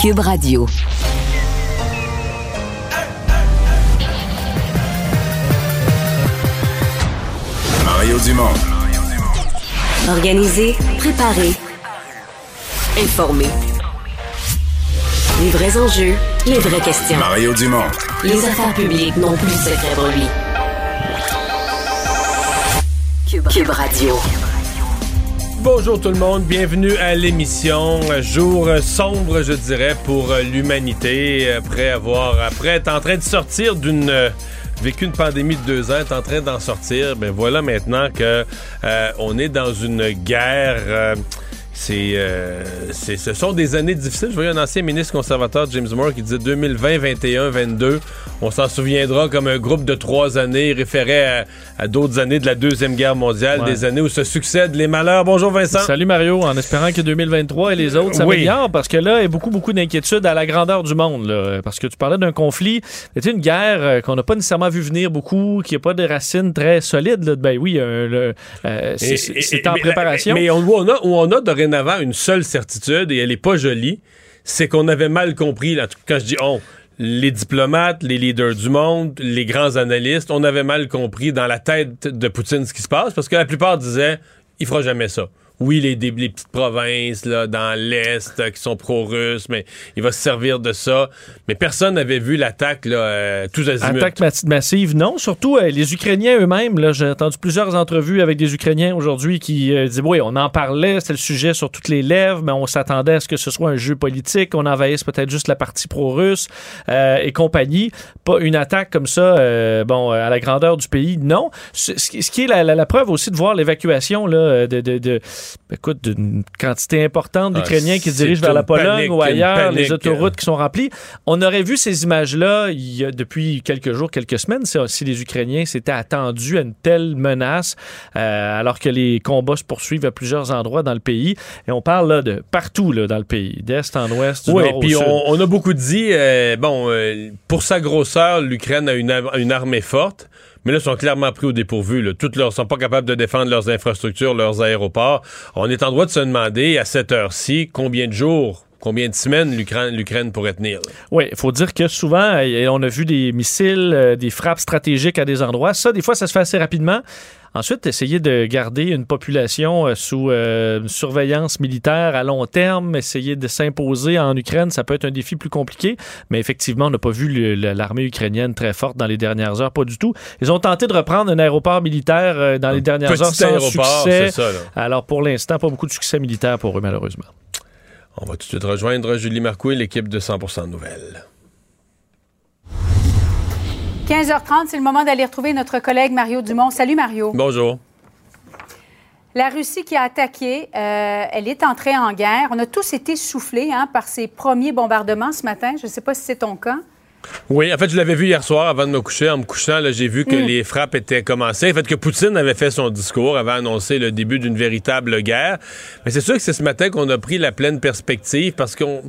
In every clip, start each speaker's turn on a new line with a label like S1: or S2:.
S1: Cube Radio.
S2: Mario Dumont.
S1: Organiser, préparer, informer. Les vrais enjeux, les vraies questions.
S2: Mario Dumont.
S1: Les affaires publiques n'ont plus de secret pour lui. Cube, Cube Radio.
S3: Bonjour tout le monde, bienvenue à l'émission. Jour sombre, je dirais, pour l'humanité. Après avoir, après être en train de sortir d'une vécu une pandémie de deux ans, est en train d'en sortir. Ben voilà maintenant que euh, on est dans une guerre. euh, c'est, euh, c'est, ce sont des années difficiles. Je voyais un ancien ministre conservateur, James Moore, qui disait 2020, 21, 22. On s'en souviendra comme un groupe de trois années. Il référait à, à d'autres années de la Deuxième Guerre mondiale,
S4: Ouais.
S3: des années où se succèdent les malheurs. Bonjour Vincent.
S4: Salut Mario, en espérant que 2023 et les autres
S3: Oui.
S4: s'améliorent, parce que là, il y a beaucoup, beaucoup d'inquiétudes à la grandeur du monde. là. parce que tu parlais d'un conflit, c'était une guerre euh, qu'on n'a pas nécessairement vu venir beaucoup, qui n'a pas de racines très solides. là. Ben oui, euh, le- euh, c'est
S3: Et-
S4: c'est-
S3: et-
S4: c'est en
S3: mais-
S4: préparation.
S3: Mais, on, a, on a dorénavant une seule certitude, et elle est pas jolie, c'est qu'on avait mal compris, quand je dis on, les diplomates, les leaders du monde, les grands analystes, on avait mal compris dans la tête de Poutine ce qui se passe, parce que la plupart disaient, il fera jamais ça. Oui, les, les petites provinces là, dans l'Est euh, qui sont pro-russes, mais il va se servir de ça. Mais personne n'avait vu l'attaque là, euh, tous azimuts.
S4: Attaque ma- massive, non. Surtout euh, les Ukrainiens eux-mêmes. J'ai entendu plusieurs entrevues avec des Ukrainiens aujourd'hui qui euh, disaient oui, on en parlait, c'était le sujet sur toutes les lèvres, mais on s'attendait à ce que ce soit un jeu politique, on envahisse peut-être juste la partie pro-russe euh, et compagnie. Pas une attaque comme ça, bon, à la grandeur du pays, non. Ce, qui est la, la- la preuve aussi de voir l'évacuation là, de, de, de- écoute, d'une quantité importante
S3: Ah,
S4: d'Ukrainiens qui se dirigent vers la Pologne
S3: panique,
S4: ou ailleurs, les autoroutes qui sont remplies. On aurait vu ces images-là il y a, depuis quelques jours, quelques semaines, si, les Ukrainiens s'étaient attendus à une telle menace, euh, alors que les combats se poursuivent à plusieurs endroits dans le pays. Et on parle là, de partout là, dans le pays, d'est en ouest, du
S3: Oui,
S4: nord au
S3: puis
S4: sud.
S3: on, on a beaucoup dit, euh, bon, euh, pour sa grosseur, l'Ukraine a une, une armée forte, mais là, ils sont clairement pris au dépourvu. Là. Toutes leurs sont pas capables de défendre leurs infrastructures, leurs aéroports. On est en droit de se demander, à cette heure-ci, combien de jours, combien de semaines l'Ukraine, pourrait tenir.
S4: Oui, il faut dire que souvent, on a vu des missiles, euh, des frappes stratégiques à des endroits. Ça, des fois, ça se fait assez rapidement. Ensuite, essayer de garder une population euh, sous euh, surveillance militaire à long terme, essayer de s'imposer en Ukraine, ça peut être un défi plus compliqué. Mais effectivement, on n'a pas vu l'armée ukrainienne très forte dans les dernières heures, pas du tout. Ils ont tenté de reprendre un aéroport militaire dans les dernières heures sans succès.
S3: ça.
S4: Alors pour l'instant, pas beaucoup de succès militaire pour eux, malheureusement.
S3: On va tout de suite rejoindre Julie Marcoux et l'équipe de 100% Nouvelles.
S5: 15h30, c'est le moment d'aller retrouver notre collègue Mario Dumont. Salut Mario.
S3: Bonjour.
S5: La Russie qui a attaqué, euh, elle est entrée en guerre. On a tous été soufflés hein, par ces premiers bombardements ce matin. Je ne sais pas si c'est ton cas.
S3: Oui, en fait, je l'avais vu hier soir avant de me coucher. En me couchant, j'ai vu que les frappes étaient commencées. En fait, que Poutine avait fait son discours, avait annoncé le début d'une véritable guerre. Mais c'est sûr que c'est ce matin qu'on a pris la pleine perspective parce qu'on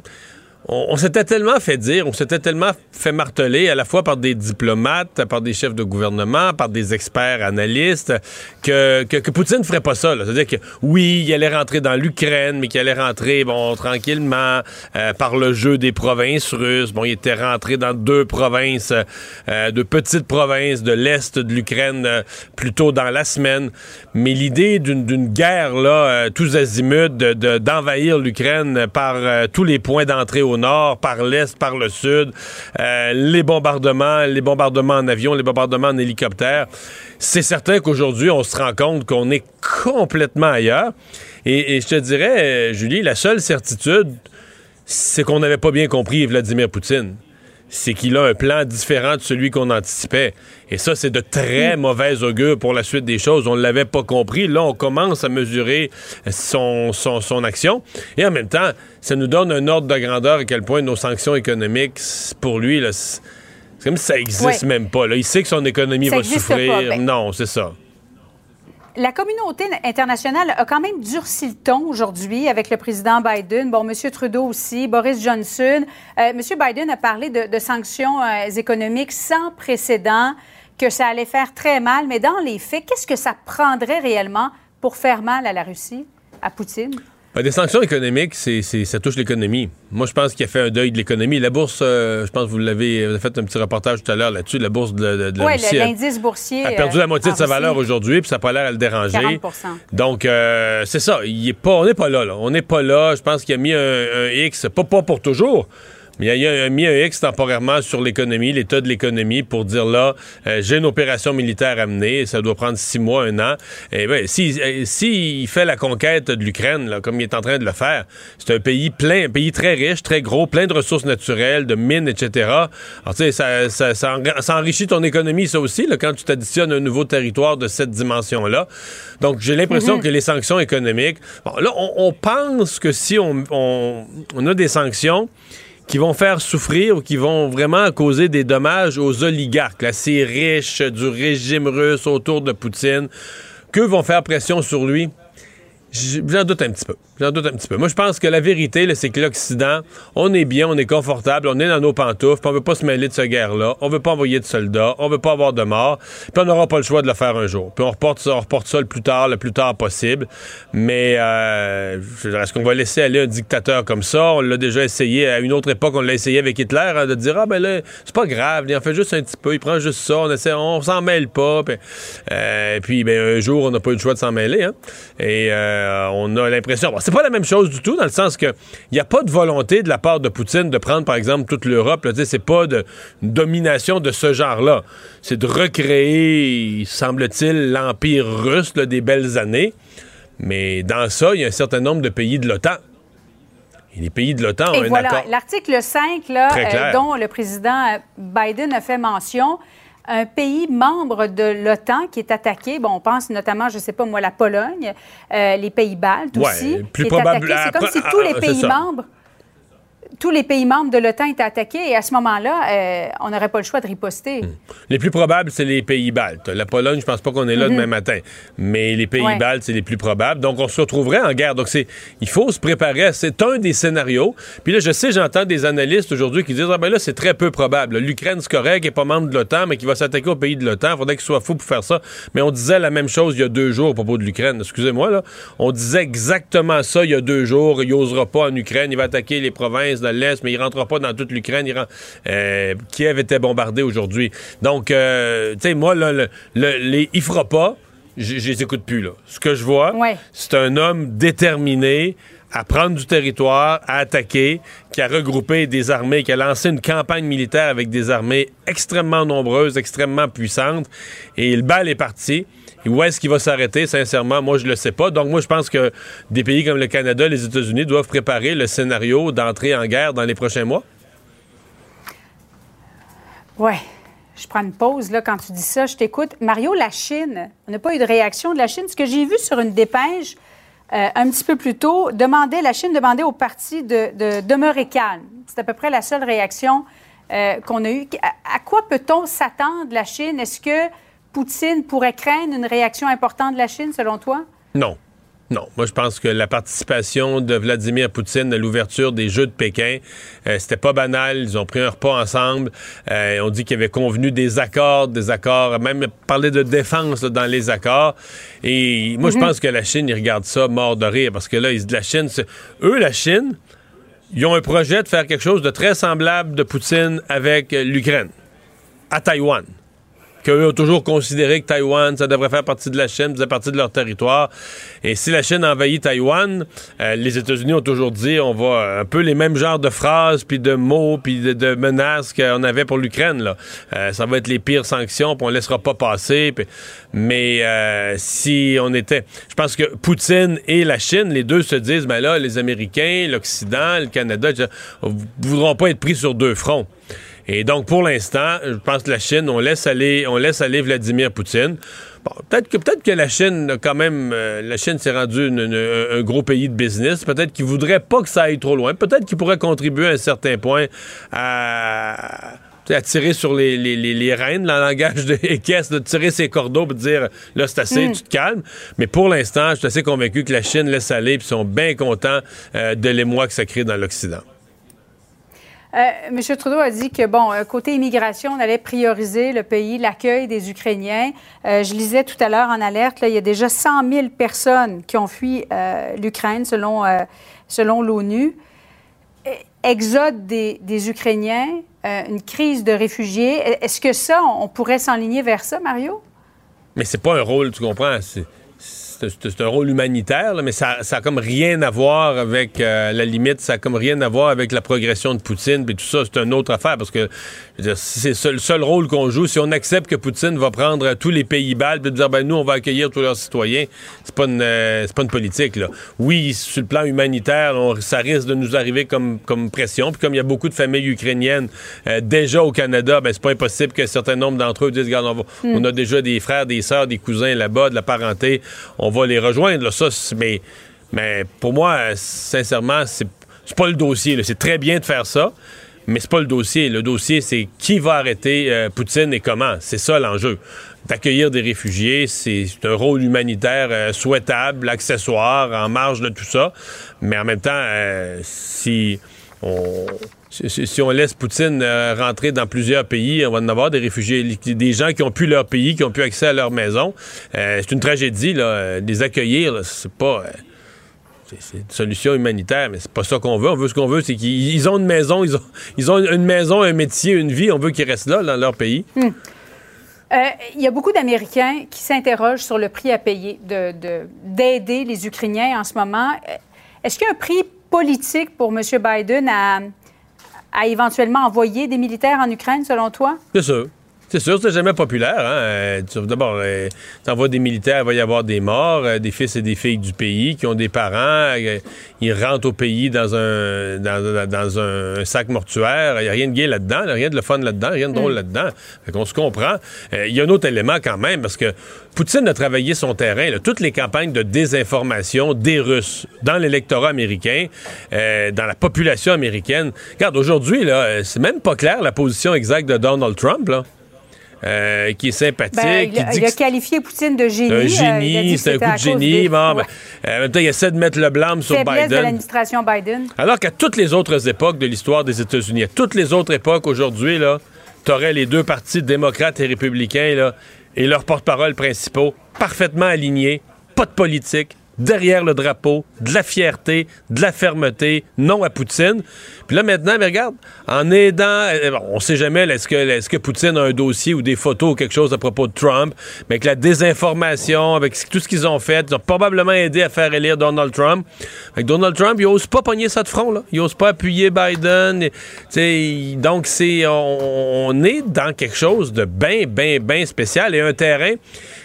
S3: on, s'était tellement fait dire, on s'était tellement fait marteler à la fois par des diplomates, par des chefs de gouvernement, par des experts analystes, que, que, Poutine ne ferait pas ça. C'est-à-dire que oui, il allait rentrer dans l'Ukraine, mais qu'il allait rentrer, bon, tranquillement, euh, par le jeu des provinces russes. Bon, il était rentré dans deux provinces, euh, de petites provinces de l'Est de l'Ukraine, euh, plus tôt dans la semaine. Mais l'idée d'une guerre, là, euh, tous azimuts, de- de- d'envahir l'Ukraine par euh, tous les points d'entrée au nord, par l'Est, par le Sud, euh, les bombardements, les bombardements en avion, les bombardements en hélicoptère, c'est certain qu'aujourd'hui, on se rend compte qu'on est complètement ailleurs. Et, et je te dirais, euh, Julie, la seule certitude, c'est qu'on n'avait pas bien compris Vladimir Poutine. C'est qu'il a un plan différent de celui qu'on anticipait. Et ça, c'est de très mauvais augure pour la suite des choses. On ne l'avait pas compris. Là, on commence à mesurer son, son, son action. Et en même temps, ça nous donne un ordre de grandeur à quel point nos sanctions économiques, pour lui, là, c'est comme si ça n'existe
S5: Ouais.
S3: même pas. Là. Il sait que son économie
S5: Ça
S3: va souffrir.
S5: pas, ben-
S3: Non, c'est ça.
S5: La communauté internationale a quand même durci le ton aujourd'hui avec le président Biden, bon, M. Trudeau aussi, Boris Johnson. Euh, M. Biden a parlé de, sanctions euh, économiques sans précédent, que ça allait faire très mal. Mais dans les faits, qu'est-ce que ça prendrait réellement pour faire mal à la Russie, à Poutine?
S3: Ben, des sanctions économiques, c'est, c'est- ça touche l'économie. Moi, je pense qu'il a fait un deuil de l'économie. La bourse, euh, je pense que vous l'avez fait un petit reportage tout à l'heure là-dessus. La bourse de, de- de la
S5: Oui,
S3: Russie
S5: l'indice boursier.
S3: a perdu
S5: euh,
S3: la moitié
S5: en
S3: de sa valeur aujourd'hui, puis ça n'a pas l'air à le déranger.
S5: 40
S3: Donc, euh, c'est ça. Il est pas, on n'est pas là, là. On n'est pas là. Je pense qu'il a mis un, un X, pas, pas pour toujours. Mais il a, il a mis un X temporairement sur l'économie, l'état de l'économie, pour dire là, euh, j'ai une opération militaire à mener, ça doit prendre six mois, un an. Et ben, si, euh, si il fait la conquête de l'Ukraine, comme il est en train de le faire, c'est un pays plein, un pays très riche, très gros, plein de ressources naturelles, de mines, etc. Alors, tu sais, ça, ça, ça, engra- ça enrichit ton économie, ça aussi, là, quand tu t'additionnes un nouveau territoire de cette dimension-là. Donc, j'ai l'impression que les sanctions économiques. Bon, là, on, on pense que si on, on, on a des sanctions qui vont faire souffrir ou qui vont vraiment causer des dommages aux oligarques, ces riches du régime russe autour de Poutine, qu'eux vont faire pression sur lui? J'en doute un petit peu. J'en doute un petit peu. Moi, je pense que la vérité, c'est que l'Occident, on est bien, on est confortable, on est dans nos pantoufles, puis on veut pas se mêler de cette guerre-là, on veut pas envoyer de soldats, on veut pas avoir de morts, puis on n'aura pas le choix de le faire un jour. Puis on reporte ça, on reporte ça le plus tard, le plus tard possible. Mais euh, est-ce qu'on va laisser aller un dictateur comme ça? On l'a déjà essayé à une autre époque, on l'a essayé avec Hitler, hein, de dire ah ben là, c'est pas grave, il en fait juste un petit peu, il prend juste ça, on essaie, on s'en mêle pas. Puis, euh, puis ben, un jour, on n'a pas eu le choix de s'en mêler. Hein? Et euh, on a l'impression. C'est pas la même chose du tout, dans le sens que il n'y a pas de volonté de la part de Poutine de prendre, par exemple, toute l'Europe. C'est pas de une domination de ce genre-là. C'est de recréer, semble-t-il, l'Empire russe là, des belles années. Mais dans ça, il y a un certain nombre de pays de l'OTAN. Et les pays de l'OTAN ont
S5: Et
S3: un
S5: voilà,
S3: accord.
S5: l'article 5, là, euh, dont le président euh, Biden a fait mention, un pays membre de l'OTAN qui est attaqué, bon, on pense notamment, je ne sais pas moi, la Pologne, euh, les pays baltes
S3: Ouais,
S5: aussi,
S3: plus
S5: qui est
S3: probable-
S5: attaqué. C'est comme
S3: après-
S5: si tous
S3: ah,
S5: les
S3: c'est
S5: pays
S3: ça.
S5: membres tous les pays membres de l'OTAN étaient attaqués et à ce moment-là, euh, on n'aurait pas le choix de riposter.
S3: Les plus probables, c'est les pays baltes. La Pologne, je pense pas qu'on est là demain matin. Mais les pays
S5: Mhm. Ouais.
S3: baltes, c'est les plus probables. Donc, on se retrouverait en guerre. Donc, c'est, il faut se préparer. C'est un des scénarios. Puis là, je sais, j'entends des analystes aujourd'hui qui disent, ah ben là, c'est très peu probable. L'Ukraine, c'est correct, elle est pas membre de l'OTAN, mais qui va s'attaquer aux pays de l'OTAN. Il faudrait qu'il soit fou pour faire ça. Mais on disait la même chose il y a deux jours à propos de l'Ukraine. Excusez-moi, là. On disait exactement ça il y a deux jours. Il osera pas en Ukraine. Il va attaquer les provinces de l'Est, mais il rentrera pas dans toute l'Ukraine. Euh, Kiev était bombardé aujourd'hui. Donc, euh, tu sais, moi, là, le, le- les, il fera pas. Je je les écoute plus, là. Ce que je vois,
S5: Ouais.
S3: c'est un homme déterminé à prendre du territoire, à attaquer, qui a regroupé des armées, qui a lancé une campagne militaire avec des armées extrêmement nombreuses, extrêmement puissantes. Et le bal est parti. Où est-ce qu'il va s'arrêter, sincèrement? Moi, je le sais pas. Donc, moi, je pense que des pays comme le Canada, les États-Unis doivent préparer le scénario d'entrée en guerre dans les prochains mois.
S5: Ouais. Je prends une pause là, quand tu dis ça. Je t'écoute. Mario, la Chine, on n'a pas eu de réaction de la Chine. Ce que j'ai vu sur une dépêche euh, un petit peu plus tôt, demandait, la Chine demandait au parti de, de demeurer calme. C'est à peu près la seule réaction euh, qu'on a eue. À, quoi peut-on s'attendre la Chine? Est-ce que Poutine pourrait craindre une réaction importante de la Chine, selon toi?
S3: Non. Non, moi je pense que la participation de Vladimir Poutine à l'ouverture des Jeux de Pékin, euh, c'était pas banal. Ils ont pris un repas ensemble. Euh, on dit qu'ils avaient convenu des accords, des accords, même parler de défense là, dans les accords. Et moi je pense que la Chine, ils regardent ça mort de rire parce que là, ils, la Chine, c'est- eux, la Chine, ils ont un projet de faire quelque chose de très semblable de Poutine avec euh, l'Ukraine, à Taïwan qu'eux ont toujours considéré que Taïwan, ça devrait faire partie de la Chine, faisait partie de leur territoire. Et si la Chine envahit Taïwan, euh, les États-Unis ont toujours dit on va euh, un peu les mêmes genres de phrases, puis de mots, puis de, menaces qu'on avait pour l'Ukraine. Euh, ça va être les pires sanctions, puis on laissera pas passer. puis- mais euh, si on était... Je pense que Poutine et la Chine, les deux se disent, ben là, les Américains, l'Occident, le Canada, voudront pas être pris sur deux fronts. Et donc, pour l'instant, je pense que la Chine, on laisse aller, on laisse aller Vladimir Poutine. Bon, peut-être que peut-être que la Chine, quand même, euh, la Chine s'est rendue une- une- un gros pays de business. Peut-être qu'il voudrait pas que ça aille trop loin. Peut-être qu'il pourrait contribuer à un certain point à, tirer sur les, les, les, les rênes, dans le langage de caisse, de tirer ses cordeaux pour dire là, c'est assez, tu te calmes. Mais pour l'instant, je suis assez convaincu que la Chine laisse aller et sont bien contents euh, de l'émoi que ça crée dans l'Occident.
S5: Euh, M. Trudeau a dit que, bon, euh, côté immigration, on allait prioriser le pays, l'accueil des Ukrainiens. Euh, je lisais tout à l'heure en alerte, il y a déjà 100 000 personnes qui ont fui l'Ukraine selon, l'ONU. Exode des, Ukrainiens, une crise de réfugiés. Est-ce que ça, on pourrait s'enligner vers ça, Mario?
S3: Mais c'est pas un rôle, tu comprends? C'est, un rôle humanitaire, là, mais ça, ça a comme rien à voir avec euh, la limite, ça a comme rien à voir avec la progression de Poutine, puis tout ça, c'est une autre affaire, parce que je veux dire, si c'est le seul rôle qu'on joue. Si on accepte que Poutine va prendre tous les pays baltes et dire ben nous on va accueillir tous leurs citoyens, c'est pas une euh, c'est pas une politique là. Oui, sur le plan humanitaire, on- ça risque de nous arriver comme comme pression. Puis comme il y a beaucoup de familles ukrainiennes euh, déjà au Canada, ben c'est pas impossible qu'un certain nombre d'entre eux disent regarde, on, va- on a déjà des frères, des sœurs, des cousins là-bas, de la parenté, on va les rejoindre. Là, ça, mais mais pour moi, sincèrement, c'est pas le dossier. C'est très bien de faire ça. Mais c'est pas le dossier. Le dossier, c'est qui va arrêter euh, Poutine et comment. C'est ça l'enjeu. D'accueillir des réfugiés, c'est c'est un rôle humanitaire euh, souhaitable, accessoire, en marge de tout ça. Mais en même temps, euh, si on, si, on laisse Poutine euh, rentrer dans plusieurs pays, on va en avoir des réfugiés, des gens qui ont pu leur pays, qui ont pu accès à leur maison. Euh, c'est une tragédie, là. Euh, Les accueillir, c'est pas. c'est- une solution humanitaire, mais c'est pas ça qu'on veut. On veut ce qu'on veut, c'est qu'ils ils ont une maison, ils ont, une maison, un métier, une vie. On veut qu'ils restent là, dans leur pays.
S5: Euh, Il y a beaucoup d'Américains qui s'interrogent sur le prix à payer de- de- d'aider les Ukrainiens en ce moment. Est-ce qu'il y a un prix politique pour M. Biden à, à éventuellement envoyer des militaires en Ukraine, selon toi?
S3: C'est sûr. C'est sûr, c'est jamais populaire. Hein? Euh, tu- D'abord, euh, t'envoies des militaires, il va y avoir des morts, euh, des fils et des filles du pays qui ont des parents. ils rentrent au pays dans un, dans, dans un sac mortuaire. Il n'y a rien de gay là-dedans, rien de le fun là-dedans, rien de drôle là-dedans. Fait qu'on se comprend. Il y a un autre élément quand même, parce que Poutine a travaillé son terrain. là. toutes les campagnes de désinformation des Russes dans l'électorat américain, euh, dans la population américaine. Regarde, aujourd'hui, là, c'est même pas clair la position exacte de Donald Trump, là. Euh, qui est sympathique,
S5: Ben, il,
S3: qui
S5: a-
S3: dit
S5: il a
S3: que
S5: qualifié Poutine de génie.
S3: c'est un
S5: Euh,
S3: génie, c'est un coup de génie. Bon, ben, euh, en même temps, il essaie de mettre le blâme sur
S5: Faiblesse de
S3: Biden.
S5: l'administration Biden.
S3: Alors qu'à toutes les autres époques de l'histoire des États-Unis, à toutes les autres époques aujourd'hui, là, t'aurais les deux partis démocrates et républicains là, et leurs porte-parole principaux parfaitement alignés, pas de politique, derrière le drapeau, de la fierté, de la fermeté, non à Poutine. Puis là maintenant, mais regarde, en aidant, euh, on sait jamais est-ce que, est-ce que Poutine a un dossier ou des photos ou quelque chose à propos de Trump, mais avec la désinformation, avec tout ce qu'ils ont fait, ils ont probablement aidé à faire élire Donald Trump. Que Donald Trump, il ose pas pogner ça de front. Il ose pas appuyer Biden. Donc, on, on est dans quelque chose de bien, bien, bien spécial et un terrain.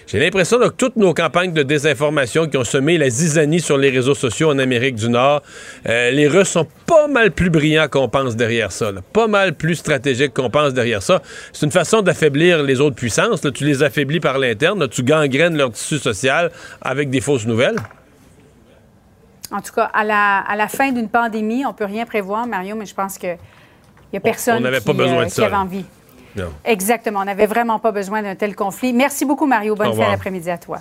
S3: J'ai l'impression que toutes nos campagnes de désinformation qui ont semé la zizanie sur les réseaux sociaux en Amérique du Nord, euh, les Russes sont pas mal plus brillants qu'on pense derrière ça. là. Pas mal plus stratégiques qu'on pense derrière ça. C'est une façon d'affaiblir les autres puissances. là. Tu les affaiblis par l'interne. Tu gangrènes leur tissu social avec des fausses nouvelles.
S5: En tout cas, à la, à la fin d'une pandémie, on peut rien prévoir, Mario, mais je pense qu'il n'y a personne
S3: on n'avait
S5: qui,
S3: pas besoin de
S5: qui
S3: ça,
S5: avait
S3: là.
S5: envie.
S3: Non.
S5: Exactement. On n'avait vraiment pas besoin d'un tel conflit. Merci beaucoup, Mario. Bonne fin d'après-midi à toi.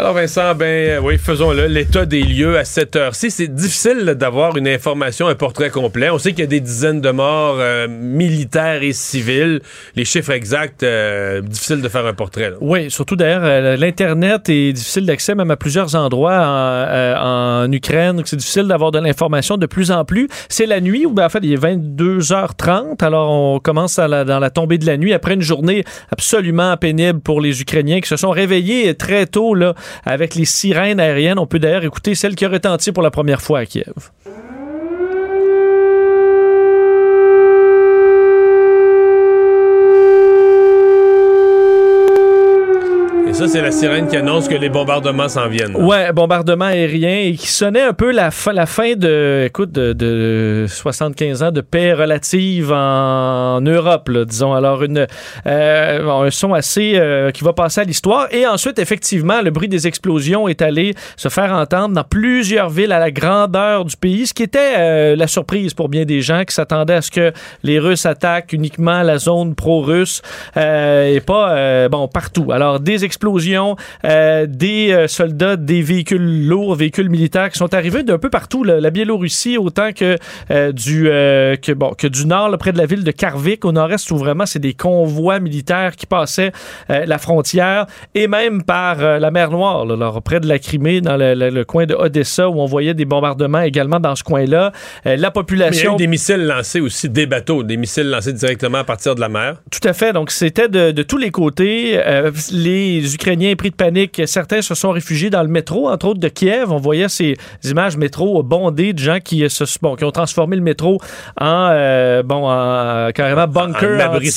S3: Alors Vincent, ben euh, oui, faisons-le. L'état des lieux à cette heure-ci, c'est difficile d'avoir une information, un portrait complet. On sait qu'il y a des dizaines de morts euh, militaires et civils. Les chiffres exacts, euh, difficile de faire un portrait.
S4: Oui, surtout d'ailleurs, euh, l'Internet est difficile d'accès même à plusieurs endroits en, Ukraine. C'est difficile d'avoir de l'information de plus en plus. C'est la nuit, ou ben, en fait, il est 22h30. Alors, on commence à dans la tombée de la nuit après une journée absolument pénible pour les Ukrainiens qui se sont réveillés très tôt là, avec les sirènes aériennes. On peut d'ailleurs écouter celle qui a retenti pour la première fois à Kiev.
S3: C'est la sirène qui annonce que les bombardements s'en viennent. là.
S4: Ouais, bombardement aérien et qui sonnait un peu la fin, de, écoute, de, de 75 ans de paix relative en Europe, disons. Alors, une, euh, un son assez euh, qui va passer à l'histoire. Et ensuite, effectivement, le bruit des explosions est allé se faire entendre dans plusieurs villes à la grandeur du pays, ce qui était euh, la surprise pour bien des gens qui s'attendaient à ce que les Russes attaquent uniquement la zone pro-russe et pas, bon, partout. Alors, des explosions explosions, euh, des euh, soldats, des véhicules lourds, véhicules militaires qui sont arrivés d'un peu partout, là, la Biélorussie autant que euh, du que bon que du nord, là, près de la ville de Karvik, au nord-est où vraiment c'est des convois militaires qui passaient la frontière et même par la mer Noire, là, là, près de la Crimée, dans le, le- le coin de Odessa où on voyait des bombardements également dans ce coin-là. La
S3: Mais il y a
S4: population
S3: eu des missiles lancés aussi, des bateaux, des missiles lancés directement à partir de la mer.
S4: Tout à fait. Donc, c'était de, de tous les côtés. Euh, les Ukrainiens pris de panique, certains se sont réfugiés dans le métro, entre autres de Kiev. On voyait ces images métro bondées de gens qui, se, bon, qui ont transformé le métro en, euh, bon, en carrément bunker,
S3: En abri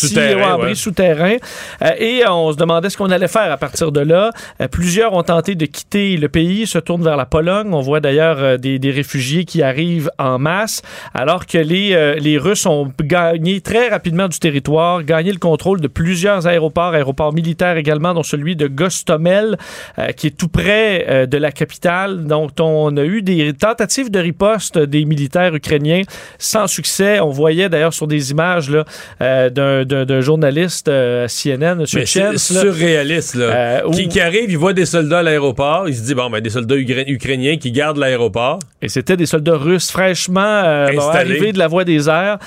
S3: souterrain,
S4: ouais. Euh, et on se demandait ce qu'on allait faire à partir de là. Euh, plusieurs ont tenté de quitter le pays, se tournent vers la Pologne. On voit d'ailleurs euh, des, des réfugiés qui arrivent en masse, alors que les, euh, les Russes ont gagné très rapidement du territoire, gagné le contrôle de plusieurs aéroports, aéroports militaires également, dont celui de Gostomel, euh, qui est tout près euh, de la capitale. Donc, on a eu des tentatives de riposte des militaires ukrainiens sans succès. On voyait d'ailleurs sur des images là, euh, d'un- journaliste CNN, M. Là,
S3: surréaliste, là. Qui,
S4: où-
S3: qui arrive, il voit des soldats à l'aéroport, il se dit, bon, ben, des soldats ukra- ukrainiens qui gardent l'aéroport.
S4: Et c'était des soldats russes fraîchement bon,
S3: Installés.
S4: arrivés de la voie des airs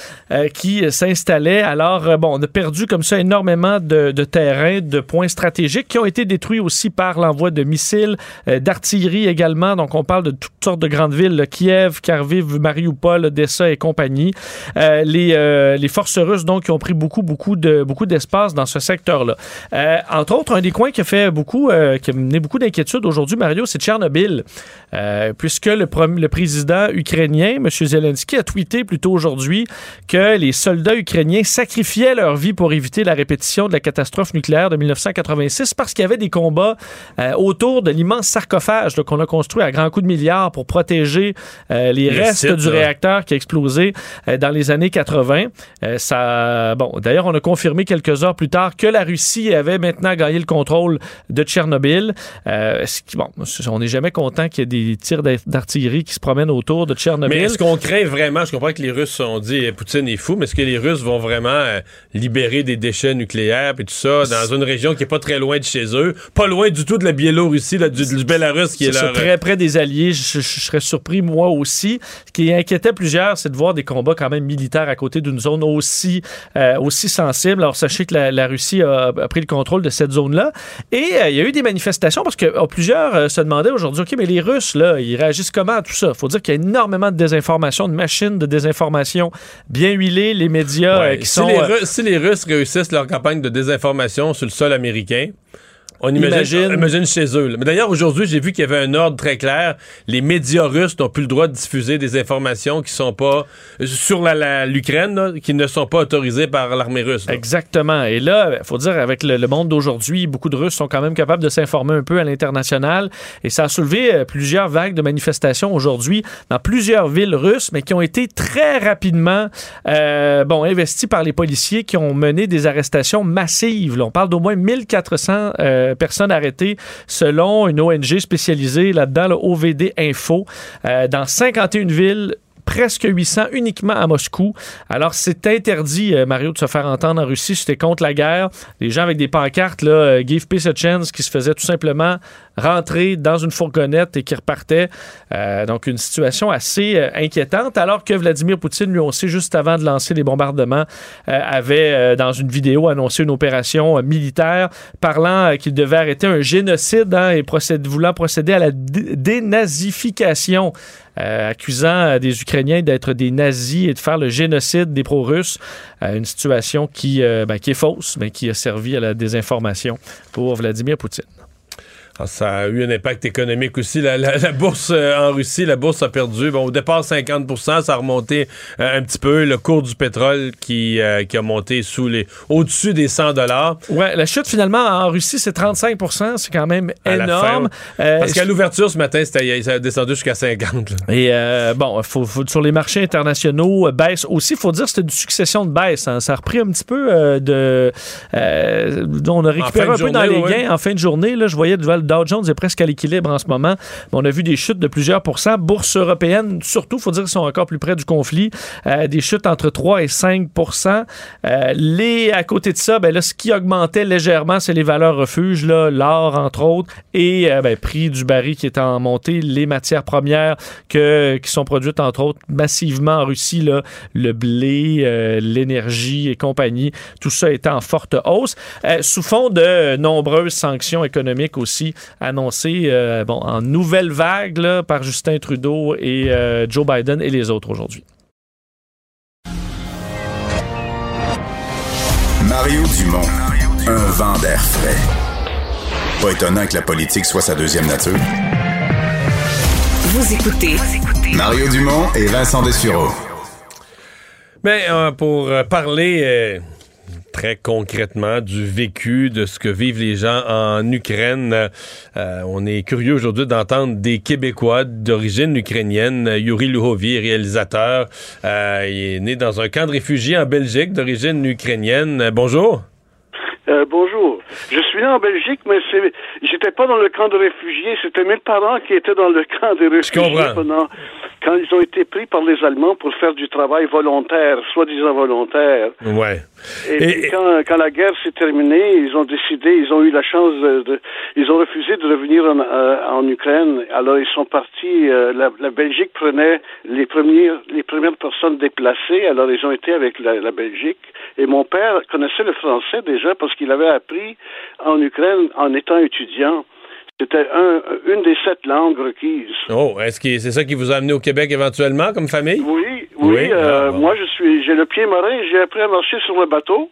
S4: qui s'installaient. Alors, bon, on a perdu comme ça énormément de, de terrain, de points stratégiques qui ont été détruits aussi par l'envoi de missiles, euh, d'artillerie également. Donc, on parle de toutes sortes de grandes villes, Kiev, Kharkiv, Mariupol, Odessa et compagnie. Euh, les, euh, les forces russes, donc, qui ont pris beaucoup, beaucoup de beaucoup d'espace dans ce secteur-là. Entre autres, un des coins qui a fait beaucoup, qui a mené beaucoup d'inquiétudes aujourd'hui, Mario, c'est Tchernobyl. Puisque le président ukrainien, M. Zelensky, a tweeté plus tôt aujourd'hui que les soldats ukrainiens sacrifiaient leur vie pour éviter la répétition de la catastrophe nucléaire de 1986 parce qu'il y avait des combats euh, autour de l'immense sarcophage qu'on a construit à grands coups de milliards pour protéger euh, les
S3: Le
S4: restes du
S3: là.
S4: réacteur qui a explosé euh, dans les années 80. Euh, ça, bon, d'ailleurs, on a confirmé quelques heures plus tard que la Russie avait maintenant gagné le contrôle de Tchernobyl. Ce qui- bon, on n'est jamais content qu'il y ait des tirs d'ar- d'artillerie qui se promènent autour de Tchernobyl.
S3: Mais est-ce qu'on craint vraiment, je comprends que les Russes ont dit eh, Poutine est fou, mais est-ce que les Russes vont vraiment libérer des déchets nucléaires et tout ça dans une région qui est pas très loin de chez eux, pas loin du tout de la Biélorussie, là, du, du Belarus qui est
S4: C'est ça,
S3: là.
S4: très près des alliés. Je, je- je serais surpris, moi aussi. Ce qui inquiétait plusieurs, c'est de voir des combats quand même militaires à côté d'une zone aussi, euh, aussi sensible. Alors, sachez que la, la Russie a, a pris le contrôle de cette zone-là. Et euh, il y a eu des manifestations parce que oh, plusieurs euh, se demandaient aujourd'hui, OK, mais les Russes, là, ils réagissent comment à tout ça? faut dire qu'il y a énormément de désinformation, de machines de désinformation bien huilées. Les médias euh,
S3: Ouais,
S4: qui
S3: si,
S4: sont...
S3: les
S4: euh,
S3: si les Russes réussissent leur campagne de désinformation sur le sol américain, on imagine,
S4: Imagine.
S3: imagine chez eux. là. Mais d'ailleurs, aujourd'hui, j'ai vu qu'il y avait un ordre très clair. Les médias russes n'ont plus le droit de diffuser des informations qui sont pas euh, sur la- la- l'Ukraine, là, qui ne sont pas autorisées par l'armée russe. là.
S4: Exactement. Et là, il faut dire, avec le, le monde d'aujourd'hui, beaucoup de Russes sont quand même capables de s'informer un peu à l'international. Et ça a soulevé euh, plusieurs vagues de manifestations aujourd'hui dans plusieurs villes russes, mais qui ont été très rapidement euh, bon, investies par les policiers qui ont mené des arrestations massives. Là, on parle d'au moins 1400 euh, personnes arrêtées selon une ONG spécialisée là-dedans, le OVD Info, euh, dans 51 villes presque 800 uniquement à Moscou. Alors, c'est interdit, euh, Mario, de se faire entendre en Russie. C'était contre la guerre. Les gens avec des pancartes, là, Give Peace a Chance, qui se faisaient tout simplement rentrer dans une fourgonnette et qui repartaient. Euh, donc, une situation assez euh, inquiétante. Alors que Vladimir Poutine, lui aussi, juste avant de lancer les bombardements, avait, dans une vidéo, annoncé une opération militaire parlant qu'il devait arrêter un génocide hein, et voulant procéder à la dé- dénazification euh, accusant euh, des Ukrainiens d'être des nazis et de faire le génocide des pro-russes. Euh, une situation qui, euh, ben, qui est fausse, mais qui a servi à la désinformation pour Vladimir Poutine.
S3: Ah, ça a eu un impact économique aussi. La, la- la bourse euh, en Russie, la bourse a perdu. Bon, au départ, 50% ça a remonté euh, un petit peu. Le cours du pétrole qui, euh, qui a monté sous les au-dessus des 100 dollars.
S4: Ouais, la chute finalement en Russie, c'est 35% c'est quand même énorme.
S3: fin,
S4: Euh,
S3: Parce qu'à l'ouverture ce matin, ça a descendu jusqu'à 50. là.
S4: Et bon, faut, faut- sur les marchés internationaux, baisse aussi. Il faut dire que c'était une succession de baisses. hein. Ça a repris un petit peu de. on a récupéré un peu dans les
S3: ouais.
S4: gains en fin de journée. Là, je voyais du, Dow Jones est presque à l'équilibre en ce moment. On a vu des chutes de plusieurs pourcents. Bourse européenne, surtout, faut dire qu'ils sont encore plus près du conflit. Euh, des chutes entre 3 et 5 euh, les, À côté de ça, ben là, ce qui augmentait légèrement, c'est les valeurs refuges, l'or, entre autres, et euh, ben, prix du baril qui est en montée, les matières premières que, qui sont produites, entre autres, massivement en Russie, là, le blé, l'énergie et compagnie, tout ça est en forte hausse, sous fond de nombreuses sanctions économiques aussi annoncées bon, en nouvelle vague là, par Justin Trudeau et Joe Biden et les autres aujourd'hui.
S2: Mario Dumont, un vent d'air frais. Pas étonnant que la politique soit sa deuxième nature.
S1: Vous écoutez
S2: Mario Dumont et Vincent Dessureau.
S3: Mais euh, pour euh, parler euh, très concrètement du vécu, de ce que vivent les gens en Ukraine. Euh, on est curieux aujourd'hui d'entendre des Québécois d'origine ukrainienne. Yuri Luhovi, réalisateur, euh, il est né dans un camp de réfugiés en Belgique d'origine ukrainienne. bonjour.
S6: Euh, bonjour. Je suis né en Belgique, mais c'est, j'étais pas dans le camp de réfugiés. C'était mes parents qui étaient dans le camp de réfugiés pendant, quand ils ont été pris par les Allemands pour faire du travail volontaire, soi-disant volontaire.
S3: Ouais.
S6: Et, quand, quand, la guerre s'est terminée, ils ont décidé, ils ont eu la chance de, ils ont refusé de revenir en, euh, en Ukraine. Alors ils sont partis. Euh, la, la, Belgique prenait les premières, les premières personnes déplacées. Alors ils ont été avec la, la Belgique. Et mon père connaissait le français déjà parce qu'il avait appris en Ukraine en étant étudiant. C'était un, une des sept langues requises.
S3: Oh, est-ce que c'est ça qui vous a amené au Québec éventuellement comme famille?
S6: Oui, oui. Euh, ah, moi, je suis, j'ai le pied marin. J'ai appris à marcher sur le bateau.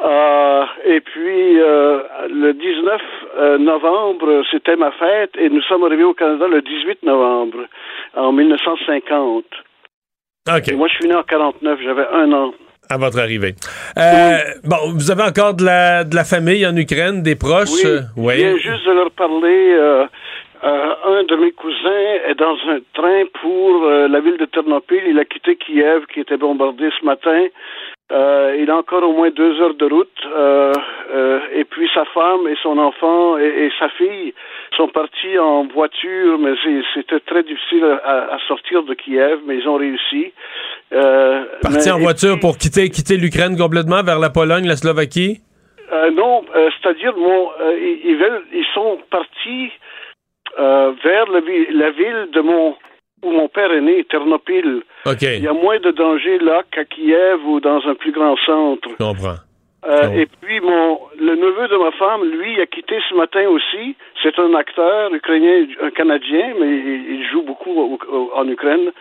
S6: Euh, et puis, euh, le 19 euh, novembre, c'était ma fête et nous sommes arrivés au Canada le 18 novembre, en 1950.
S3: OK.
S6: moi, je suis né en 49, j'avais un an
S3: à votre arrivée. Euh, bon, vous avez encore de la, de la famille en Ukraine, des proches?
S6: Oui, euh, je viens juste de leur parler. Euh, un de mes cousins est dans un train pour la ville de Ternopil. Il a quitté Kiev, qui était bombardé ce matin. Il a encore au moins deux heures de route. et puis sa femme et son enfant et, sa fille sont partis en voiture, mais c'était très difficile à, sortir de Kiev, mais ils ont réussi.
S3: Euh, Partis en voiture pour quitter, quitter l'Ukraine complètement vers la Pologne, la Slovaquie?
S6: Euh, non, euh, c'est-à-dire, bon, euh, ils, ils sont partis vers la, la, ville de mon où mon père est né, Ternopil.
S3: Il
S6: y a moins de danger là qu'à Kiev ou dans un plus grand centre.
S3: Je comprends.
S6: Euh, et puis mon le neveu de ma femme, lui, a quitté ce matin aussi. C'est un acteur ukrainien, un Canadien, mais il, joue beaucoup en Ukraine.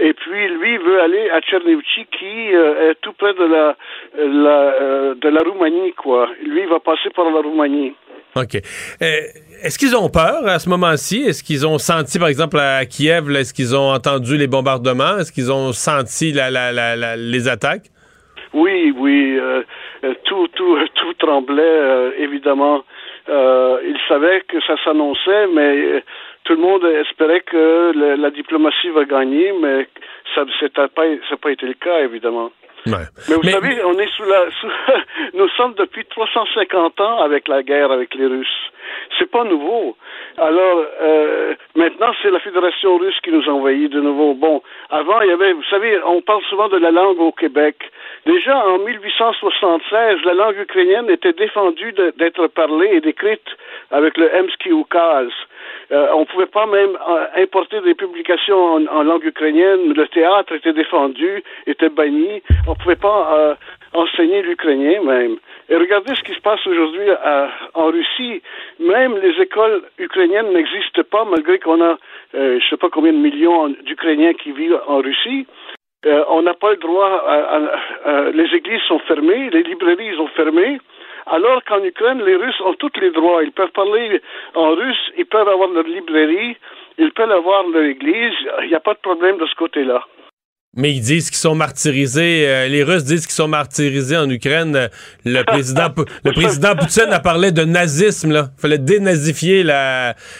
S6: Et puis lui veut aller à Tchernivtsi, qui euh, est tout près de la, la euh, de la Roumanie, quoi. Lui il va passer par la Roumanie.
S3: OK. est-ce qu'ils ont peur à ce moment-ci? Est-ce qu'ils ont senti, par exemple, à Kiev, est-ce qu'ils ont entendu les bombardements? Est-ce qu'ils ont senti la, la, la, les attaques?
S6: Oui, oui. Euh, tout, tout, tout tremblait, euh, évidemment. Euh, il savait que ça s'annonçait, mais tout le monde espérait que la diplomatie va gagner, mais ça n'a pas été le cas, évidemment.
S3: Mais
S6: vous savez, on est sous la, nous sommes depuis 350 ans avec la guerre avec les Russes. C'est pas nouveau. Alors euh, maintenant, c'est la Fédération russe qui nous envahit de nouveau. Bon, avant, il y avait, vous savez, on parle souvent de la langue au Québec. Déjà en 1876, la langue ukrainienne était défendue d'être parlée et décrite avec le Emski Ukaz. Euh, on ne pouvait pas même euh, importer des publications en, langue ukrainienne. Le théâtre était défendu, était banni. On ne pouvait pas euh, enseigner l'ukrainien même. Et regardez ce qui se passe aujourd'hui en Russie. Même les écoles ukrainiennes n'existent pas, malgré qu'on a, je ne sais pas combien de millions d'Ukrainiens qui vivent en Russie. on n'a pas le droit. les églises sont fermées, les librairies sont fermées. Alors qu'en Ukraine, les Russes ont tous les droits. Ils peuvent parler en russe, ils peuvent avoir leur librairie, ils peuvent avoir leur église. Il n'y a pas de problème de ce côté-là.
S3: Mais ils disent qu'ils sont martyrisés. Euh, les Russes disent qu'ils sont martyrisés en Ukraine. Le président, le président Poutine a parlé de nazisme. Il fallait dénazifier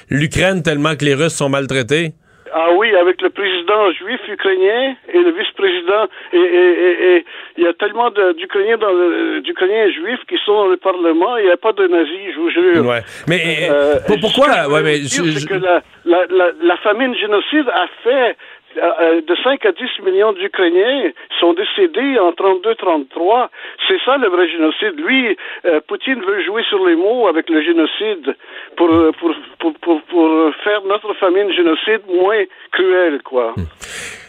S3: l'Ukraine tellement que les Russes sont maltraités.
S6: Ah oui, avec le président juif ukrainien et le vice-président. Et, et, et, il y a tellement d'Ukrainiens dans d'Ukrainiens juifs qui sont dans le Parlement. Il n'y a pas de nazis, je vous jure.
S3: Ouais. Mais euh, pourquoi ouais, mais
S6: je, je... que la, la, la, la famine génocide a fait de 5 à 10 millions d'Ukrainiens sont décédés en 32-33. C'est ça le vrai génocide. Lui, euh, Poutine veut jouer sur les mots avec le génocide pour, pour, pour, pour, faire notre famine génocide moins cruelle, quoi.
S3: Hmm.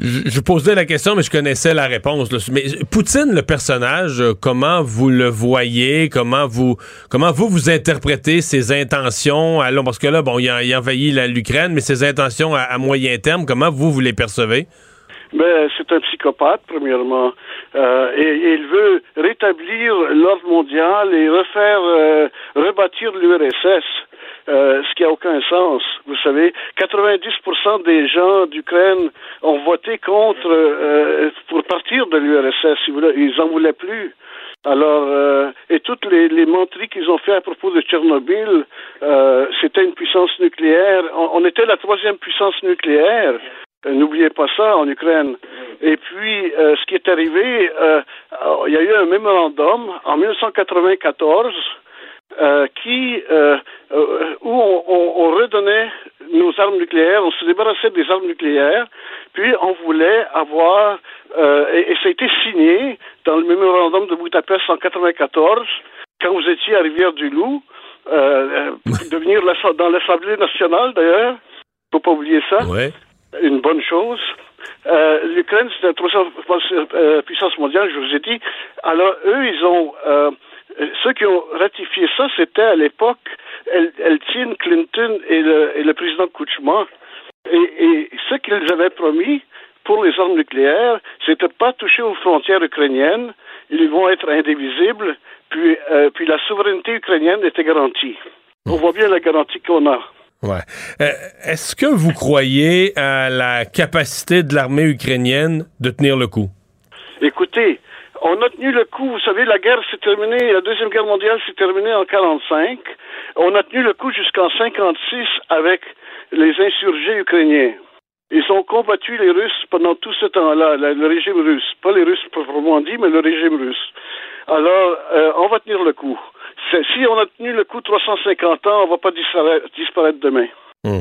S3: Je, posais la question, mais je connaissais la réponse. Mais Poutine, le personnage, euh, comment vous le voyez? Comment vous comment vous vous interprétez ses intentions? Alors, parce que là, bon, il a, envahi l'Ukraine, mais ses intentions à, moyen terme, comment vous, vous les percevez?
S6: Ben, c'est un psychopathe, premièrement. Euh, et, il veut rétablir l'ordre mondial et refaire, euh, rebâtir l'URSS. Euh, ce qui n'a aucun sens. Vous savez, 90% des gens d'Ukraine ont voté contre euh, pour partir de l'URSS. Ils en voulaient plus. Alors, euh, et toutes les, les qu'ils ont fait à propos de Tchernobyl, c'était une puissance nucléaire. On, on, était la troisième puissance nucléaire. N'oubliez pas ça en Ukraine. Et puis, ce qui est arrivé, il y a eu un mémorandum en 1994 euh, qui euh, euh, où on, on, redonnait nos armes nucléaires, on se débarrassait des armes nucléaires, puis on voulait avoir et, et, ça a été signé dans le mémorandum de Budapest en 94 quand vous étiez à Rivière-du-Loup, devenir dans l'Assemblée nationale d'ailleurs, faut pas oublier ça, une bonne chose. L'Ukraine, c'est la troisième puissance mondiale, je vous ai dit. Alors, eux, ils ont euh, ceux qui ont ratifié ça, c'était à l'époque Eltine, Clinton et le, et le président Kouchma. Et, et ce qu'ils avaient promis pour les armes nucléaires, c'était pas toucher aux frontières ukrainiennes. Ils vont être indivisibles. Puis, euh, puis la souveraineté ukrainienne était garantie. On voit bien la garantie qu'on a.
S3: Ouais. Euh, Est-ce que vous croyez à la capacité de l'armée ukrainienne de tenir le coup?
S6: Écoutez, on a tenu le coup. Vous savez, la guerre s'est terminée, la Deuxième Guerre mondiale s'est terminée en 45. On a tenu le coup jusqu'en 56 avec les insurgés ukrainiens. Ils ont combattu les Russes pendant tout ce temps-là, le régime russe. Pas les Russes proprement dit, mais le régime russe. Alors, euh, on va tenir le coup. Si on a tenu le coup 350 ans, on va pas disparaître, demain.
S3: Hmm.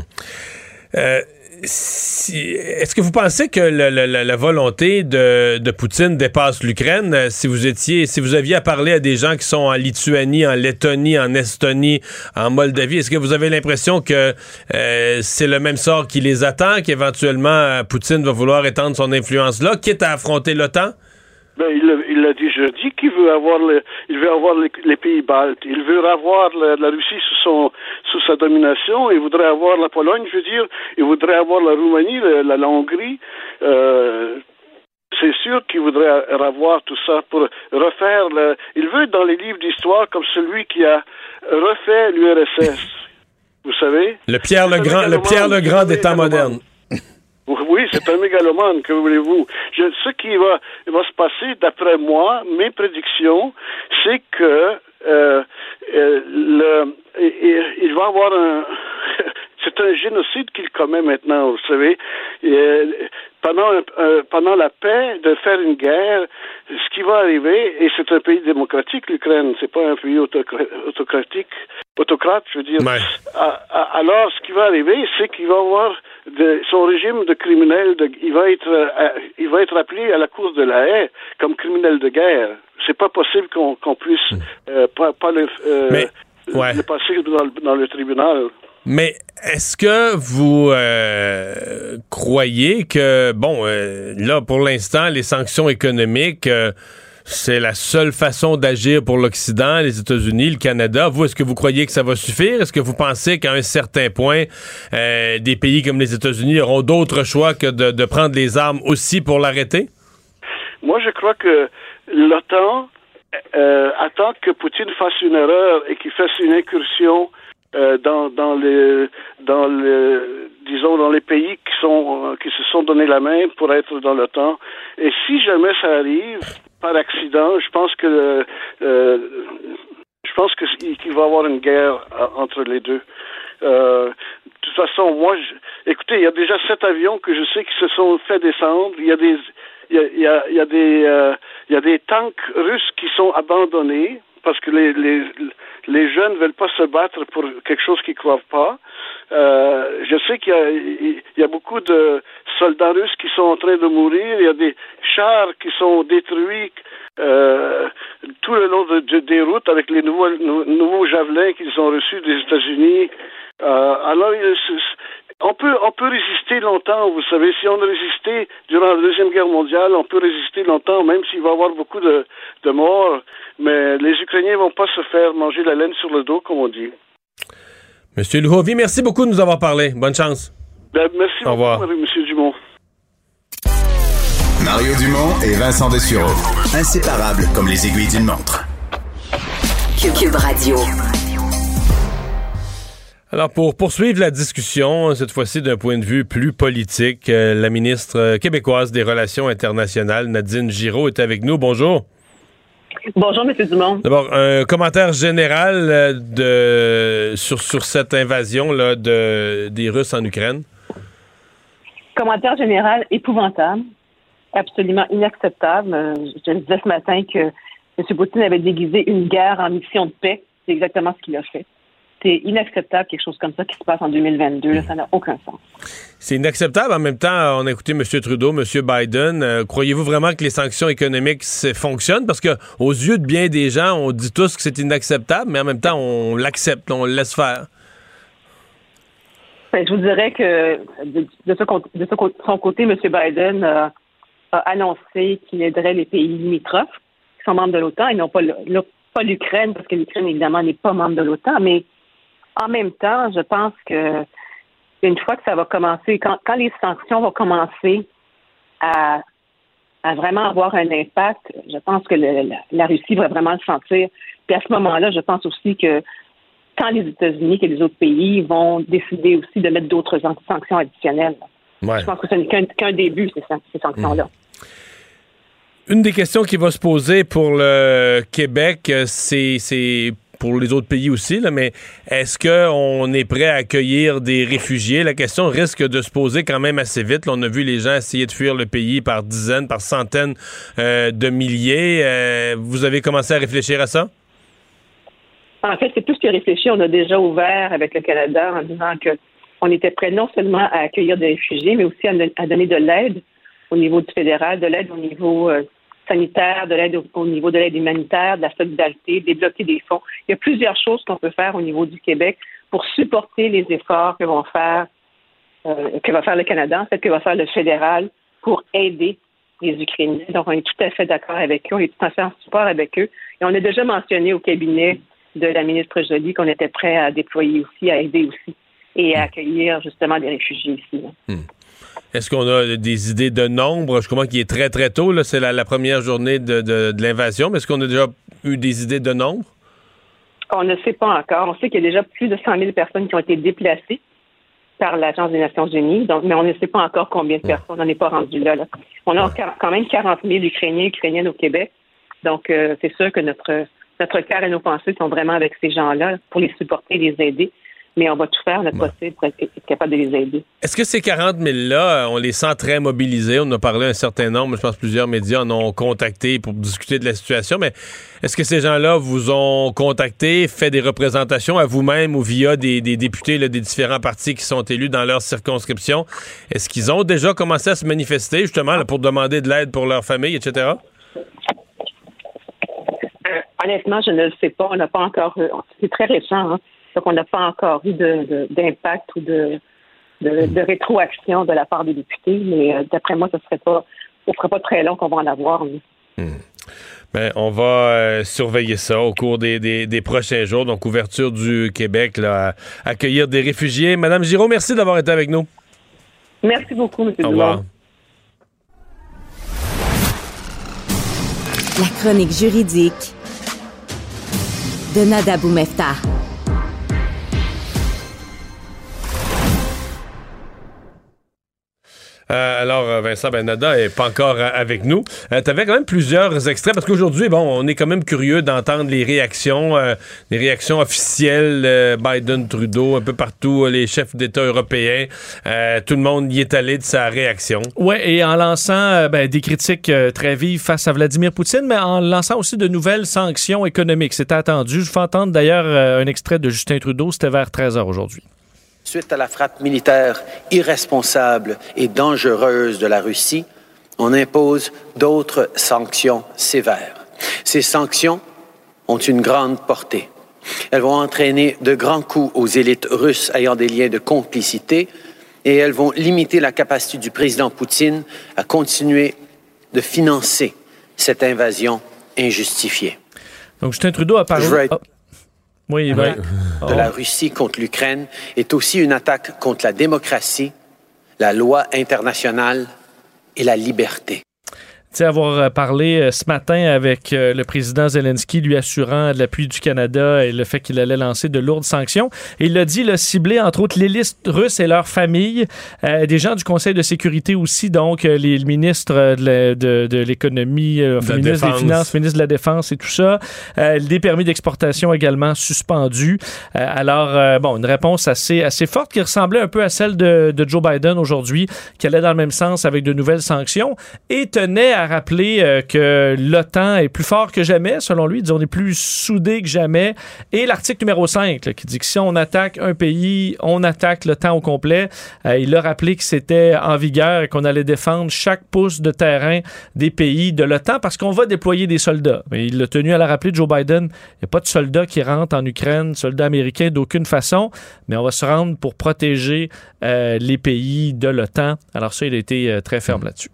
S3: Euh, est-ce que vous pensez que la volonté de, Poutine dépasse l'Ukraine? Euh, si vous étiez, si vous aviez à parler à des gens qui sont en Lituanie, en Lettonie, en Estonie, en Moldavie, est-ce que vous avez l'impression que euh, c'est le même sort qui les attend, qu'éventuellement euh, Poutine va vouloir étendre son influence là, quitte à affronter l'OTAN?
S6: Ben, il l'a dit qu'il veut avoir le, il veut avoir les, pays baltes. Il veut avoir la, Russie sous son sa domination. Il voudrait avoir la Pologne, je veux dire. Il voudrait avoir la Roumanie, la, la Hongrie. Euh, c'est sûr qu'il voudrait avoir tout ça pour refaire le. Il veut être dans les livres d'histoire comme celui qui a refait l'URSS. Vous savez?
S3: Le Pierre le Grand, le Pierre le Grand d'État moderne.
S6: Oui, c'est un mégalomane, que voulez-vous? ce qui va, va se passer, d'après moi, mes prédictions, c'est que euh, euh, le, il, va avoir un... c'est un génocide qu'il commet maintenant, vous savez. Euh, pendant, pendant la paix, de faire une guerre, ce qui va arriver, et c'est un pays démocratique, l'Ukraine, c'est pas un pays autocratique, autocrate, je veux dire. alors, ce qui va arriver, c'est qu'il va avoir de son régime de criminel, de, il va être, euh, il va être appelé à la cour de la haie comme criminel de guerre. C'est pas possible qu'on puisse hmm. euh, pas, pas le, euh, le, passer dans, dans, le tribunal.
S3: Mais est-ce que vous euh, croyez que, bon, là, pour l'instant, les sanctions économiques c'est la seule façon d'agir pour l'Occident, les États-Unis, le Canada. Vous, est-ce que vous croyez que ça va suffire? Est-ce que vous pensez qu'à un certain point, euh, des pays comme les États-Unis auront d'autres choix que de, prendre les armes aussi pour l'arrêter?
S6: Moi, je crois que l'OTAN euh, attend que Poutine fasse une erreur et qu'il fasse une incursion euh, dans, dans les dans le disons dans les pays qui sont qui se sont donné la main pour être dans l'OTAN et si jamais ça arrive par accident. Je pense que euh, je pense que qu'il va y avoir une guerre euh, entre les deux. Euh, de toute façon, moi, écoutez, il y a déjà sept avions que je sais qui se sont fait descendre. Il y a des, il y a, il y a, des, euh, il y a des tanks russes qui sont abandonnés parce que les, les, les jeunes ne veulent pas se battre pour quelque chose qu'ils croient pas. Euh, je sais qu'il y a, beaucoup de soldats russes qui sont en train de mourir. Il y a des chars qui sont détruits euh, tout le long de, de, des routes avec les nouveaux, nouveaux javelins qu'ils ont reçus des États-Unis. Euh, alors, on peut, on peut résister longtemps, vous savez. Si on a résisté durant la Deuxième Guerre mondiale, on peut résister longtemps, même s'il va y avoir beaucoup de, de morts. Mais les Ukrainiens vont pas se faire manger la laine sur le dos, comme on dit.
S3: Monsieur Louhovi, merci beaucoup de nous avoir parlé. Bonne chance.
S6: Ben, merci
S3: Au revoir.
S6: beaucoup, Monsieur Dumont.
S2: Mario Dumont et Vincent Dessureau. Inséparables comme les aiguilles d'une montre.
S1: Cube Radio.
S3: Alors, pour poursuivre la discussion, cette fois-ci d'un point de vue plus politique, euh, la ministre euh, québécoise des Relations internationales, Nadine Giraud, est avec nous. Bonjour.
S7: Bonjour, M. Dumont.
S3: D'abord, un commentaire général euh, de, sur, sur cette invasion là, de, des Russes en Ukraine.
S7: Commentaire général épouvantable, absolument inacceptable. Euh, Je le disais ce matin que M. Poutine avait déguisé une guerre en mission de paix. C'est exactement ce qu'il a fait. C'est inacceptable, quelque chose comme ça qui se passe en 2022. Là, ça n'a aucun sens.
S3: C'est inacceptable. En même temps, on a écouté M. Trudeau, M. Biden. Euh, Croyez-vous vraiment que les sanctions économiques fonctionnent? Parce que aux yeux de bien des gens, on dit tous que c'est inacceptable, mais en même temps, on l'accepte, on le laisse faire.
S7: Ben, je vous dirais que de, de ce cô- de ce cô- son côté, M. Biden euh, a annoncé qu'il aiderait les pays limitrophes qui sont membres de l'OTAN et non pas le- le- pas l'Ukraine, parce que l'Ukraine, évidemment, n'est pas membre de l'OTAN, mais en même temps, je pense que une fois que ça va commencer, quand, quand les sanctions vont commencer à, à vraiment avoir un impact, je pense que le- la, la Russie va vraiment le sentir. Puis à ce moment-là, je pense aussi que quand les États-Unis et les autres pays vont décider aussi de mettre d'autres san- sanctions additionnelles.
S3: Ouais.
S7: Je pense que ce n'est qu'un début, ces, san- ces sanctions-là.
S3: Une des questions qui va se poser pour le Québec, euh, c'est pour les autres pays aussi, mais est-ce qu'on est prêt à accueillir des réfugiés? La question risque de se poser quand même assez vite. On a vu les gens essayer de fuir le pays par dizaines, par centaines euh, de milliers. Euh, vous avez commencé à réfléchir à ça?
S7: En fait, c'est plus que réfléchi. On a déjà ouvert avec le Canada en disant que on était prêt non seulement à accueillir des réfugiés, mais aussi à, à donner de l'aide au niveau du fédéral, de l'aide au niveau euh, sanitaire, de l'aide au, au niveau de l'aide humanitaire, de la solidarité, débloquer des fonds. Il y a plusieurs choses qu'on peut faire au niveau du Québec pour supporter les efforts que vont faire euh, que va faire le Canada, en fait, que va faire le fédéral pour aider les Ukrainiens. Donc, on est tout à fait d'accord avec eux, on est tout à fait en support avec eux. Et on a déjà mentionné au cabinet de la ministre Joly qu'on était prêt à déployer aussi, à aider aussi et à accueillir justement des réfugiés ici.
S3: Est-ce qu'on a des idées de nombre? Je comprends qu'il est très, très tôt. C'est la, la première journée de, de- de l'invasion, mais est-ce qu'on a déjà eu des idées de nombre?
S7: On ne sait pas encore. On sait qu'il y a déjà plus de 100 000 personnes qui ont été déplacées par l'Agence des Nations Unies, donc, mais on ne sait pas encore combien de personnes. On n'est pas rendu là, là. On a quand même 40 000 Ukrainiens et Ukrainiennes au Québec. Donc, euh, c'est sûr que notre, notre cœur et nos pensées sont vraiment avec ces gens-là pour les supporter, les aider. Mais on va tout faire notre possible pour être, capable de les aider.
S3: Est-ce que ces 40 000-là, on les sent très mobilisés? On en a parlé un certain nombre. Je pense que plusieurs médias en ont contacté pour discuter de la situation. Mais est-ce que ces gens-là vous ont contacté, fait des représentations à vous-même ou via des, des députés là, des différents partis qui sont élus dans leur circonscription? Est-ce qu'ils ont déjà commencé à se manifester justement là, pour demander de l'aide pour leur famille, etc.?
S7: Euh, honnêtement, je ne le sais pas. On n'a pas encore. euh, C'est très récent, hein. Donc on n'a pas encore eu de- de- d'impact ou de, de, de rétroaction de la part des députés. Mais euh, d'après moi, ce serait pas. Ce serait pas très long qu'on va en avoir. mais-
S3: Ben, on va euh, surveiller ça au cours des, des- des prochains jours. Donc, ouverture du Québec là, à accueillir des réfugiés. Madame Giraud, merci d'avoir été avec nous.
S7: Merci beaucoup, M.
S3: Au revoir.
S7: Dumont.
S1: La chronique juridique de Nada Boumefta.
S3: Euh, alors, Alors, Vincent Benada est pas encore avec nous. tu avais quand même plusieurs extraits parce qu'aujourd'hui, bon, on est quand même curieux d'entendre les réactions, les réactions officielles Biden-Trudeau, un peu partout, les chefs d'État européens. tout le monde y est allé de sa réaction.
S4: Oui, et en lançant ben, des critiques très vives face à Vladimir Poutine, mais en lançant aussi de nouvelles sanctions économiques. C'était attendu. Je vous fais entendre d'ailleurs un extrait de Justin Trudeau. C'était vers 13 h aujourd'hui.
S8: Suite à la frappe militaire irresponsable et dangereuse de la Russie, on impose d'autres sanctions sévères. Ces sanctions ont une grande portée. Elles vont entraîner de grands coups aux élites russes ayant des liens de complicité et elles vont limiter la capacité du président Poutine à continuer de financer cette invasion injustifiée.
S4: Donc Justin Trudeau a parlé
S8: oui, de la oh. Russie contre l'Ukraine est aussi une attaque contre la démocratie, la loi internationale et la liberté
S4: avoir euh, parlé euh, ce matin avec euh, le président Zelensky, lui assurant de l'appui du Canada et le fait qu'il allait lancer de lourdes sanctions. Et il a dit le cibler, entre autres, les listes russes et leurs familles, des gens du Conseil de sécurité aussi, donc les ministres de, l'économie, le ministre des Finances, ministre de la Défense et tout ça. des permis d'exportation également suspendus. alors, bon, une réponse assez, assez forte qui ressemblait un peu à celle de, de Joe Biden aujourd'hui, qui allait dans le même sens avec de nouvelles sanctions et tenait à rappeler euh, que l'OTAN est plus fort que jamais, selon lui. on est plus soudé que jamais. Et l'article numéro 5, qui dit que si on attaque un pays, on attaque l'OTAN au complet. Euh, il a rappelé que c'était en vigueur et qu'on allait défendre chaque pouce de terrain des pays de l'OTAN parce qu'on va déployer des soldats. Mais il a tenu à la rappeler, Joe Biden. Il n'y a pas de soldats qui rentrent en Ukraine, soldats américains d'aucune façon, mais on va se rendre pour protéger euh, les pays de l'OTAN. Alors ça, il a été très ferme là-dessus.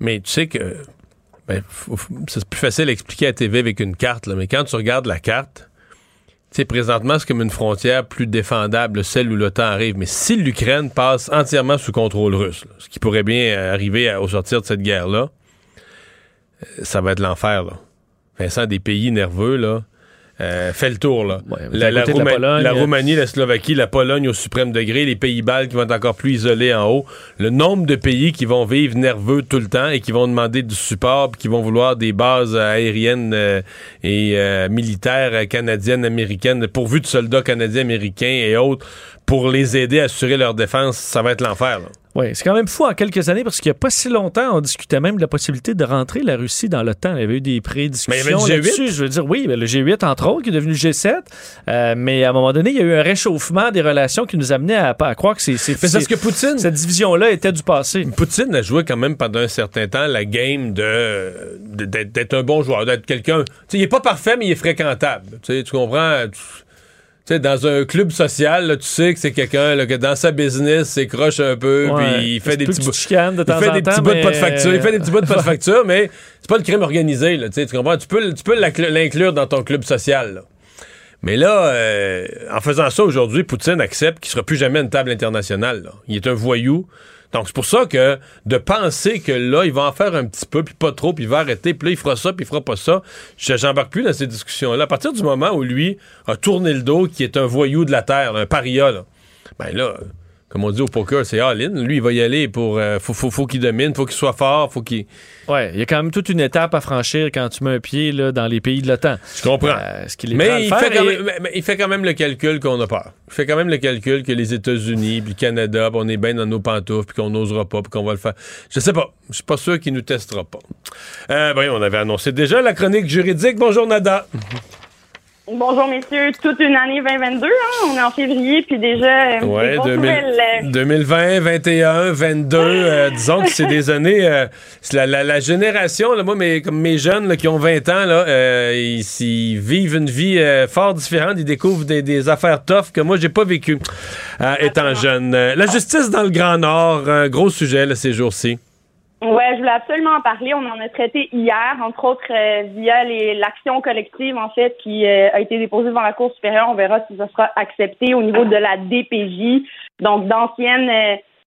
S3: Mais tu sais que ben, c'est plus facile à expliquer à TV avec une carte, là, mais quand tu regardes la carte, tu présentement, c'est comme une frontière plus défendable, celle où l'OTAN arrive. Mais si l'Ukraine passe entièrement sous contrôle russe, ce qui pourrait bien arriver au sortir de cette guerre-là, euh, ça va être l'enfer. Là. Vincent, des pays nerveux, là, euh, fait le tour. Là. la, la, Roumanie, la Slovaquie, la Pologne au suprême degré, les pays-Baltes qui vont être encore plus isolés en haut. Le nombre de pays qui vont vivre nerveux tout le temps et qui vont demander du support, qui vont vouloir des bases aériennes euh, et euh, militaires canadiennes, américaines, pourvues de soldats canadiens, américains et autres, pour les aider à assurer leur défense, ça va être l'enfer.
S4: Oui, c'est quand même fou en quelques années parce qu'il n'y a pas si longtemps, on discutait même de la possibilité de rentrer la Russie dans l'OTAN. Il y avait eu des prédiscussions là-dessus. Je veux dire, oui, le G8, entre autres, qui est devenu G7. Euh, mais à un moment donné, il y a eu un réchauffement des relations qui nous amenait à, à croire que c'est.
S3: parce que Poutine.
S4: Cette division-là était du passé.
S3: Poutine a joué quand même pendant un certain temps la game de d'être un bon joueur, d'être quelqu'un. Il n'est pas parfait, mais il est fréquentable. Tu comprends? Sais, dans un club social, tu sais que c'est quelqu'un que dans sa business, c'est croche un peu, puis il fait des petits bouts.
S4: De temps
S3: il fait
S4: des
S3: petits bouts de pas de facture. Il fait des petits bouts de pas de facture, mais c'est pas le crime organisé, là, tu comprends? Tu peux, tu peux l'inclure dans ton club social, Mais là, euh, en faisant ça aujourd'hui, Poutine accepte qu'il sera plus jamais une table internationale. Il est un voyou. Donc, c'est pour ça que de penser que là, il va en faire un petit peu, puis pas trop, puis il va arrêter, puis là, il fera ça, puis il fera pas ça, j'embarque plus dans ces discussions-là. À partir du moment où lui a tourné le dos, qui est un voyou de la Terre, un paria, là, ben là, comme on dit au poker, c'est all-in. Lui, il va y aller pour. Euh, faut, faut, faut qu'il domine, faut qu'il soit fort, faut qu'il.
S4: Ouais, il y a quand même toute une étape à franchir quand tu mets un pied là, dans les pays de l'OTAN.
S3: Je comprends. Euh, ce qu'il est mais, il fait quand même, mais, il fait quand même le calcul qu'on a peur. Il fait quand même le calcul que les États-Unis, puis le Canada, on est bien dans nos pantoufles, puis qu'on n'osera pas, puis qu'on va le faire. Je sais pas. Je suis pas sûr qu'il nous testera pas. Euh, ben, on avait annoncé déjà la chronique juridique. Bonjour, Nada.
S9: Bonjour messieurs, toute une année 2022, hein? on est en février puis déjà euh,
S3: ouais, 2020, 21, 22, disons que c'est des années euh, la, la, génération là, moi mes comme mes jeunes qui ont 20 ans là, euh, ils, vivent une vie fort différente, ils découvrent des, affaires tough que moi j'ai pas vécu étant jeune. la justice dans le Grand Nord, un gros sujet là, ces jours-ci.
S9: Ouais, je voulais absolument en parler. On en a traité hier, entre autres euh, via l'action collective en fait qui euh, a été déposée devant la Cour supérieure. On verra si ça sera accepté au niveau de la DPJ. Donc d'anciennes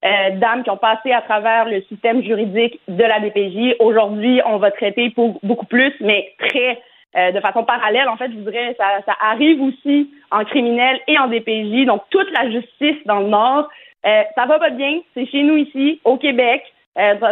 S9: euh, dames qui ont passé à travers le système juridique de la DPJ. Aujourd'hui, on va traiter pour beaucoup plus, mais très de façon parallèle. En fait, je voudrais ça, ça arrive aussi en criminel et en DPJ. Donc toute la justice dans le Nord, ça va pas bien. C'est chez nous ici, au Québec.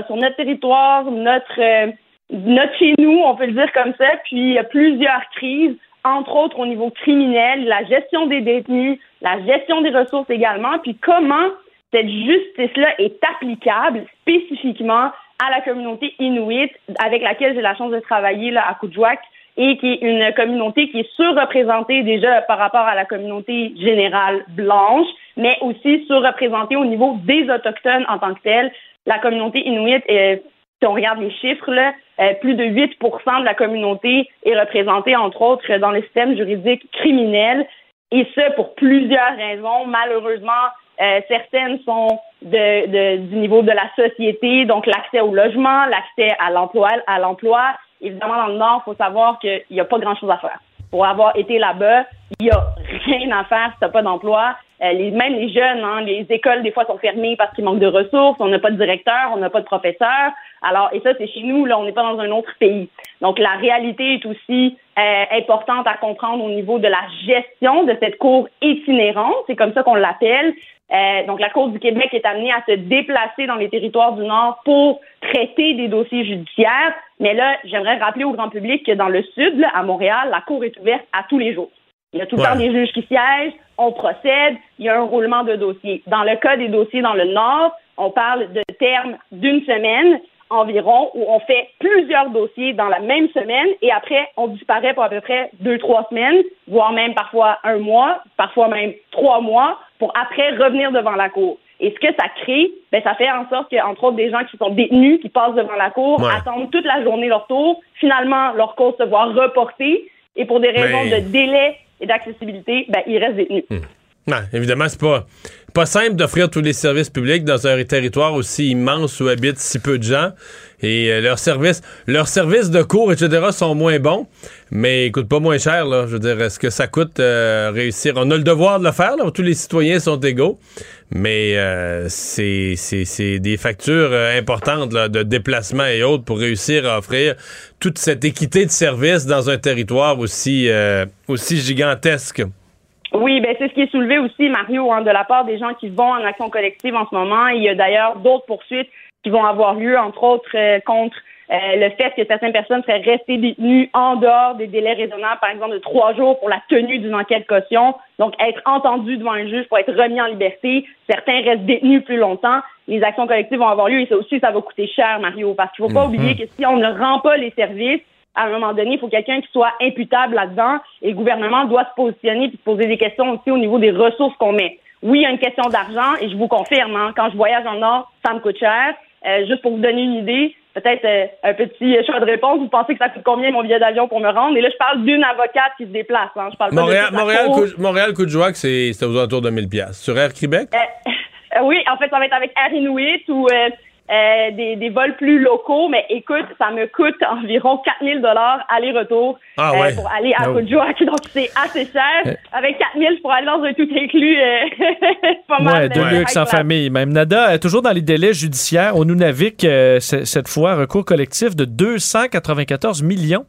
S9: Sur notre territoire, notre, notre chez nous, on peut le dire comme ça. Puis il y a plusieurs crises, entre autres au niveau criminel, la gestion des détenus, la gestion des ressources également, puis comment cette justice-là est applicable spécifiquement à la communauté inuit avec laquelle j'ai la chance de travailler là, à Kujwak et qui est une communauté qui est surreprésentée déjà par rapport à la communauté générale blanche, mais aussi surreprésentée au niveau des Autochtones en tant que tels. La communauté inuit, est, si on regarde les chiffres, là, euh, plus de 8% de la communauté est représentée, entre autres, dans le système juridique criminel, et ce, pour plusieurs raisons. Malheureusement, euh, certaines sont de, de, du niveau de la société, donc l'accès au logement, l'accès à l'emploi, à l'emploi. Évidemment, dans le Nord, il faut savoir qu'il n'y a pas grand-chose à faire. Pour avoir été là-bas, il n'y a rien à faire si tu n'as pas d'emploi. Euh, les, même les jeunes, hein, les écoles, des fois, sont fermées parce qu'il manque de ressources, on n'a pas de directeur, on n'a pas de professeur. Alors, et ça, c'est chez nous, là, on n'est pas dans un autre pays. Donc, la réalité est aussi euh, importante à comprendre au niveau de la gestion de cette cour itinérante, c'est comme ça qu'on l'appelle. Euh, donc, la Cour du Québec est amenée à se déplacer dans les territoires du Nord pour traiter des dossiers judiciaires. Mais là, j'aimerais rappeler au grand public que dans le Sud, à Montréal, la Cour est ouverte à tous les jours. Il y a tout le temps des juges qui siègent, on procède, il y a un roulement de dossiers. Dans le cas des dossiers dans le Nord, on parle de termes d'une semaine environ où on fait plusieurs dossiers dans la même semaine et après, on disparaît pour à peu près deux, trois semaines, voire même parfois un mois, parfois même trois mois, pour après revenir devant la cour. Et ce que ça crée, ben, ça fait en sorte qu'entre autres, des gens qui sont détenus, qui passent devant la cour, attendent toute la journée leur tour, finalement, leur cause se voit reportée, et pour des raisons de délai et d'accessibilité, ben, ils restent détenus.
S3: Hmm. Non, évidemment, c'est pas, pas simple d'offrir tous les services publics dans un territoire aussi immense où habitent si peu de gens. Et euh, leurs services, leurs services de cours, etc., sont moins bons, mais ils coûtent pas moins cher. Là. Je veux dire, est-ce que ça coûte euh, réussir? On a le devoir de le faire, là, tous les citoyens sont égaux, mais euh, c'est, c'est, des factures importantes de déplacement et autres pour réussir à offrir toute cette équité de services dans un territoire aussi, aussi gigantesque.
S9: Oui, ben c'est ce qui est soulevé aussi, Mario, hein, de la part des gens qui vont en action collective en ce moment. Il y a d'ailleurs d'autres poursuites qui vont avoir lieu, entre autres, euh, contre euh, le fait que certaines personnes seraient restées détenues en dehors des délais raisonnables, par exemple de trois jours pour la tenue d'une enquête caution, donc être entendu devant un juge pour être remis en liberté. Certains restent détenus plus longtemps. Les actions collectives vont avoir lieu et ça aussi, ça va coûter cher, Mario, parce qu'il ne faut pas mhm. oublier que si on ne rend pas les services, à un moment donné, il faut quelqu'un qui soit imputable là-dedans et le gouvernement doit se positionner et se poser des questions aussi au niveau des ressources qu'on met. Oui, il y a une question d'argent et je vous confirme, hein, quand je voyage en Nord, ça me coûte cher. Euh, juste pour vous donner une idée, peut-être euh, un petit choix de réponse. Vous pensez que ça coûte combien mon billet d'avion pour me rendre? Et là, je parle d'une avocate qui se déplace. Hein. Je parle
S3: Montréal,
S9: pas
S3: de Montréal, Montréal, Montréal c'est aux alentours de 1000 Sur Air Québec?
S9: Euh, oui, en fait, ça va être avec Air Inuit ou euh, des, des, vols plus locaux, mais écoute, ça me coûte environ 4000 dollars aller-retour
S3: ah
S9: euh, pour aller à oh. donc c'est assez cher. Euh. Avec 4000 pour aller dans un tout inclus,
S4: pas mal. Ouais, de luxe en famille. Même Nada, toujours dans les délais judiciaires, on nous navigue cette fois recours collectif de 294 millions.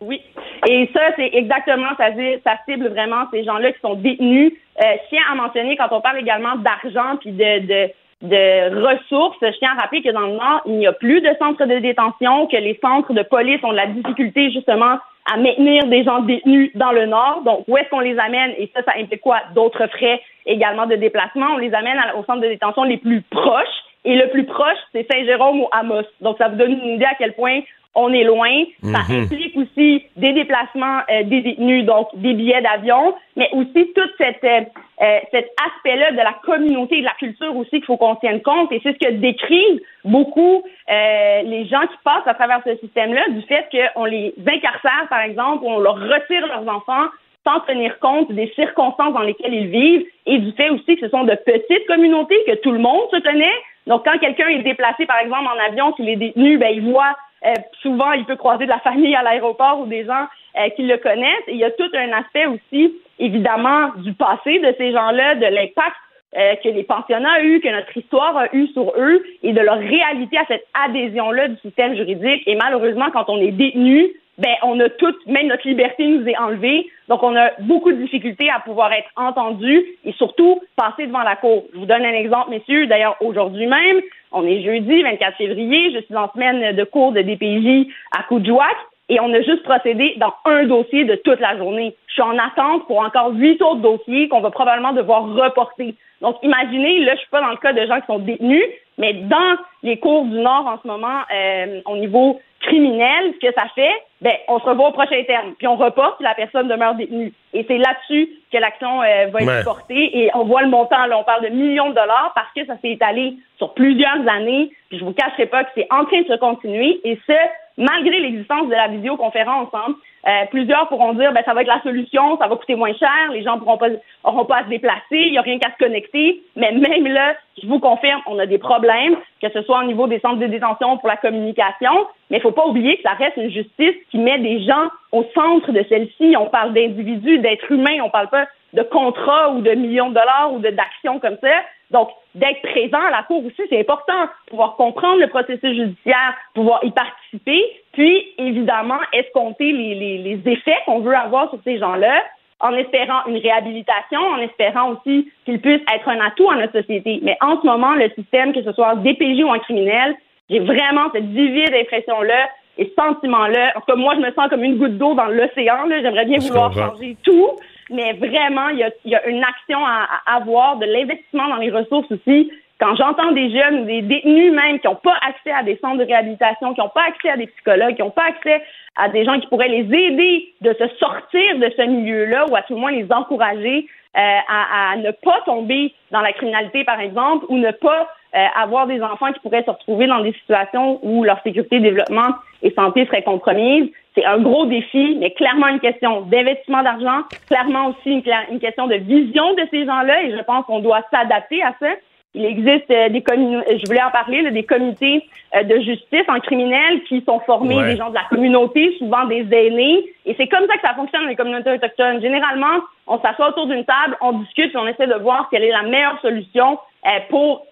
S9: Oui. Et ça, c'est exactement, ça, ça cible vraiment ces gens-là qui sont détenus. Euh, je tiens à mentionner, quand on parle également d'argent puis de, de de ressources. Je tiens à rappeler que dans le Nord, il n'y a plus de centres de détention, que les centres de police ont de la difficulté justement à maintenir des gens détenus dans le Nord. Donc, où est-ce qu'on les amène? Et ça, ça implique quoi? D'autres frais également de déplacement. On les amène aux centres de détention les plus proches. Et le plus proche, c'est Saint-Jérôme ou Amos. Donc, ça vous donne une idée à quel point on est loin. Ça mhm. implique aussi des déplacements euh, des détenus, donc des billets d'avion, mais aussi tout cette, euh, euh, cet aspect-là de la communauté et de la culture aussi qu'il faut qu'on tienne compte. Et c'est ce que décrivent beaucoup les gens qui passent à travers ce système-là, du fait qu'on les incarcère, par exemple, on leur retire leurs enfants sans tenir compte des circonstances dans lesquelles ils vivent et du fait aussi que ce sont de petites communautés, que tout le monde se connaît. Donc, quand quelqu'un est déplacé, par exemple, en avion, qu'il est détenu, ben, il voit euh, souvent, il peut croiser de la famille à l'aéroport ou des gens euh, qui le connaissent. il y a tout un aspect aussi, évidemment, du passé de ces gens-là, de l'impact euh, que les pensionnats ont eu, que notre histoire a eu sur eux et de leur réalité à cette adhésion-là du système juridique. Et malheureusement, quand on est détenu, ben on a toute, même notre liberté nous est enlevée. Donc on a beaucoup de difficultés à pouvoir être entendu et surtout passer devant la cour. Je vous donne un exemple, messieurs. D'ailleurs, aujourd'hui même, on est jeudi 24 février, je suis en semaine de cours de DPJ à Coudjouac et on a juste procédé dans un dossier de toute la journée. Je suis en attente pour encore huit autres dossiers qu'on va probablement devoir reporter. Donc, imaginez, là, je suis pas dans le cas de gens qui sont détenus, mais dans les cours du Nord en ce moment, euh, au niveau criminel, ce que ça fait, ben, on se revoit au prochain terme, puis on reporte, puis la personne demeure détenue. Et c'est là-dessus que l'action euh, va être portée. Et on voit le montant, là, on parle de millions de dollars parce que ça s'est étalé sur plusieurs années. Puis je vous cacherai pas que c'est en train de se continuer. Et ce, malgré l'existence de la visioconférence. Hein, euh, plusieurs pourront dire ben ça va être la solution, ça va coûter moins cher, les gens pourront pas auront pas à se déplacer, il y a rien qu'à se connecter. Mais même là, je vous confirme, on a des problèmes, que ce soit au niveau des centres de détention pour la communication, mais il faut pas oublier que ça reste une justice qui met des gens au centre de celle-ci. On parle d'individus, d'êtres humains, on parle pas de contrats ou de millions de dollars ou d'actions comme ça. Donc, d'être présent à la Cour aussi, c'est important. Pouvoir comprendre le processus judiciaire, pouvoir y participer, puis, évidemment, escompter les, les, les effets qu'on veut avoir sur ces gens-là en espérant une réhabilitation, en espérant aussi qu'ils puissent être un atout à notre société. Mais en ce moment, le système, que ce soit en DPJ ou en criminel, j'ai vraiment cette vivide impression-là et ce sentiment-là. En tout cas, moi, je me sens comme une goutte d'eau dans l'océan. J'aimerais bien vouloir changer tout mais vraiment, il y a, une action à, avoir, de l'investissement dans les ressources aussi. Quand j'entends des jeunes des détenus même qui n'ont pas accès à des centres de réhabilitation, qui n'ont pas accès à des psychologues, qui n'ont pas accès à des gens qui pourraient les aider de se sortir de ce milieu-là ou à tout le moins les encourager euh, à, ne pas tomber dans la criminalité, par exemple, ou ne pas euh, avoir des enfants qui pourraient se retrouver dans des situations où leur sécurité, développement et santé seraient compromises. C'est un gros défi, mais clairement une question d'investissement d'argent, clairement aussi une, une, question de vision de ces gens-là, et je pense qu'on doit s'adapter à ça. Il existe euh, des communautés, je voulais en parler, des comités euh, de justice en criminel qui sont formés des gens de la communauté, souvent des aînés. Et c'est comme ça que ça fonctionne dans les communautés autochtones. Généralement, on s'assoit autour d'une table, on discute, et on essaie de voir quelle est la meilleure solution euh, pour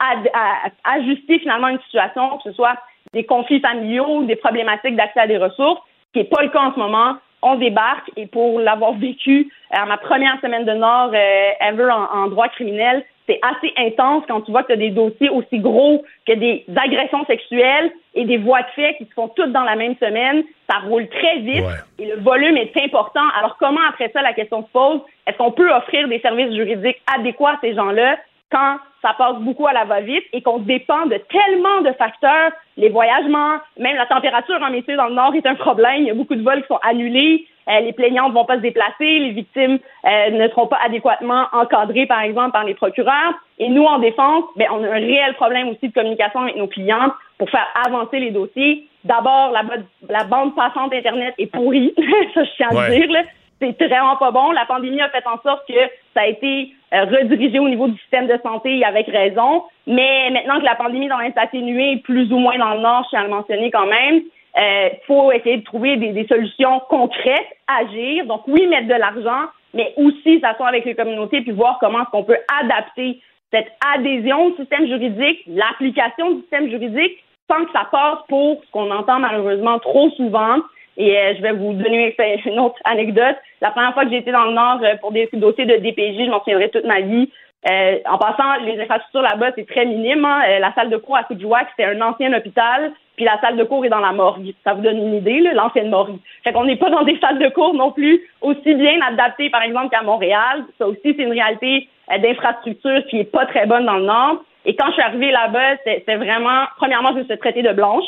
S9: ajuster finalement une situation, que ce soit des conflits familiaux ou des problématiques d'accès à des ressources ce qui n'est pas le cas en ce moment. On débarque et pour l'avoir vécu à ma première semaine de Nord euh, ever en, droit criminel, c'est assez intense quand tu vois que tu as des dossiers aussi gros que des agressions sexuelles et des voies de fait qui se font toutes dans la même semaine. Ça roule très vite et le volume est important. Alors comment après ça la question se pose? Est-ce qu'on peut offrir des services juridiques adéquats à ces gens-là quand ça passe beaucoup à la va-vite et qu'on dépend de tellement de facteurs, les voyagements, même la température en métier dans le nord est un problème. Il y a beaucoup de vols qui sont annulés. Euh, les plaignants ne vont pas se déplacer, les victimes euh, ne seront pas adéquatement encadrées, par exemple, par les procureurs. Et nous, en défense, ben, on a un réel problème aussi de communication avec nos clients pour faire avancer les dossiers. D'abord, la, la, bande passante Internet est pourrie, ça je tiens à dire. Là c'est vraiment pas bon. La pandémie a fait en sorte que ça a été euh, redirigé au niveau du système de santé avec raison. Mais maintenant que la pandémie dans atténuée, plus ou moins dans le Nord, je tiens à le mentionner quand même, il euh, faut essayer de trouver des, solutions concrètes, agir. Donc oui, mettre de l'argent, mais aussi s'asseoir avec les communautés puis voir comment est-ce qu'on peut adapter cette adhésion au système juridique, l'application du système juridique, sans que ça passe pour ce qu'on entend malheureusement trop souvent, et euh, je vais vous donner une autre anecdote. La première fois que j'ai été dans le Nord euh, pour des dossiers de DPJ, je m'en souviendrai toute ma vie. Euh, en passant, les infrastructures là-bas, c'est très minime. Hein. la salle de cours à Coudjouac, c'est un ancien hôpital, puis la salle de cours est dans la morgue. Ça vous donne une idée, l'ancienne morgue. Fait qu'on n'est pas dans des salles de cours non plus aussi bien adaptées, par exemple, qu'à Montréal. Ça aussi, c'est une réalité d'infrastructure qui est pas très bonne dans le Nord. Et quand je suis arrivée là-bas, c'est vraiment, premièrement, je me suis traitée de blanche.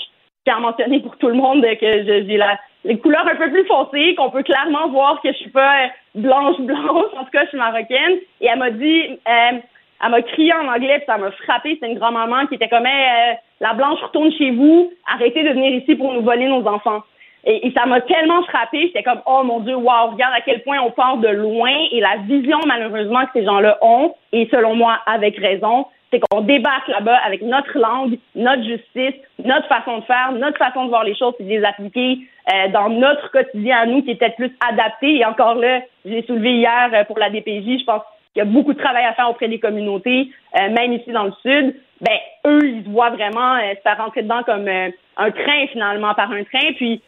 S9: J'ai mentionné pour tout le monde que j'ai la, les couleurs un peu plus foncées, qu'on peut clairement voir que je suis pas blanche blanche. En tout cas, je suis marocaine. Et elle m'a dit, euh, elle m'a crié en anglais, puis ça m'a frappé. C'était une grand-maman qui était comme, euh, la blanche retourne chez vous, arrêtez de venir ici pour nous voler nos enfants. Et, ça m'a tellement frappé, j'étais comme, oh mon Dieu, wow, regarde à quel point on part de loin et la vision malheureusement que ces gens-là ont, et selon moi avec raison, c'est qu'on débarque là-bas avec notre langue, notre justice, notre façon de faire, notre façon de voir les choses et de les appliquer euh, dans notre quotidien à nous qui est peut-être plus adapté. Et encore là, j'ai soulevé hier euh, pour la DPJ, je pense qu'il y a beaucoup de travail à faire auprès des communautés, euh, même ici dans le Sud. Ben, eux, ils voient vraiment se faire rentrer dedans comme un train finalement par un train. Puis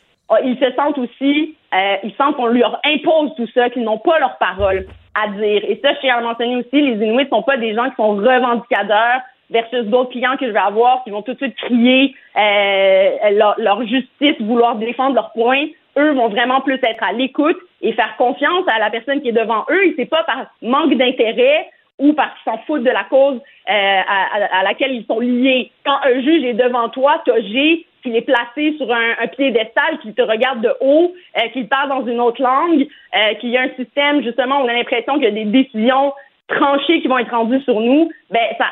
S9: ils se sentent aussi, euh, ils sentent qu'on leur impose tout ça, qu'ils n'ont pas leur parole à dire. Et ça, je tiens à mentionner aussi, les Inuits ne sont pas des gens qui sont revendicateurs versus d'autres clients que je vais avoir qui vont tout de suite crier euh, leur, leur, justice, vouloir défendre leurs points. Eux vont vraiment plus être à l'écoute et faire confiance à la personne qui est devant eux. Et c'est pas par manque d'intérêt ou parce qu'ils s'en foutent de la cause euh, à, à, laquelle ils sont liés. Quand un juge est devant toi, tu as G qu'il est placé sur un, un piédestal, qu'il te regarde de haut, euh, qu'il parle dans une autre langue, euh, qu'il y a un système, justement, où on a l'impression qu'il y a des décisions tranchées qui vont être rendues sur nous, ben ça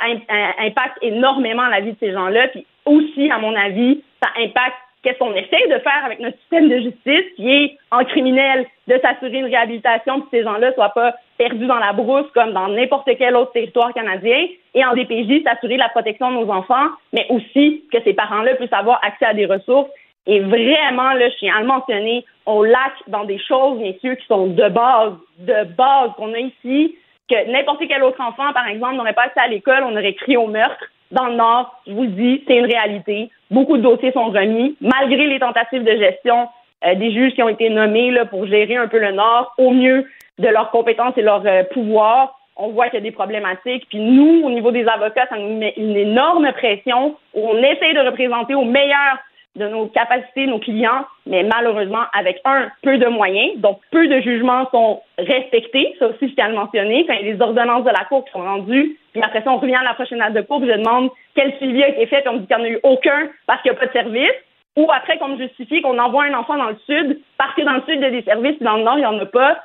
S9: impacte énormément la vie de ces gens-là. Puis aussi, à mon avis, ça impacte qu'est-ce qu'on essaie de faire avec notre système de justice, qui est en criminel, de s'assurer une réhabilitation, que ces gens-là soient pas perdus dans la brousse comme dans n'importe quel autre territoire canadien, et en DPJ, s'assurer la protection de nos enfants, mais aussi que ces parents-là puissent avoir accès à des ressources. Et vraiment, là, je tiens à le mentionner, on laque dans des choses, bien sûr, qui sont de base, de base qu'on a ici, que n'importe quel autre enfant, par exemple, n'aurait pas accès à l'école, on aurait crié au meurtre. Dans le Nord, je vous dis, c'est une réalité. Beaucoup de dossiers sont remis, malgré les tentatives de gestion euh, des juges qui ont été nommés là, pour gérer un peu le Nord au mieux de leurs compétences et leurs euh, pouvoirs. On voit qu'il y a des problématiques. Puis nous, au niveau des avocats, ça nous met une énorme pression on essaie de représenter au meilleur de nos capacités, nos clients, mais malheureusement avec un peu de moyens, donc peu de jugements sont respectés, ça aussi je tiens à le mentionner, a des ordonnances de la Cour qui sont rendues, puis après ça on revient à la prochaine date de Cour, puis je demande quel suivi a été fait, puis on me dit qu'il n'y en a eu aucun parce qu'il n'y a pas de service, ou après qu'on me justifie qu'on envoie un enfant dans le sud parce que dans le sud il y a des services, puis dans le nord il n'y en a pas,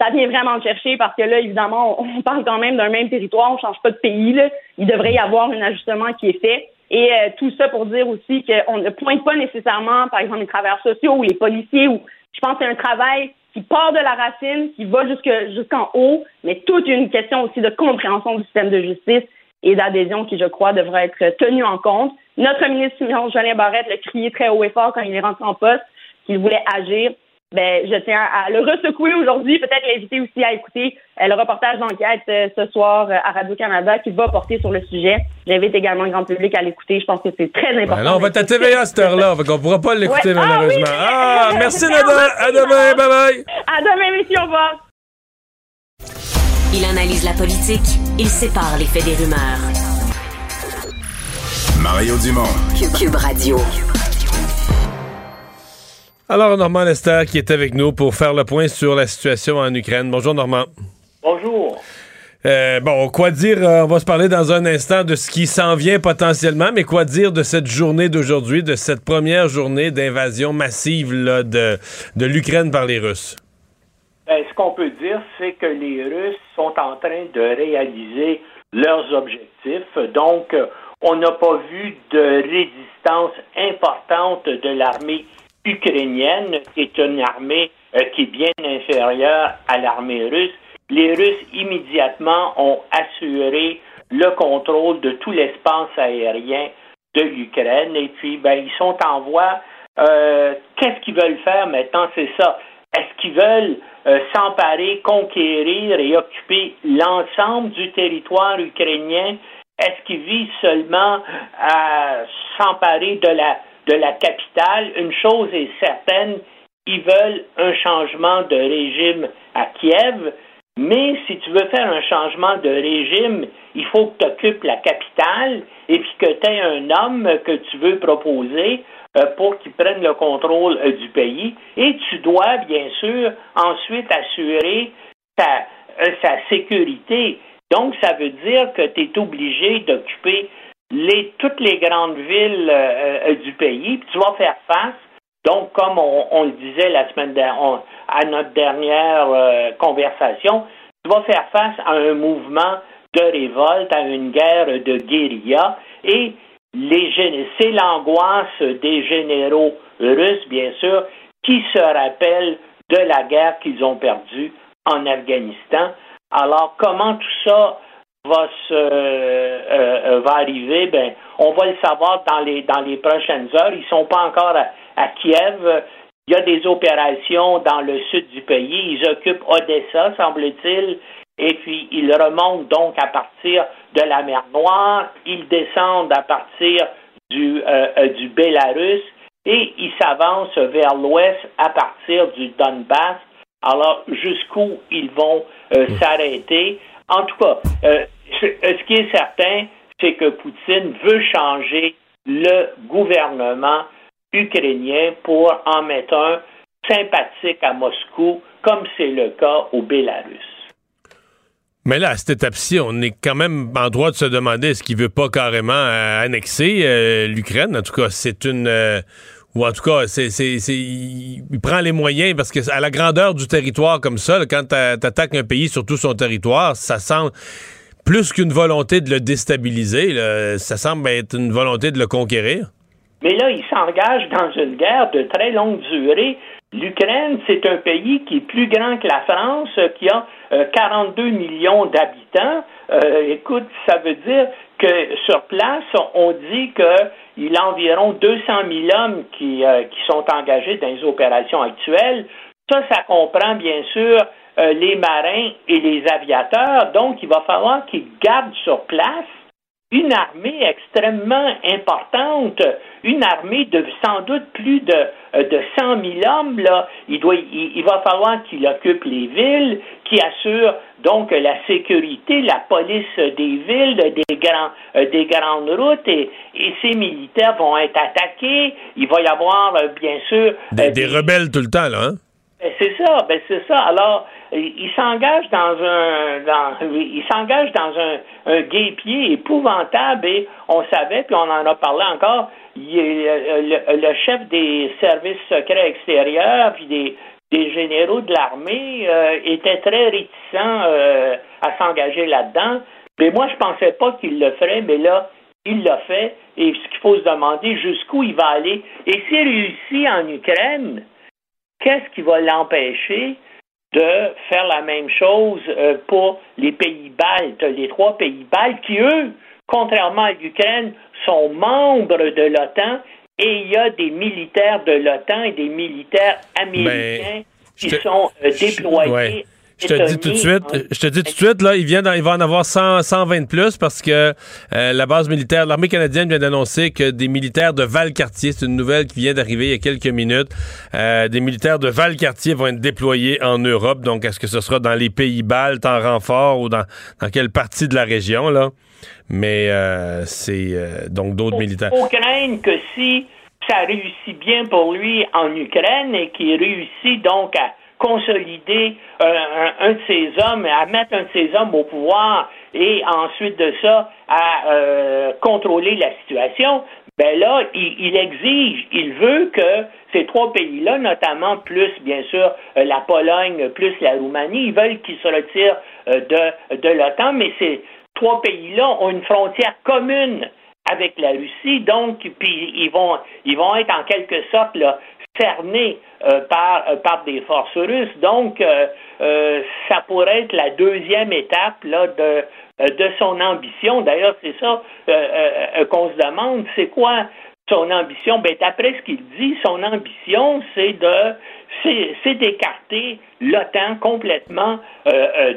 S9: ça vient vraiment le chercher parce que là, évidemment, on parle quand même d'un même territoire, on ne change pas de pays. Là. Il devrait y avoir un ajustement qui est fait. Et euh, tout ça pour dire aussi qu'on ne pointe pas nécessairement, par exemple, les travailleurs sociaux ou les policiers. Ou je pense que c'est un travail qui part de la racine, qui va jusqu'en haut, mais toute une question aussi de compréhension du système de justice et d'adhésion qui, je crois, devrait être tenue en compte. Notre ministre Simon Jolin Barrette l'a crié très haut et fort quand il est rentré en poste qu'il voulait agir ben, je tiens à le ressecouer aujourd'hui, peut-être l'inviter aussi à écouter euh, le reportage d'enquête euh, ce soir euh, à Radio-Canada qui va porter sur le sujet. J'invite également le grand public à l'écouter. Je pense que c'est très important.
S3: Ben on va t'attéveiller à cette heure-là, on ne pourra pas l'écouter ah malheureusement. Ah, merci Nada. À demain, bye bye.
S9: À demain, messieurs, au revoir.
S1: Il analyse la politique, il sépare les faits des rumeurs.
S2: Mario Dumont.
S1: Cube Radio.
S3: Alors, Normand Lester qui est avec nous pour faire le point sur la situation en Ukraine. Bonjour, Normand.
S10: Bonjour.
S3: Euh, bon, quoi dire, euh, on va se parler dans un instant de ce qui s'en vient potentiellement, mais quoi dire de cette journée d'aujourd'hui, de cette première journée d'invasion massive de, de l'Ukraine par les Russes?
S10: Ben, ce qu'on peut dire, c'est que les Russes sont en train de réaliser leurs objectifs. Donc, on n'a pas vu de résistance importante de l'armée ukrainienne, est une armée euh, qui est bien inférieure à l'armée russe, les Russes immédiatement ont assuré le contrôle de tout l'espace aérien de l'Ukraine et puis ben, ils sont en voie. Euh, qu'est-ce qu'ils veulent faire maintenant? C'est ça. Est-ce qu'ils veulent euh, s'emparer, conquérir et occuper l'ensemble du territoire ukrainien? Est-ce qu'ils visent seulement à s'emparer de la de la capitale, une chose est certaine, ils veulent un changement de régime à Kiev, mais si tu veux faire un changement de régime, il faut que tu occupes la capitale et puis que tu aies un homme que tu veux proposer euh, pour qu'il prenne le contrôle euh, du pays. Et tu dois, bien sûr, ensuite assurer ta, euh, sa sécurité. Donc, ça veut dire que tu es obligé d'occuper toutes les grandes villes euh, euh, du pays, tu vas faire face. Donc, comme on, le disait la semaine dernière, à notre dernière euh, conversation, tu vas faire face à un mouvement de révolte, à une guerre de guérilla, et c'est l'angoisse des généraux russes, bien sûr, qui se rappellent de la guerre qu'ils ont perdue en Afghanistan. Alors, comment tout ça va se euh, euh, va arriver, ben on va le savoir dans les dans les prochaines heures. Ils sont pas encore à, Kiev. Il y a des opérations dans le sud du pays. Ils occupent Odessa, semble-t-il, et puis ils remontent donc à partir de la mer Noire. Ils descendent à partir du euh, du Bélarus et il s'avance vers l'ouest à partir du Donbass. Alors, jusqu'où ils vont euh, s'arrêter? En tout cas, euh, ce qui est certain, c'est que Poutine veut changer le gouvernement ukrainien pour en mettre un sympathique à Moscou, comme c'est le cas au Bélarus.
S3: Mais là, à cette étape-ci, on est quand même en droit de se demander est-ce qu'il veut pas carrément euh, annexer euh, l'Ukraine. En tout cas, c'est une euh, ou en tout cas, c'est, il prend les moyens parce que à la grandeur du territoire comme ça, quand tu attaques un pays sur tout son territoire, ça semble plus qu'une volonté de le déstabiliser. ça semble être une volonté de le conquérir.
S10: Mais là, il s'engage dans une guerre de très longue durée. L'Ukraine, c'est un pays qui est plus grand que la France, qui a 42 euh, millions d'habitants. Euh, écoute, ça veut dire que sur place, on dit qu'il y a environ 200 000 hommes qui, euh, qui sont engagés dans les opérations actuelles. Ça, ça comprend bien sûr les marins et les aviateurs. Donc, il va falloir qu'ils gardent sur place une armée extrêmement importante, une armée de sans doute plus de, euh, de 100 000 hommes. Là. Il, doit, il, va falloir qu'il occupe les villes, qui assure donc la sécurité, la police des villes, des, grands, euh, des grandes routes, et, et, ces militaires vont être attaqués. Il va y avoir, euh, bien sûr...
S3: Des, des, rebelles tout le temps, là, hein?
S10: Ben, c'est ça, ben c'est ça. Alors, il s'engage dans un il s'engage dans un, un guépier épouvantable et on savait, puis on en a parlé encore, il le, le, chef des services secrets extérieurs, puis des, généraux de l'armée euh, était très réticent euh, à s'engager là-dedans. Mais moi, je pensais pas qu'il le ferait, mais là, il l'a fait. Et ce qu'il faut se demander, jusqu'où il va aller. Et s'il réussit en Ukraine, qu'est-ce qui va l'empêcher de faire la même chose euh, pour les pays baltes, les trois pays baltes qui, eux, contrairement à l'Ukraine, sont membres de l'OTAN et il y a des militaires de l'OTAN et des militaires américains ben, qui sont euh, déployés
S3: je te dis tout de suite, je te dis tout de suite, là, il, vient il va en avoir 100, 120 de plus parce que euh, la base militaire, l'armée canadienne vient d'annoncer que des militaires de Valcartier, c'est une nouvelle qui vient d'arriver il y a quelques minutes, euh, des militaires de Valcartier vont être déployés en Europe. Donc, est-ce que ce sera dans les pays baltes en renfort ou dans, dans quelle partie de la région, là? Mais euh, c'est donc d'autres militaires.
S10: Il faut craindre que si ça réussit bien pour lui en Ukraine et qu'il réussit donc à consolider euh, un, de ces hommes, à mettre un de ces hommes au pouvoir et ensuite de ça à euh, contrôler la situation, ben là, il, exige, il veut que ces trois pays-là, notamment plus, bien sûr, euh, la Pologne, plus la Roumanie, ils veulent qu'ils se retirent de, de l'OTAN, mais ces trois pays-là ont une frontière commune avec la Russie, donc puis ils vont ils vont être en quelque sorte là, cernés par, euh, par des forces russes. Donc, euh, ça pourrait être la deuxième étape là, de, de son ambition. D'ailleurs, c'est ça qu'on se demande, c'est quoi son ambition? Ben, d'après ce qu'il dit, son ambition, c'est de c'est d'écarter l'OTAN complètement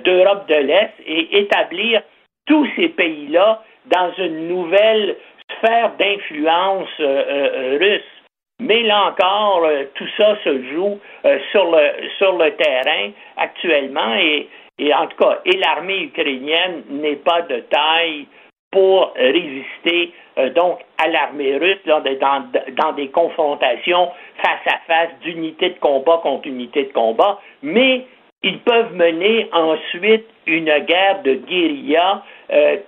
S10: d'Europe de l'Est et établir tous ces pays-là dans une nouvelle sphère d'influence russe. Mais là encore, euh, tout ça se joue euh, sur, le, sur le terrain actuellement et, et en tout cas, et l'armée ukrainienne n'est pas de taille pour résister euh, donc à l'armée russe dans, dans, des confrontations face à face d'unité de combat contre unité de combat, mais ils peuvent mener ensuite une guerre de guérilla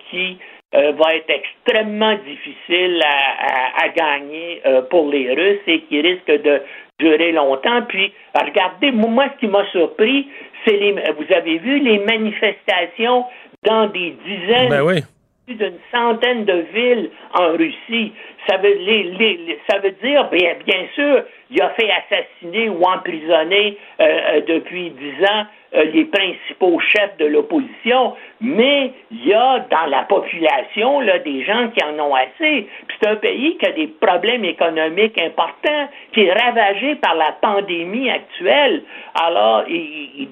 S10: qui euh, va être extrêmement difficile à, à, gagner euh, pour les Russes et qui risque de durer longtemps. Puis, regardez, moi, ce qui m'a surpris, c'est les, vous avez vu les manifestations dans des dizaines,
S3: ben oui.
S10: D'une centaine de villes en Russie. Ça veut, les, les, ça veut dire, bien, bien sûr, il a fait assassiner ou emprisonner euh, depuis dix ans euh, les principaux chefs de l'opposition, mais il y a dans la population là, des gens qui en ont assez. c'est un pays qui a des problèmes économiques importants, qui est ravagé par la pandémie actuelle. Alors, il,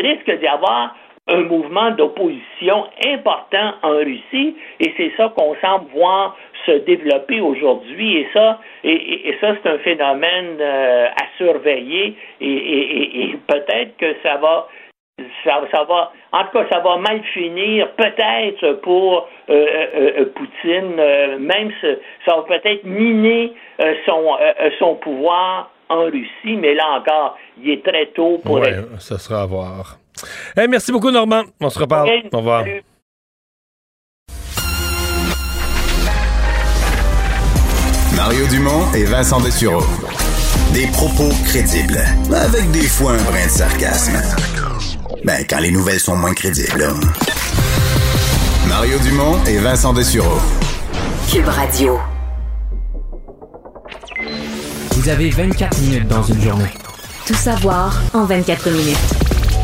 S10: risque d'y avoir un mouvement d'opposition important en Russie et c'est ça qu'on semble voir se développer aujourd'hui et ça et, ça c'est un phénomène euh, à surveiller et, peut-être que ça va ça, va en tout cas ça va mal finir peut-être pour euh, euh, Poutine même ça va peut-être miner son son pouvoir en Russie mais là encore il est très tôt pour
S3: ouais, ça sera à voir merci beaucoup, Normand. On se reparle. Au revoir.
S2: Mario Dumont et Vincent Dessureau. Des propos crédibles, avec des fois un brin de sarcasme. Ben, quand les nouvelles sont moins crédibles. Mario Dumont et Vincent Dessureau.
S1: Cube Radio.
S11: Vous avez 24 minutes dans une journée.
S1: Tout savoir en 24 minutes.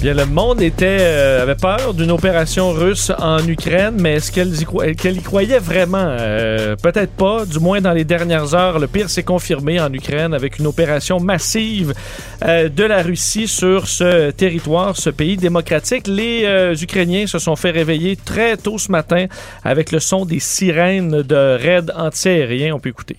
S4: Bien, le monde était, euh, avait peur d'une opération russe en Ukraine, mais est-ce qu'elle y, croyait vraiment? Euh, peut-être pas, du moins dans les dernières heures. Le pire s'est confirmé en Ukraine avec une opération massive euh, de la Russie sur ce territoire, ce pays démocratique. Les Ukrainiens se sont fait réveiller très tôt ce matin avec le son des sirènes de raids antiaériens. On peut écouter.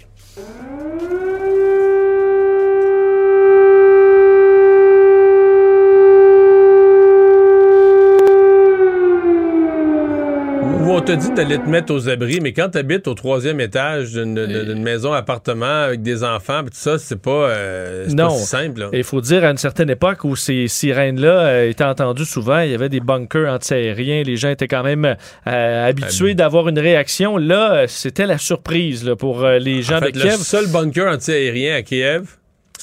S3: On te dit d'aller te mettre aux abris, mais quand tu habites au troisième étage d'une maison, appartement avec des enfants, tout ça, c'est pas, euh, pas si simple.
S4: Il faut dire, à une certaine époque où ces sirènes-là euh, étaient entendues souvent, il y avait des bunkers antiaériens, les gens étaient quand même euh, habitués d'avoir une réaction. Là, c'était la surprise pour les gens de Kiev. Le
S3: seul bunker antiaérien à Kiev,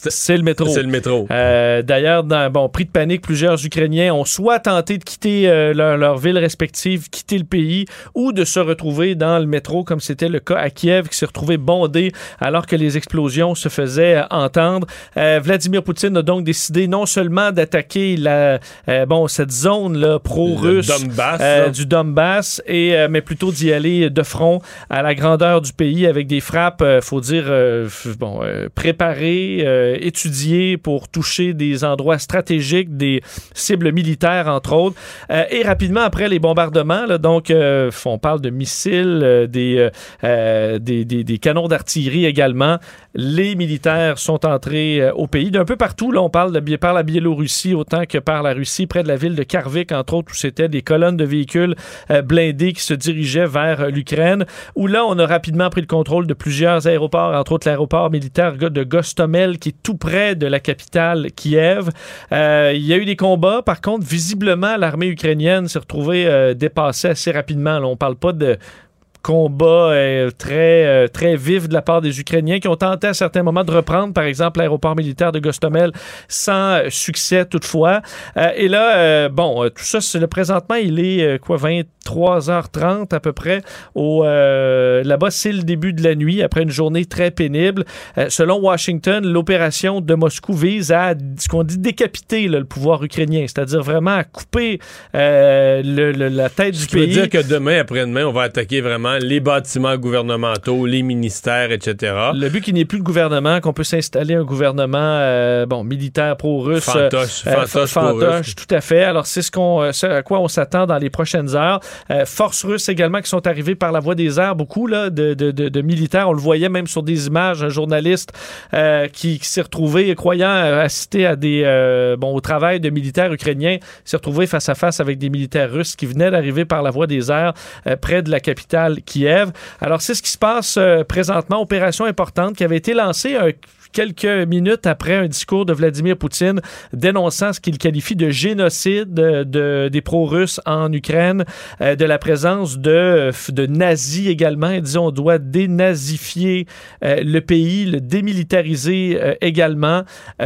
S4: c'est le métro.
S3: C'est le métro.
S4: Euh, d'ailleurs, dans bon, prix de panique, plusieurs Ukrainiens ont soit tenté de quitter euh, leur, ville respective, quitter le pays, ou de se retrouver dans le métro, comme c'était le cas à Kiev, qui s'est retrouvé bondé alors que les explosions se faisaient entendre. Euh, Vladimir Poutine a donc décidé non seulement d'attaquer la bon cette zone là pro-russe du Donbass, et mais plutôt d'y aller de front à la grandeur du pays avec des frappes, faut dire bon préparées étudiés pour toucher des endroits stratégiques, des cibles militaires, entre autres. Euh, et rapidement, après les bombardements, donc, euh, on parle de missiles, des, des, des, canons d'artillerie également. Les militaires sont entrés au pays d'un peu partout. Là, on parle de, par la Biélorussie autant que par la Russie, près de la ville de Karvik, entre autres, où c'était des colonnes de véhicules blindés qui se dirigeaient vers l'Ukraine. Où là, on a rapidement pris le contrôle de plusieurs aéroports, entre autres l'aéroport militaire de Gostomel, qui tout près de la capitale Kiev. Euh, il y a eu des combats. Par contre, visiblement, l'armée ukrainienne s'est retrouvée euh, dépassée assez rapidement. Là, on parle pas de combat euh, très, euh, très vif de la part des Ukrainiens qui ont tenté à certains moments de reprendre, par exemple, l'aéroport militaire de Gostomel sans succès toutefois. Euh, et là, bon, tout ça, c'est le présentement, il est quoi, 23h30 à peu près. Au, là-bas, c'est le début de la nuit après une journée très pénible. selon Washington, l'opération de Moscou vise à ce qu'on dit décapiter le pouvoir ukrainien, c'est-à-dire vraiment à couper le, la tête du pays.
S3: Tu veux dire que demain, après-demain, on va attaquer vraiment les bâtiments gouvernementaux, les ministères, etc.
S4: Le but qu'il n'y ait plus de gouvernement, qu'on peut s'installer un gouvernement euh, bon militaire pro-russe.
S3: Fantoche,
S4: euh, fantoche, tout à fait. Alors, c'est ce, qu'on, euh, à quoi on s'attend dans les prochaines heures. forces russes également qui sont arrivées par la voie des airs, beaucoup là, de, de, de, militaires. On le voyait même sur des images, un journaliste qui, s'est retrouvé, croyant assister à des, bon, au travail de militaires ukrainiens, s'est retrouvé face à face avec des militaires russes qui venaient d'arriver par la voie des airs près de la capitale Kiev. Alors, c'est ce qui se passe euh, présentement. Opération importante qui avait été lancée quelques minutes après un discours de Vladimir Poutine dénonçant ce qu'il qualifie de génocide de, des pro-russes en Ukraine, euh, de la présence de, de nazis également. Il dit on doit dénazifier euh, le pays, le démilitariser euh, également,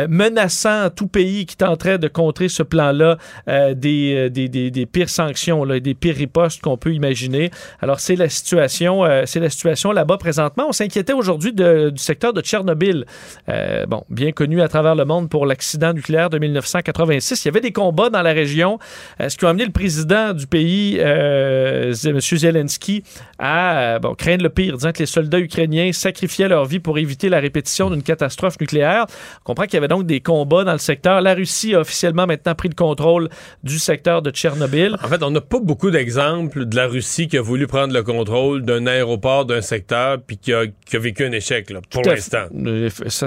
S4: menaçant tout pays qui tenterait de contrer ce plan-là des, des, des, des, pires sanctions, là, des pires ripostes qu'on peut imaginer. Alors c'est la situation, c'est la situation là-bas présentement. On s'inquiétait aujourd'hui du secteur de Tchernobyl. Euh, bon, bien connu à travers le monde pour l'accident nucléaire de 1986. Il y avait des combats dans la région, euh, ce qui a amené le président du pays, euh, M. Zelensky, à bon, craindre le pire, disant que les soldats ukrainiens sacrifiaient leur vie pour éviter la répétition d'une catastrophe nucléaire. On comprend qu'il y avait donc des combats dans le secteur. La Russie a officiellement maintenant pris le contrôle du secteur de Tchernobyl.
S3: En fait, on n'a pas beaucoup d'exemples de la Russie qui a voulu prendre le contrôle d'un aéroport, d'un secteur, puis qui a, qui a vécu un échec, là, pour l'instant.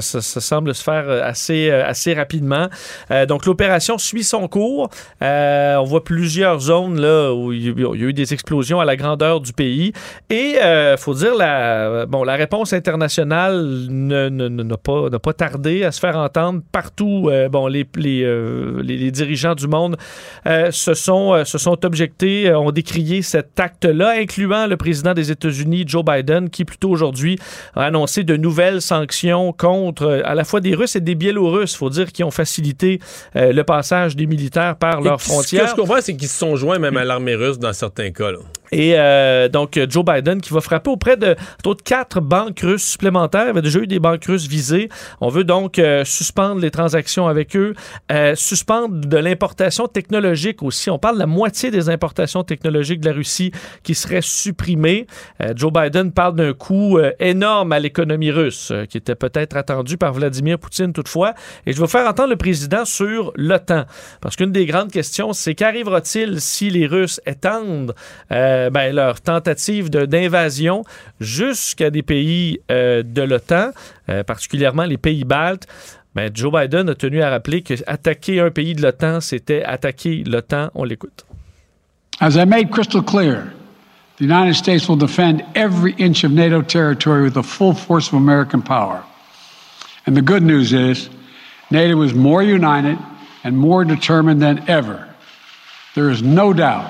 S4: Ça, semble se faire euh, assez, euh, assez rapidement. Euh, donc, l'opération suit son cours. On voit plusieurs zones là, où il y a eu des explosions à la grandeur du pays. Et il faut dire, la, bon, la réponse internationale ne- ne- ne- n'a pas, n'a pas tardé à se faire entendre partout. Bon, les, les, les- dirigeants du monde se, sont, se sont objectés, ont décrié cet acte-là, incluant le président des États-Unis, Joe Biden, qui plus tôt aujourd'hui a annoncé de nouvelles sanctions contre euh, à la fois des Russes et des Biélorusses, il faut dire, qui ont facilité euh, le passage des militaires par
S3: Et
S4: leurs
S3: Ce que
S4: frontières.
S3: je comprends, c'est qu'ils se sont joints même à l'armée russe dans certains cas. là.
S4: Et euh, donc, Joe Biden qui va frapper auprès de d'autres quatre banques russes supplémentaires. Il y avait déjà eu des banques russes visées. On veut donc euh, suspendre les transactions avec eux, euh, suspendre de l'importation technologique aussi. On parle de la moitié des importations technologiques de la Russie qui seraient supprimées. Euh, Joe Biden parle d'un coût énorme à l'économie russe, qui était peut-être attendu par Vladimir Poutine toutefois. Et je vais faire entendre le président sur l'OTAN. Parce qu'une des grandes questions, c'est qu'arrivera-t-il si les Russes étendent euh, ben, leur tentative d'invasion jusqu'à des pays euh, de l'OTAN, euh, particulièrement les pays baltes? Ben, Joe Biden a tenu à rappeler que attaquer un pays de l'OTAN, c'était attaquer l'OTAN. On l'écoute.
S12: As I made crystal clear, the United States will defend every inch of NATO territory with the full force of American power. And the good news is, NATO is more united and more determined than ever. There is no doubt,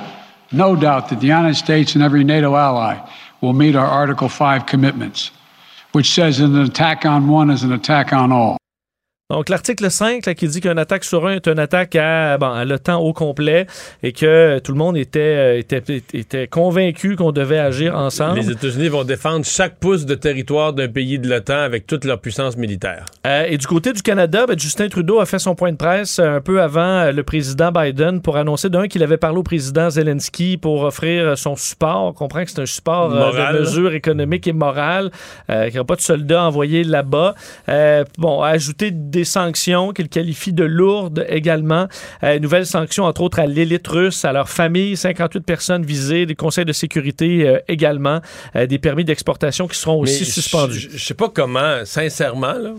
S12: no doubt that the United States and every NATO ally will meet our Article 5 commitments, which says an attack on one is an attack on all.
S4: Donc, l'article 5 là, qui dit qu'une attaque sur un est une attaque à, bon, à l'OTAN au complet et que tout le monde était, euh, était, était convaincu qu'on devait agir ensemble.
S3: Les États-Unis vont défendre chaque pouce de territoire d'un pays de l'OTAN avec toute leur puissance militaire.
S4: Euh, et du côté du Canada, ben, Justin Trudeau a fait son point de presse euh, un peu avant le président Biden pour annoncer d'un qu'il avait parlé au président Zelensky pour offrir son support. On comprend que c'est un support
S3: Moral.
S4: de mesures économiques et morales, euh, qu'il n'y aura pas de soldats envoyés là-bas. Euh, bon, a ajouté des sanctions qu'il qualifie de lourdes également. Euh, nouvelles sanctions, entre autres, à l'élite russe, à leur famille, 58 personnes visées, des conseils de sécurité euh, également, euh, des permis d'exportation qui seront aussi suspendus.
S3: Je je sais pas comment, sincèrement, là.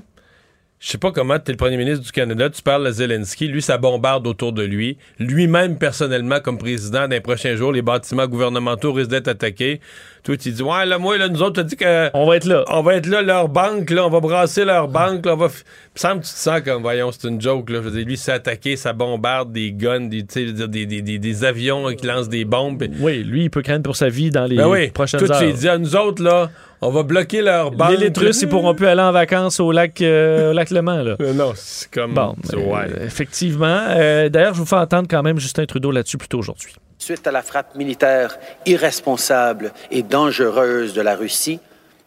S3: Je sais pas comment tu es le premier ministre du Canada, tu parles à Zelensky, lui, ça bombarde autour de lui. Lui-même, personnellement, comme président, dans les prochains jours, les bâtiments gouvernementaux risquent d'être attaqués. Toi, tu dis, ouais, là, moi, là, nous autres, tu dit que.
S4: On va être là.
S3: On va être là, leur banque, là, on va brasser leur banque, là, on va. semble tu te sens comme, voyons, c'est une joke, là. Je veux dire, lui, s'est attaqué, ça bombarde des guns, des, avions qui lancent des bombes.
S4: Oui, lui, il peut craindre pour sa vie dans les
S3: Ben oui,
S4: prochaines
S3: toi, tu
S4: heures.
S3: dis à nous autres, là, on va bloquer leur banque.
S4: L'élite russe, ils pourront plus aller en vacances au lac, euh, au lac Léman. Là.
S3: Euh, non, c'est comme.
S4: Bon,
S3: c'est-
S4: euh,
S3: ouais.
S4: effectivement. Euh, D'ailleurs, je vous fais entendre quand même Justin Trudeau là-dessus plus tôt aujourd'hui.
S8: Suite à la frappe militaire irresponsable et dangereuse de la Russie,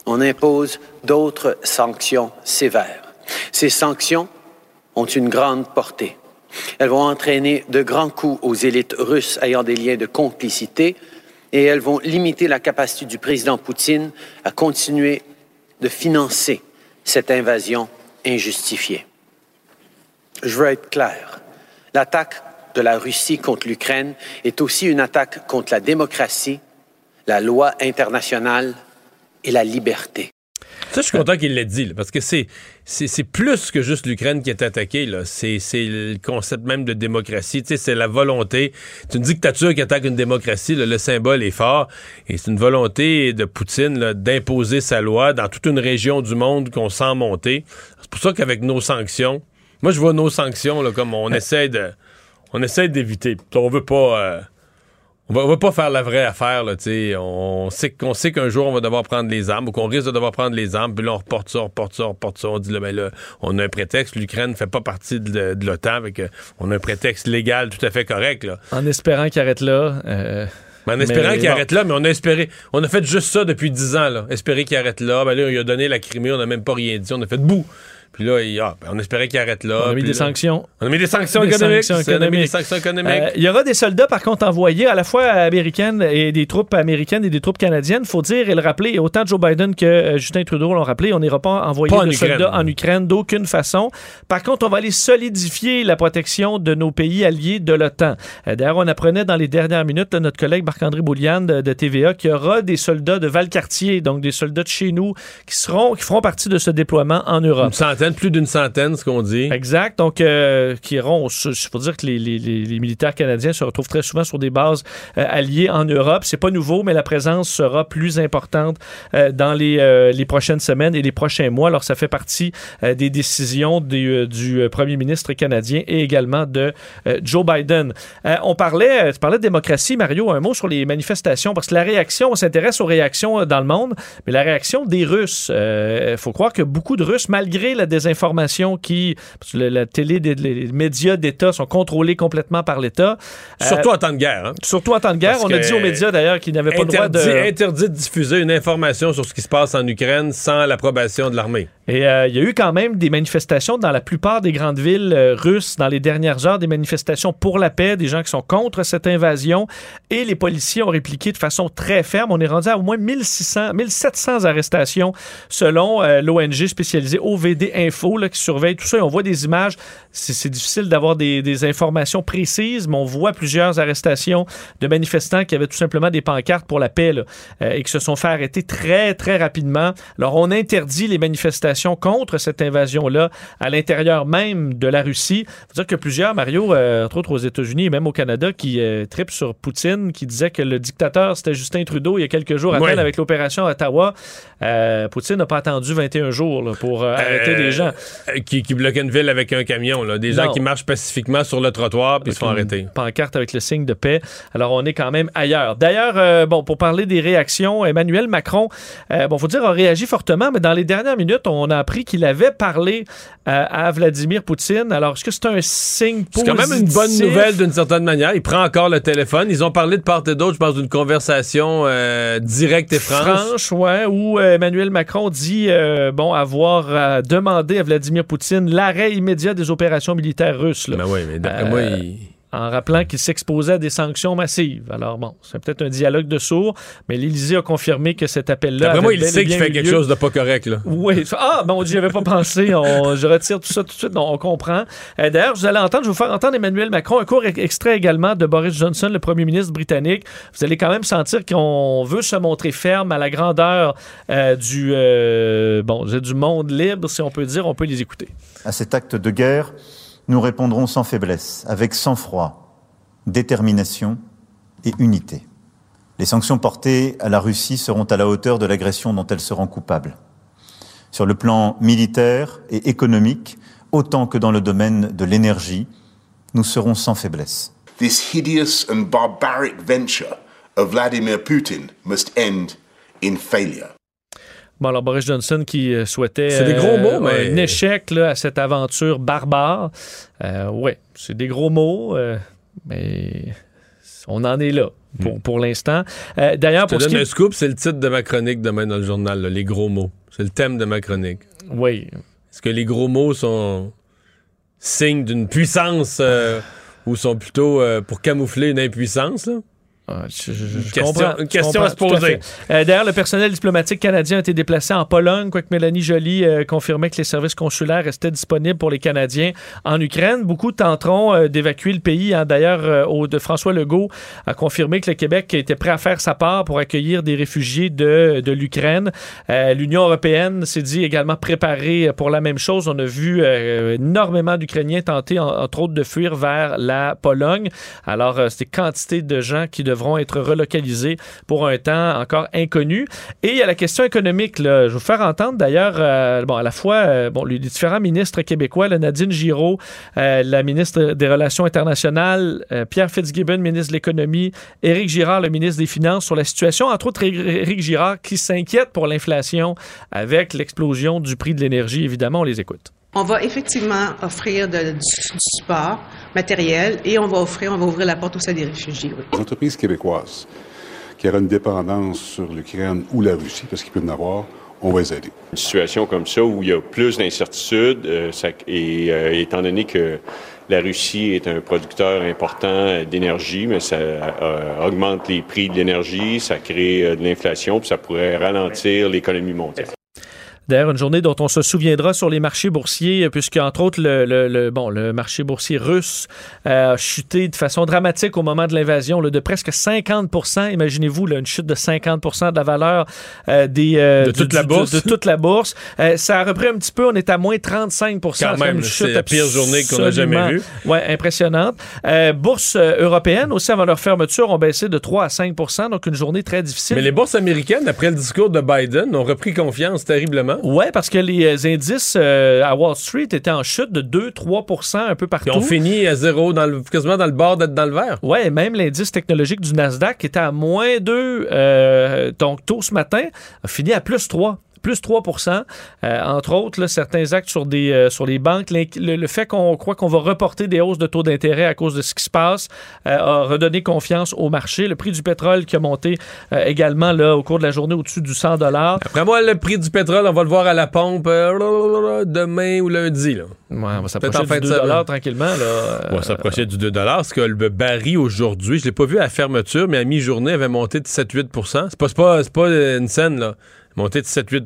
S8: on impose d'autres sanctions sévères. Ces sanctions ont une grande portée. Elles vont entraîner de grands coups aux élites russes ayant des liens de complicité et elles vont limiter la capacité du président Poutine à continuer de financer cette invasion injustifiée. Je veux être clair. L'attaque de la Russie contre l'Ukraine est aussi une attaque contre la démocratie, la loi internationale et la liberté.
S3: Ça, je suis content qu'il l'ait dit, là, parce que c'est, c'est, plus que juste l'Ukraine qui est attaquée. Là. C'est, c'est le concept même de démocratie. Tu sais, c'est la volonté. C'est une dictature qui attaque une démocratie. là, le symbole est fort. Et c'est une volonté de Poutine d'imposer sa loi dans toute une région du monde qu'on sent monter. C'est pour ça qu'avec nos sanctions, moi, je vois nos sanctions là, comme on essaie de... On essaie d'éviter. On veut pas... euh, on va, on va pas faire la vraie affaire, là, tu sais. On sait qu'on sait qu'un jour, on va devoir prendre les armes ou qu'on risque de devoir prendre les armes, puis là, on reporte ça, on reporte ça, on reporte ça. On dit, là, ben là, on a un prétexte. L'Ukraine ne fait pas partie de, de l'OTAN, avec on a un prétexte légal tout à fait correct, là.
S4: En espérant qu'il arrête là. euh,
S3: Mais en espérant qu'il arrête là, mais on a espéré. On a fait juste ça depuis dix ans, là. Espérer qu'il arrête là. Ben là, il a donné la Crimée, on n'a même pas rien dit. On a fait bout. Puis là, il, ah, ben, on espérait qu'il arrête là.
S4: On a mis des
S3: là-
S4: sanctions.
S3: On a mis des sanctions
S4: Des
S3: économiques.
S4: sanctions
S3: c'est- On a mis des
S4: économiques.
S3: sanctions économiques.
S4: Euh, il y aura des soldats, par contre, envoyés à la fois américaines et des troupes américaines et des troupes canadiennes. faut dire et le rappeler, et autant Joe Biden que euh, Justin Trudeau l'ont rappelé, on n'ira pas envoyer
S3: Pas en
S4: de
S3: Ukraine.
S4: soldats en Ukraine d'aucune façon. Par contre, on va aller solidifier la protection de nos pays alliés de l'OTAN. Euh, D'ailleurs, on apprenait dans les dernières minutes, là, notre collègue Marc-André Bouliane de, de TVA, qu'il y aura des soldats de Valcartier, donc des soldats de chez nous, qui seront, qui feront partie de ce déploiement en Europe.
S3: Une centaine, plus d'une centaine, ce qu'on dit.
S4: Exact. Donc, euh, qui iront. Il faut dire que les, militaires canadiens se retrouvent très souvent sur des bases euh, alliées en Europe. C'est pas nouveau, mais la présence sera plus importante euh, dans les, prochaines semaines et les prochains mois. Alors, ça fait partie des décisions du, premier ministre canadien et également de Joe Biden. On parlait, tu parlais de démocratie, Mario. Un mot sur les manifestations, parce que la réaction, on s'intéresse aux réactions dans le monde, mais la réaction des Russes. Il faut croire que beaucoup de Russes, malgré la désinformation qui. parce que la, la télé, des- les médias d'État sont contrôlés complètement par l'État. Euh,
S3: Surtout en temps de guerre. hein.
S4: surtout en temps de guerre.
S3: Parce
S4: on a dit aux médias d'ailleurs qu'ils n'avaient pas le droit de.
S3: interdit de diffuser une information sur ce qui se passe en Ukraine sans l'approbation de l'armée.
S4: Et euh, il y a eu quand même des manifestations dans la plupart des grandes villes euh, russes dans les dernières heures, des manifestations pour la paix, des gens qui sont contre cette invasion. Et les policiers ont répliqué de façon très ferme. On est rendu à au moins 1600, 1700 arrestations selon euh, l'ONG spécialisée OVD Info qui surveille tout ça. Et on voit des images. C'est difficile d'avoir des, informations précises, mais on voit plusieurs arrestations de manifestants qui avaient tout simplement des pancartes pour la paix et qui se sont fait arrêter très, très rapidement. Alors, on interdit les manifestations contre cette invasion-là à l'intérieur même de la Russie. faut dire que plusieurs, Mario, euh, entre autres aux États-Unis et même au Canada, qui euh, tripent sur Poutine, qui disaient que le dictateur, c'était Justin Trudeau il y a quelques jours à
S3: Ouais.
S4: peine avec l'opération Ottawa. Euh, Poutine n'a pas attendu 21 jours là, pour euh, arrêter
S3: Euh,
S4: des gens.
S3: euh, qui, qui bloquent une ville avec un camion. Là. Des gens
S4: Non.
S3: qui marchent pacifiquement sur le trottoir puis se font arrêter.
S4: pancarte avec le signe de paix. Alors, on est quand même ailleurs. D'ailleurs, bon, pour parler des réactions, Emmanuel Macron, bon, faut dire, a réagi fortement, mais dans les dernières minutes, on a appris qu'il avait parlé euh, à Vladimir Poutine. Alors, est-ce que c'est un signe
S3: C'est
S4: positif?
S3: quand même une bonne nouvelle d'une certaine manière. Il prend encore le téléphone. Ils ont parlé de part et d'autre, je pense, d'une conversation euh, directe et franche.
S4: franche, ouais, où euh, Emmanuel Macron dit euh, bon avoir demandé à Vladimir Poutine l'arrêt immédiat des opérations militaires russes. là.
S3: Ben oui, mais d'après moi, il...
S4: en rappelant qu'il s'exposait à des sanctions massives. Alors bon, c'est peut-être un dialogue de sourds, mais l'Élysée a confirmé que cet appel-là. Avait
S3: il sait qu'il fait quelque
S4: lieu.
S3: chose de pas correct. Là.
S4: Oui. Ah, bon, j'y avais pas pensé. On- je retire tout ça tout de suite. Non, on comprend. Euh, D'ailleurs, vous allez entendre, je vais vous faire entendre Emmanuel Macron, un court ex- extrait également de Boris Johnson, le premier ministre britannique. Vous allez quand même sentir qu'on veut se montrer ferme à la grandeur euh, du, euh, bon, du monde libre, si on peut dire. On peut les écouter.
S13: À cet acte de guerre, nous répondrons sans faiblesse, avec sang-froid, détermination et unité. Les sanctions portées à la Russie seront à la hauteur de l'agression dont elle se rend coupable. Sur le plan militaire et économique, autant que dans le domaine de l'énergie, nous serons sans faiblesse.
S14: This hideous and barbaric venture of Vladimir Putin must end in failure.
S4: Bon, alors Boris Johnson qui euh, souhaitait
S3: C'est des gros mots,
S4: euh,
S3: mais-
S4: un échec là, à cette aventure barbare. Euh, ouais, c'est des gros mots, mais on en est là pour, pour l'instant. Euh, D'ailleurs,
S3: Hmm.
S4: Pour ce
S3: donne
S4: qui
S3: un scoop, c'est le titre de ma chronique demain dans le journal, là, les gros mots. C'est le thème de ma chronique.
S4: Oui.
S3: Est-ce que les gros mots sont signes d'une puissance euh, ou sont plutôt euh, pour camoufler une impuissance? Là?
S4: Je- je- je
S3: question-
S4: comprends,
S3: une question à se poser.
S4: Euh, D'ailleurs, le personnel diplomatique canadien a été déplacé en Pologne, quoique Mélanie Joly euh, confirmait que les services consulaires restaient disponibles pour les Canadiens en Ukraine. Beaucoup tenteront euh, d'évacuer le pays. hein. D'ailleurs, au- de François Legault a confirmé que le Québec était prêt à faire sa part pour accueillir des réfugiés de, de l'Ukraine. L'Union européenne s'est dit également préparée pour la même chose. On a vu énormément d'Ukrainiens tenter, en- entre autres, de fuir vers la Pologne. Alors, c'est des quantités de gens qui devront être relocalisés pour un temps encore inconnu. Et il y a la question économique. Je vais vous faire entendre d'ailleurs, euh, bon, à la fois euh, bon, les différents ministres québécois, là, Nadine Giraud, euh, la ministre des Relations internationales, Pierre Fitzgibbon, ministre de l'Économie, Éric Girard, le ministre des Finances, sur la situation, entre autres Éric Girard, qui s'inquiète pour l'inflation avec l'explosion du prix de l'énergie. Évidemment, on les écoute.
S15: On va effectivement offrir de- du, du support matériel et on va offrir, on va ouvrir la porte aussi à des réfugiés. oui.
S16: Les entreprises québécoises qui auraient une dépendance sur l'Ukraine ou la Russie, parce qu'il peut y en avoir,
S14: on va les aider.
S16: Une situation comme ça où il y a plus d'incertitudes euh, ça- et euh, étant donné que la Russie est un producteur important d'énergie, mais ça euh, augmente les prix de l'énergie, ça crée euh, de l'inflation, puis ça pourrait ralentir l'économie mondiale.
S4: D'ailleurs, une journée dont on se souviendra sur les marchés boursiers, puisque entre autres le, le- le- bon, le marché boursier russe a chuté de façon dramatique au moment de l'invasion, de presque 50 Imaginez-vous une chute de 50% de la valeur euh, des, euh,
S3: De
S4: du-
S3: toute la bourse.
S4: De, toute la bourse. Euh, ça a repris un petit peu, on est à moins 35
S3: Quand même, c'est la pire journée qu'on a jamais vue.
S4: Ouais, impressionnante. Bourse européenne aussi avant leur fermeture ont baissé de 3 à 5% donc une journée très difficile.
S3: Mais les bourses américaines, après le discours de Biden, ont repris confiance terriblement.
S4: Ouais, parce que les euh, indices euh, à Wall Street étaient en chute de 2-3% un peu partout.
S3: Ils ont fini à zéro, dans le- quasiment dans le bord d'être dans le vert.
S4: Ouais, même l'indice technologique du Nasdaq était à moins 2. euh, donc, tôt ce matin, a fini à plus 3. Plus 3 Euh, Entre autres, là, certains actes sur, des, euh, sur les banques, le, le fait qu'on croit qu'on va reporter des hausses de taux d'intérêt à cause de ce qui se passe euh, a redonné confiance au marché. Le prix du pétrole qui a monté euh, également là, au cours de la journée au-dessus du 100
S3: Après moi, le prix du pétrole, on va le voir à la pompe demain ou lundi. Là.
S4: Ouais, on va s'approcher
S3: en
S4: du
S3: fin
S4: 2
S3: de semaine.
S4: tranquillement. Là.
S3: On va s'approcher du 2 Parce que le baril aujourd'hui, je l'ai pas vu à la fermeture, mais à mi-journée, avait monté de 7-8 C'est pas, pas, c'est pas une scène, là. Monté de 7-8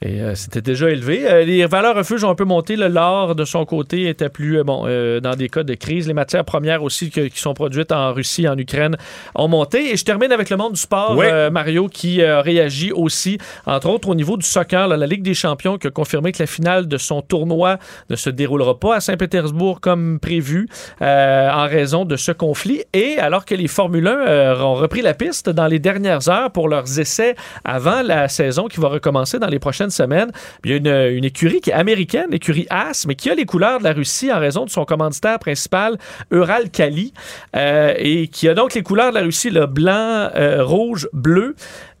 S4: Et euh, c'était déjà élevé. Euh, les valeurs refuges ont un peu monté. Le l'or, de son côté, était plus, euh, bon, dans des cas de crise. Les matières premières aussi que- qui sont produites en Russie, en Ukraine, ont monté. Et je termine avec le monde du sport, Mario, qui réagit aussi, entre autres, au niveau du soccer. là, la Ligue des champions qui a confirmé que la finale de son tournoi ne se déroulera pas à Saint-Pétersbourg comme prévu en raison de ce conflit. Et alors que les Formule 1 euh, ont repris la piste dans les dernières heures pour leurs essais avant la saison qui va recommencer dans les prochaines semaines, il y a une, une écurie qui est américaine, l'écurie As, mais qui a les couleurs de la Russie en raison de son commanditaire principal, Ural Kali, euh, et qui a donc les couleurs de la Russie, le blanc, euh, rouge, bleu.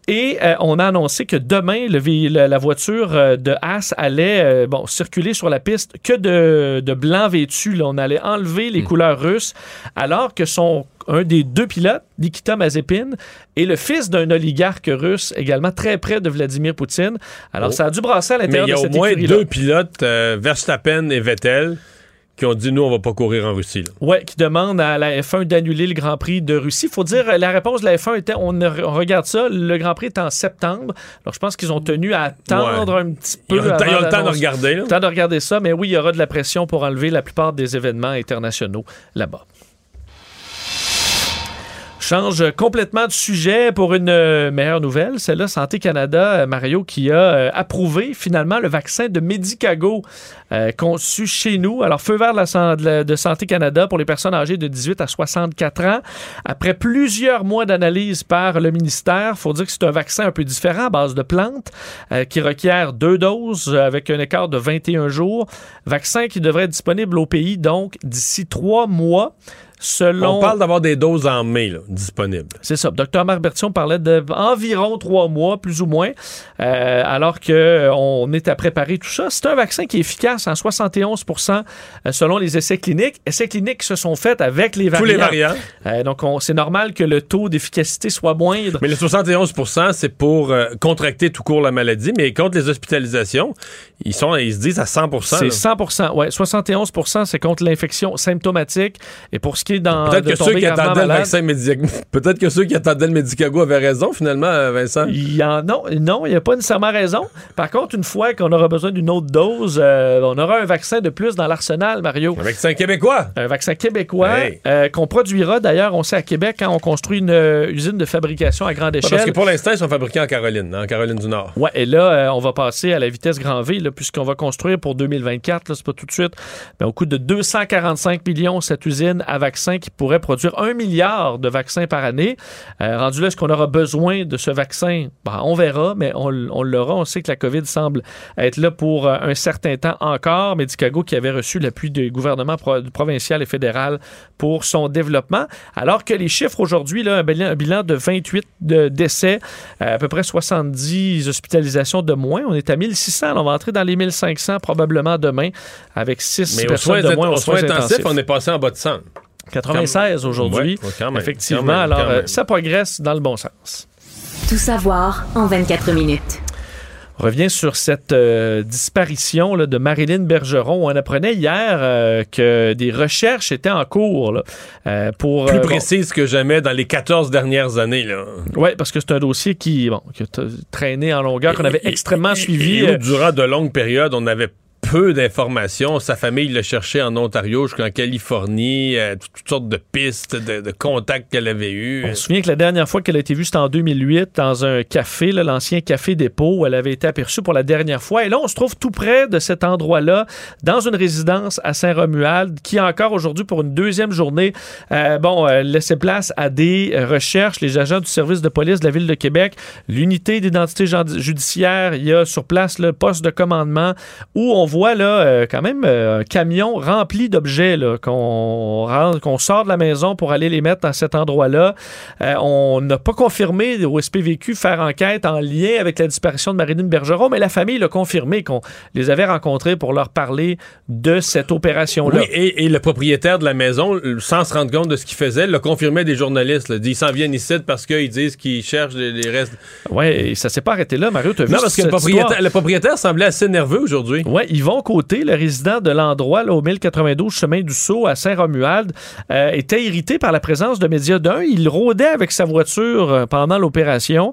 S4: Et euh, on a annoncé que demain, le la, voiture euh, de Haas allait euh, bon, circuler sur la piste que de, de blanc vêtu. là. On allait enlever les couleurs russes, alors que son un des deux pilotes, Nikita Mazepin, est le fils d'un oligarque russe également très près de Vladimir Poutine. Alors,
S3: Oh.
S4: ça a dû brasser à l'intérieur
S3: il y
S4: de
S3: a au
S4: cette
S3: moins
S4: écurie-là.
S3: deux pilotes, euh, Verstappen et Vettel, qui ont dit nous, on va pas courir en Russie. là.
S4: Ouais, qui demande à la F1 d'annuler le Grand Prix de Russie. faut dire, euh, la réponse de la F1 était on, on regarde ça, le Grand Prix est en septembre. Alors, je pense qu'ils ont tenu à attendre
S3: Ouais.
S4: un petit peu.
S3: Ils ont le ils ont le temps de regarder, là.
S4: Le temps de regarder ça, mais oui, il y aura de la pression pour enlever la plupart des événements internationaux là-bas. Change complètement de sujet pour une euh, meilleure nouvelle. Celle-là, Santé Canada, euh, Mario, qui a euh, approuvé finalement le vaccin de Medicago conçu chez nous. Alors, feu vert de, Santé Canada pour les personnes âgées de 18 à 64 ans. Après plusieurs mois d'analyse par le ministère, faut dire que c'est un vaccin un peu différent à base de plantes qui requiert deux doses avec un écart de 21 jours. Vaccin qui devrait être disponible au pays donc d'ici trois mois. Selon
S3: On parle d'avoir des doses en mai là, disponibles.
S4: c'est ça. Docteur Marc Bertion parlait d'environ trois mois, plus ou moins, euh, alors qu'on est à préparer tout ça. C'est un vaccin qui est efficace en 71% euh, selon les essais cliniques. Essais cliniques se sont faits avec les variants.
S3: Tous les variants.
S4: Euh, donc, on- c'est normal que le taux d'efficacité soit moindre.
S3: Mais le 71 c'est pour euh, contracter tout court la maladie, mais contre les hospitalisations, ils, sont, ils se disent à 100
S4: C'est
S3: là.
S4: 100 ouais. 71 c'est contre l'infection symptomatique. Et pour ce
S3: Peut-être que ceux qui attendaient le vaccin peut-être que ceux qui attendaient le Medicago avaient raison finalement, euh, Vincent.
S4: Il y en non, non, il n'y a pas nécessairement raison. Par contre, une fois qu'on aura besoin d'une autre dose, euh, on aura un vaccin de plus dans l'arsenal, Mario.
S3: Un vaccin québécois.
S4: Un vaccin québécois
S3: Hey.
S4: euh, qu'on produira d'ailleurs, on sait à Québec, quand on construit une euh, usine de fabrication à grande échelle.
S3: parce que pour l'instant, ils sont fabriqués en Caroline, hein, en Caroline du Nord.
S4: Ouais, et là, on va passer à la vitesse grand V, puisqu'on va construire pour 2024, là, c'est pas tout de suite, mais au coût de 245 millions, cette usine à qui pourrait produire un milliard de vaccins par année. Euh, rendu là, est-ce qu'on aura besoin de ce vaccin? Ben, on verra, mais on, l'aura. On sait que la COVID semble être là pour euh, un certain temps encore. Medicago qui avait reçu l'appui du gouvernement pro- provincial et fédéral pour son développement. Alors que les chiffres aujourd'hui, là, un bilan, un bilan de 28 de décès, euh, à peu près 70 hospitalisations de moins. On est à 1600. là, on va entrer dans les 1500 probablement demain avec 6
S3: Mais aux
S4: personnes
S3: soins,
S4: de moins
S3: aux
S4: aux
S3: soins
S4: soins
S3: intensifs,
S4: intensifs.
S3: on est passé en bas de 100.
S4: 96 aujourd'hui.
S3: Ouais, ouais, quand même,
S4: Effectivement.
S3: quand même,
S4: alors,
S3: quand
S4: euh,
S3: même.
S4: ça progresse dans le bon sens.
S1: Tout savoir en 24 minutes.
S4: On revient sur cette euh, disparition là, de Marilyn Bergeron. On apprenait hier euh, que des recherches étaient en cours là, euh, pour...
S3: Plus
S4: euh, bon,
S3: précise que jamais dans les 14 dernières années. Là.
S4: Oui, parce que c'est un dossier qui, bon, qui a traîné en longueur, qu'on avait extrêmement suivi.
S3: Et où,
S4: euh,
S3: durant de longues périodes, on avait peu d'informations. Sa famille le cherchait en Ontario jusqu'en Californie, euh, toutes, sortes de pistes, de, contacts qu'elle avait eus.
S4: On se souvient que la dernière fois qu'elle a été vue, c'était en 2008, dans un café, l'ancien café dépôt, où elle avait été aperçue pour la dernière fois. Et là, on se trouve tout près de cet endroit-là, dans une résidence à Saint-Romuald, qui encore aujourd'hui, pour une deuxième journée, euh, bon, euh, laissait place à des recherches. Les agents du service de police de la Ville de Québec, l'unité d'identité judiciaire, il y a sur place le poste de commandement, où on voit là euh, quand même euh, un camion rempli d'objets qu'on qu'on sort de la maison pour aller les mettre dans cet endroit-là. Euh, on n'a pas confirmé au SPVQ faire enquête en lien avec la disparition de Marilyn Bergeron, mais la famille l'a confirmé qu'on les avait rencontrés pour leur parler de cette opération-là.
S3: Oui, et, et le propriétaire de la maison, sans se rendre compte de ce qu'il faisait, le confirmait des journalistes. Là, dit, ils s'en viennent ici parce qu'ils disent qu'ils cherchent les, les restes.
S4: Oui, ça s'est pas arrêté là, Mario. Vu
S3: Non, parce que propriétaire, le propriétaire semblait assez nerveux aujourd'hui.
S4: Oui, Côté, le résident de l'endroit au 1092 chemin du Sceau à Saint-Romuald, euh, était irrité par la présence de médias d'un. Il rôdait avec sa voiture euh, pendant l'opération.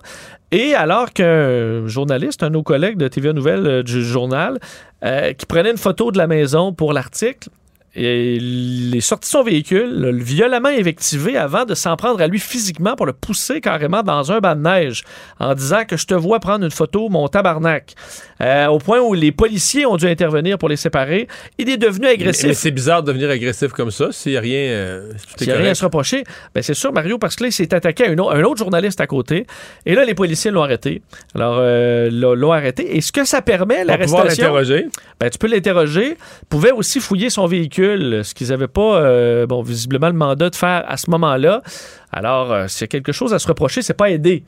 S4: Et alors qu'un journaliste, un de nos collègues de TVA Nouvelles euh, du journal, qui prenait une photo de la maison pour l'article, il est sorti de son véhicule, l'a violemment invectivé avant de s'en prendre à lui physiquement pour le pousser carrément dans un banc de neige en disant que je te vois prendre une photo, mon tabarnak. Euh, au point où les policiers ont dû intervenir pour les séparer. Il est devenu agressif.
S3: mais c'est bizarre de devenir agressif comme ça s'il n'y a rien. euh,
S4: S'il a rien à se reprocher, ben c'est sûr, Mario, parce que là, il s'est attaqué à un, au- un autre journaliste à côté. Et là, les policiers l'ont arrêté. Alors, euh, l'ont arrêté. Et ce que ça permet, l'arrestation.
S3: l'interroger.
S4: Ben, tu peux l'interroger. Pouvait aussi fouiller son véhicule, ce qu'ils n'avaient pas, euh, bon, visiblement, le mandat de faire à ce moment-là. Alors, c'est quelque chose à se reprocher. C'est pas aider.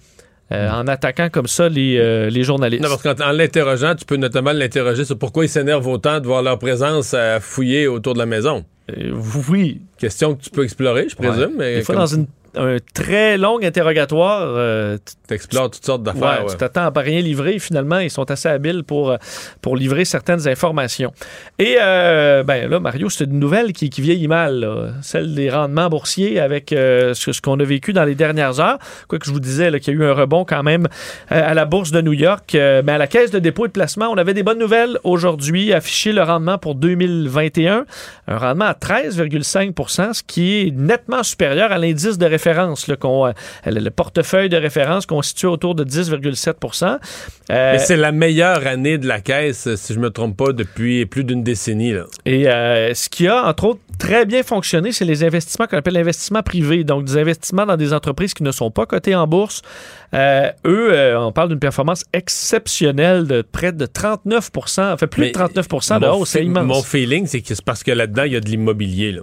S4: Euh, en attaquant comme ça les, euh, les journalistes.
S3: Non, parce qu'en en l'interrogeant, tu peux notamment l'interroger sur pourquoi ils s'énervent autant de voir leur présence à fouiller autour de la maison.
S4: Euh, oui.
S3: Question que tu peux explorer, je présume.
S4: Ouais.
S3: Mais
S4: Des fois,
S3: comme
S4: dans une- un très long interrogatoire, euh,
S3: tu explores toutes sortes d'affaires.
S4: Ouais,
S3: ouais.
S4: Tu t'attends à pas rien livrer. Finalement, ils sont assez habiles pour, euh, pour livrer certaines informations. Et euh, ben là, Mario, c'est une nouvelle qui, qui vieillit mal. là. Celle des rendements boursiers avec euh, ce, ce qu'on a vécu dans les dernières heures. Quoi que je vous disais qu'il y a eu un rebond quand même euh, à la bourse de New York. Mais à la caisse de dépôt et de placement, on avait des bonnes nouvelles aujourd'hui. Affiché le rendement pour 2021. Un rendement à 13,5% ce qui est nettement supérieur à l'indice de référence, là, euh, le le portefeuille de référence constitué autour de 10,7 Euh,
S3: Mais c'est la meilleure année de la caisse, si je me trompe pas, depuis plus d'une décennie. Là.
S4: Et euh, ce qui a, entre autres, très bien fonctionné, c'est les investissements qu'on appelle l'investissement privé, donc des investissements dans des entreprises qui ne sont pas cotées en bourse. Euh, eux, on parle d'une performance exceptionnelle de près de 39 en fait plus
S3: Mais
S4: de 39 de hausse, c'est immense.
S3: Mon feeling, c'est que c'est parce que là-dedans, il y a de l'immobilier. là.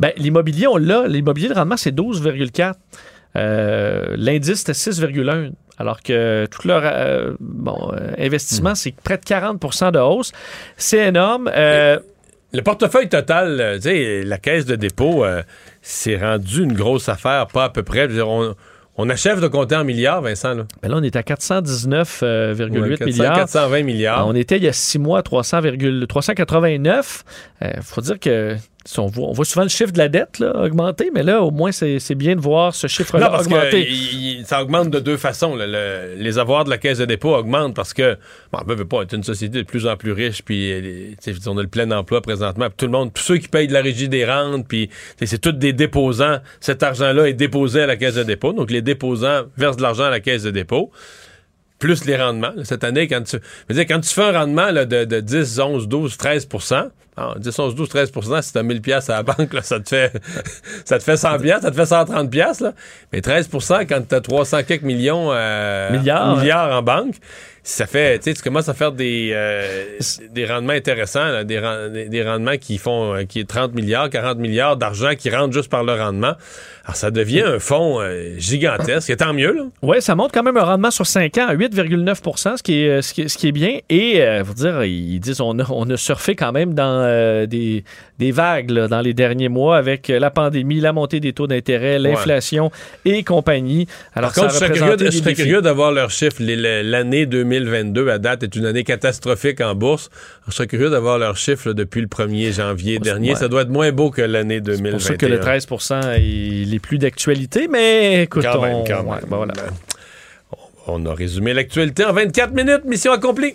S4: Ben, l'immobilier, on l'a. L'immobilier de rendement, c'est 12,4. Euh, L'indice, c'était 6,1. Alors que tout leur euh, bon, euh, investissement,
S3: Hmm.
S4: c'est près de 40% de hausse. C'est énorme. Euh,
S3: Le portefeuille total, tu sais, la caisse de dépôt, c'est rendu une grosse affaire, pas à peu près. Dire, on, on achève de compter en milliards, Vincent. Là.
S4: ben là, on est à 419,8
S3: Ouais, 400,
S4: milliards.
S3: 420 milliards.
S4: On était il y a six mois à 300, 389. Il faut dire que on voit, on voit souvent le chiffre de la dette là, augmenter, mais là, au moins, c'est bien de voir ce chiffre-là
S3: que
S4: augmenter.
S3: il- ça augmente de deux façons. là. Le- les avoirs de la caisse de dépôt augmentent parce que, bon, on veut pas être une société de plus en plus riche, puis euh, on a le plein emploi présentement. puis tout le monde, tous ceux qui payent de la régie des rentes, puis c'est tous des déposants. Cet argent-là est déposé à la caisse de dépôt. Donc, les déposants versent de l'argent à la caisse de dépôt. Plus les rendements. Cette année, quand tu, je veux dire, quand tu fais un rendement là, de, de 10, 11, 12, 13 ah, 10, 11, 12, 13% si tu as 1000 pièces à la banque, là, ça te fait ça te fait 100 pièces, ça te fait 130 pièces là. Mais 13% quand tu as 300 quelques millions euh,
S4: Milliards,
S3: milliards en banque, ça fait tu commences à faire des euh, des rendements intéressants, là, des, des- rendements qui font euh, qui est 30 milliards, 40 milliards d'argent qui rentrent juste par le rendement. Alors ça devient un fonds gigantesque, et tant mieux là.
S4: Oui, ça montre quand même un rendement sur 5 ans à 8,9 ce, qui est, ce, qui est, ce qui est bien. Et, faut dire, ils disent on a, on a surfé quand même dans euh, des, des vagues là, dans les derniers mois avec la pandémie, la montée des taux d'intérêt, l'inflation et compagnie. Alors,
S3: Par contre, je
S4: ça
S3: serais curieux, je serais d'avoir leurs chiffres l'année 2022 à date est une année catastrophique en bourse. Je serais curieux d'avoir leurs chiffres depuis le 1er janvier dernier.
S4: ouais.
S3: Ça doit être moins beau que l'année
S4: C'est
S3: 2021.
S4: pour ça que le 13 il est plus d'actualité, mais écoute,
S3: Quand
S4: on,
S3: même, quand
S4: ouais,
S3: même.
S4: ben voilà.
S3: On a résumé l'actualité en 24 minutes. Mission accomplie.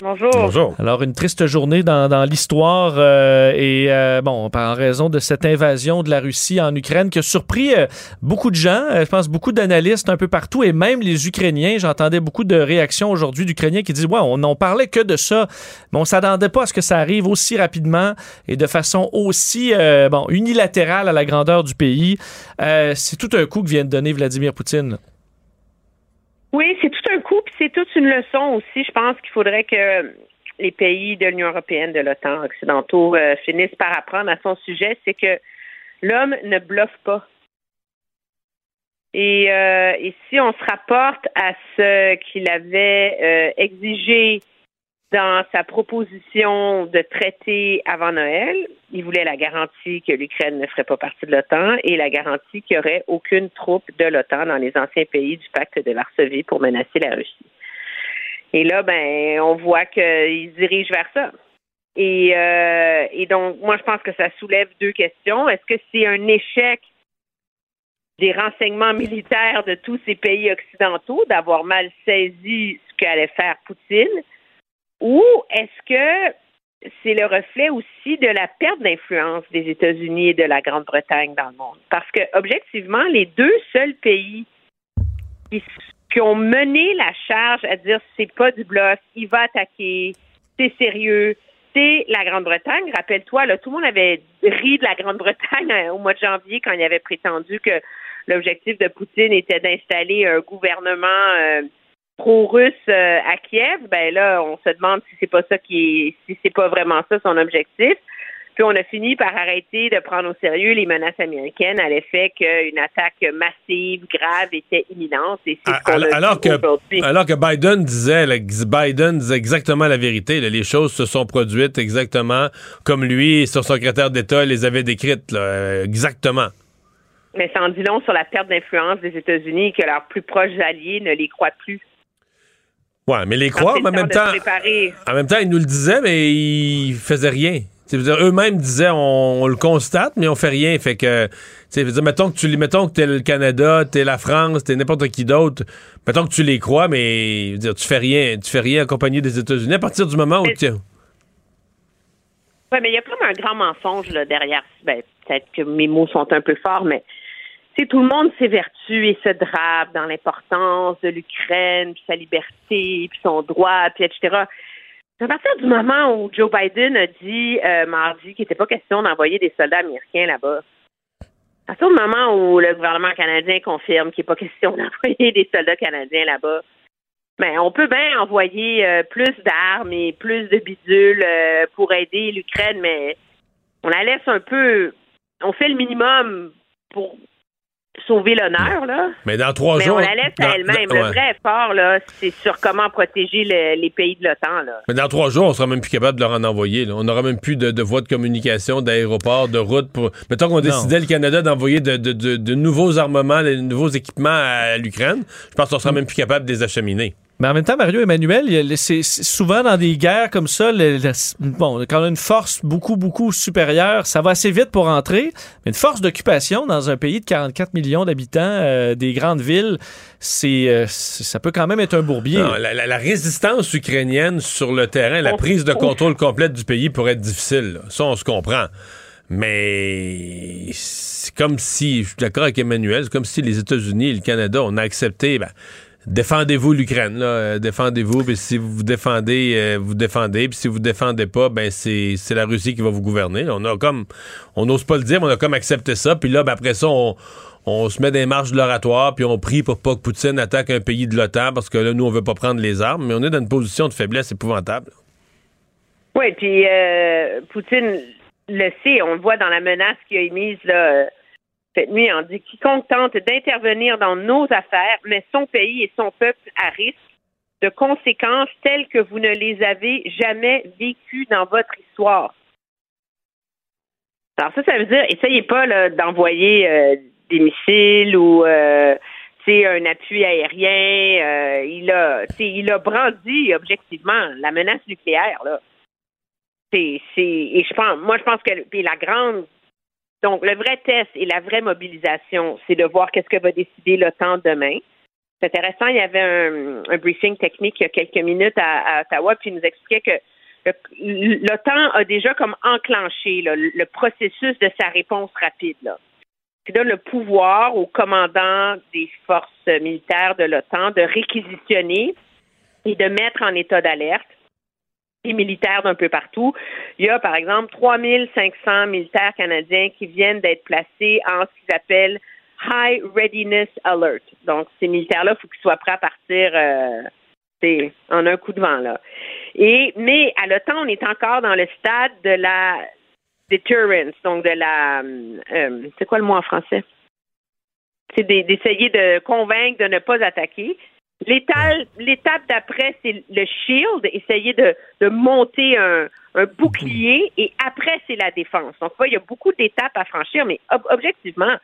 S17: Bonjour.
S3: Bonjour.
S4: Alors, une triste journée dans, dans l'histoire euh, et, euh, bon, par- en raison de cette invasion de la Russie en Ukraine qui a surpris euh, beaucoup de gens, euh, je pense beaucoup d'analystes un peu partout et même les Ukrainiens. J'entendais beaucoup de réactions aujourd'hui d'Ukrainiens qui disent, ouais, on n'en parlait que de ça, mais on s'attendait pas à ce que ça arrive aussi rapidement et de façon aussi, euh, bon, unilatérale à la grandeur du pays. Euh, c'est tout un coup que vient de donner Vladimir Poutine.
S17: Oui, c'est tout un coup, puis c'est toute une leçon aussi. Je pense qu'il faudrait que les pays de l'Union européenne, de l'OTAN occidentaux euh, finissent par apprendre à son sujet, c'est que l'homme ne bluffe pas. Et, euh, et si on se rapporte à ce qu'il avait euh, exigé dans sa proposition de traité avant Noël, il voulait la garantie que l'Ukraine ne ferait pas partie de l'OTAN et la garantie qu'il n'y aurait aucune troupe de l'OTAN dans les anciens pays du pacte de Varsovie pour menacer la Russie. Et là, ben, on voit qu'il se dirige vers ça. Et, euh, et donc, moi, je pense que ça soulève deux questions. Est-ce que c'est un échec des renseignements militaires de tous ces pays occidentaux d'avoir mal saisi ce qu'allait faire Poutine? Ou est-ce que c'est le reflet aussi de la perte d'influence des États-Unis et de la Grande-Bretagne dans le monde? Parce que, objectivement, les deux seuls pays qui, ont mené la charge à dire c'est pas du bluff, il va attaquer, c'est sérieux, c'est la Grande-Bretagne. Rappelle-toi, là, tout le monde avait ri de la Grande-Bretagne euh, au mois de janvier quand il avait prétendu que l'objectif de Poutine était d'installer un gouvernement euh, pro-russe euh, à Kiev. Ben là, on se demande si c'est pas ça qui est, si c'est pas vraiment ça son objectif. Puis on a fini par arrêter de prendre au sérieux les menaces américaines à l'effet qu'une attaque massive, grave était imminente. Et c'est ce qu'on a
S3: Alors que,
S17: aujourd'hui.
S3: alors que Biden disait, là, Biden disait exactement la vérité. là. les choses se sont produites exactement comme lui et son secrétaire d'État les avait décrites. là, euh, exactement.
S17: Mais ça en dit long sur la perte d'influence des États-Unis et que leurs plus proches alliés ne les croient plus.
S3: Ouais, mais les croire, mais en même
S17: temps
S3: en même temps, ils nous le disaient, mais ils faisaient rien. Dire, Eux-mêmes disaient on, on le constate, mais on fait rien. Fait que, tu dire, mettons que tu mettons que t'es le Canada, t'es la France, t'es n'importe qui d'autre. Mettons que tu les crois, mais dire, tu fais rien, tu fais rien accompagné des États-Unis. À partir du moment où tiens,
S17: Oui, mais il y a comme un grand mensonge là, derrière. Ben, peut-être que mes mots sont un peu forts, mais tout le monde s'évertue et se drape dans l'importance de l'Ukraine, puis sa liberté, puis son droit, puis etc. À partir du moment où Joe Biden a dit euh, mardi qu'il n'était pas question d'envoyer des soldats américains là-bas, à partir du moment où le gouvernement canadien confirme qu'il n'est pas question d'envoyer des soldats canadiens là-bas, ben, on peut bien envoyer euh, plus d'armes et plus de bidules euh, pour aider l'Ukraine, mais on la laisse un peu. On fait le minimum pour sauver l'honneur, là.
S3: mais dans trois
S17: mais
S3: jours.
S17: on la laisse
S3: dans-
S17: à elle-même.
S3: dans-
S17: Le vrai effort, là, c'est sur comment protéger le- les pays de l'OTAN, là.
S3: Mais dans trois jours, on sera même plus capable de leur en envoyer. là. On n'aura même plus de, de voies de communication, d'aéroports, de routes. Pour... Mettons qu'on décidait, le Canada, d'envoyer de, de- de- de nouveaux armements, de nouveaux équipements à l'Ukraine. Je pense qu'on sera même plus capable de les acheminer.
S4: Mais en même temps, Mario Emmanuel, c'est souvent dans des guerres comme ça, le- le- bon, quand on a une force beaucoup, beaucoup supérieure, ça va assez vite pour entrer. Mais une force d'occupation dans un pays de 44 millions d'habitants, euh, des grandes villes, c'est, euh, c'est- ça peut quand même être un bourbier.
S3: Non, la, la- la résistance ukrainienne sur le terrain, la prise de contrôle complète du pays pourrait être difficile. là. Ça, on se comprend. Mais c'est comme si, je suis d'accord avec Emmanuel, c'est comme si les États-Unis et le Canada, on a accepté ben, défendez-vous l'Ukraine, là, euh, défendez-vous, puis si vous vous défendez, euh, vous défendez, puis si vous défendez pas, ben c'est, c'est la Russie qui va vous gouverner. On a comme, on n'ose pas le dire, mais on a comme accepté ça, puis là, ben, après ça, on, on se met des marches de l'oratoire, puis on prie pour pas que Poutine attaque un pays de l'OTAN, parce que là, nous, on veut pas prendre les armes, mais on est dans une position de faiblesse épouvantable.
S17: Oui, puis euh, Poutine le sait, on le voit dans la menace qu'il a émise là, cette nuit. On dit quiconque tente d'intervenir dans nos affaires met son pays et son peuple à risque de conséquences telles que vous ne les avez jamais vécues dans votre histoire. Alors ça, ça veut dire, essayez pas d'envoyer euh, des missiles ou euh, un appui aérien. Euh, il a, il a brandi objectivement la menace nucléaire là. C'est, et je pense, moi je pense que puis la grande donc, le vrai test et la vraie mobilisation, c'est de voir qu'est-ce que va décider l'OTAN demain. C'est intéressant, il y avait un, briefing technique il y a quelques minutes à, Ottawa, puis il nous expliquait que l'OTAN a déjà comme enclenché le processus de sa réponse rapide. Là, qui donne le pouvoir au commandant des forces militaires de l'OTAN de réquisitionner et de mettre en état d'alerte militaires d'un peu partout. Il y a, par exemple, 3500 militaires canadiens qui viennent d'être placés en ce qu'ils appellent High Readiness Alert. Donc, ces militaires-là, il faut qu'ils soient prêts à partir euh, en un coup de vent. Là. Et, mais à l'OTAN, on est encore dans le stade de la deterrence, donc de la... Euh, c'est quoi le mot en français? C'est d'essayer de convaincre de ne pas attaquer. L'étape d'après, c'est le shield, essayer de, monter un, bouclier, et après, c'est la défense. Donc, il y a beaucoup d'étapes à franchir, mais objectivement,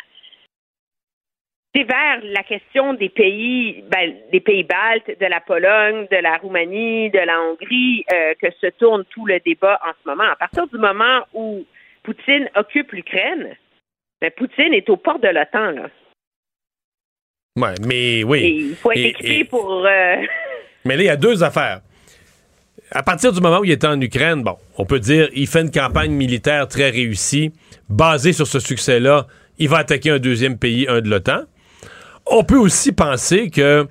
S17: c'est vers la question des pays, ben, des pays baltes, de la Pologne, de la Roumanie, de la Hongrie, euh, que se tourne tout le débat en ce moment. À partir du moment où Poutine occupe l'Ukraine, ben, Poutine est aux portes de l'OTAN. Là.
S3: Ouais, mais oui.
S17: il faut être équipé pour. Euh,
S3: mais là, il y a deux affaires. À partir du moment où il était en Ukraine, bon, on peut dire il fait une campagne militaire très réussie. Basée sur ce succès-là, il va attaquer un deuxième pays, un de l'OTAN. On peut aussi penser que,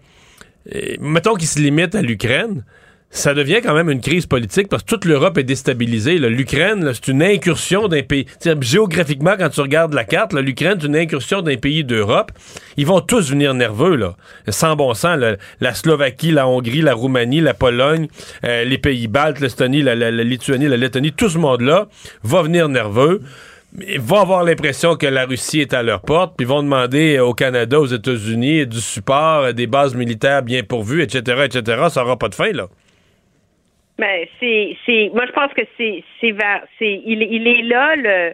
S3: euh, mettons qu'il se limite à l'Ukraine, ça devient quand même une crise politique parce que toute l'Europe est déstabilisée. L'Ukraine, c'est une incursion d'un pays. géographiquement, quand tu regardes la carte, l'Ukraine, c'est une incursion d'un pays d'Europe. Ils vont tous venir nerveux, là. Sans bon sens. La Slovaquie, la Hongrie, la Roumanie, la Pologne, euh, les pays baltes, l'Estonie, la, Lituanie, la Lettonie, tout ce monde-là va venir nerveux. Ils vont avoir l'impression que la Russie est à leur porte, puis vont demander au Canada, aux États-Unis, du support, des bases militaires bien pourvues, etc., etc. Ça n'aura pas de fin, là.
S17: Ben, c'est, c'est, moi, je pense que c'est, c'est c'est, il, il est là le,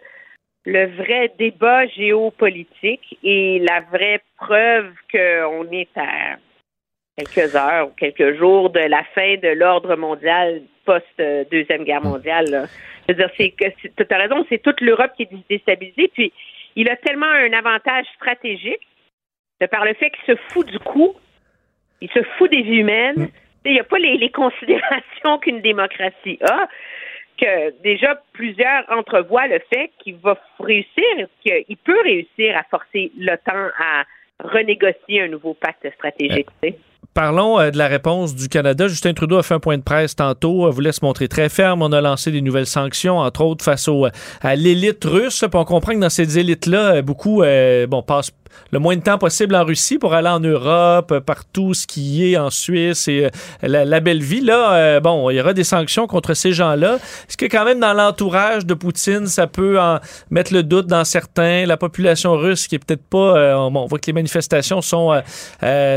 S17: le vrai débat géopolitique et la vraie preuve qu'on est à quelques heures ou quelques jours de la fin de l'ordre mondial post-deuxième guerre mondiale. Je veux dire, c'est que tu as raison, c'est toute l'Europe qui est déstabilisée. Puis, il a tellement un avantage stratégique de par le fait qu'il se fout du coup, il se fout des vies humaines. Il n'y a pas les, considérations qu'une démocratie a que déjà plusieurs entrevoient le fait qu'il va réussir, qu'il peut réussir à forcer l'OTAN à renégocier un nouveau pacte stratégique.
S4: Euh, parlons euh, de la réponse du Canada. Justin Trudeau a fait un point de presse tantôt, euh, voulait se montrer très ferme. On a lancé des nouvelles sanctions, entre autres face au, à l'élite russe. On comprend que dans ces élites-là, beaucoup bon, passent le moins de temps possible en Russie pour aller en Europe, euh, partout, skier en Suisse et euh, la, belle vie. Là, euh, bon, il y aura des sanctions contre ces gens-là. Est-ce que quand même dans l'entourage de Poutine, ça peut mettre le doute dans certains? La population russe qui est peut-être pas... on voit que les manifestations sont,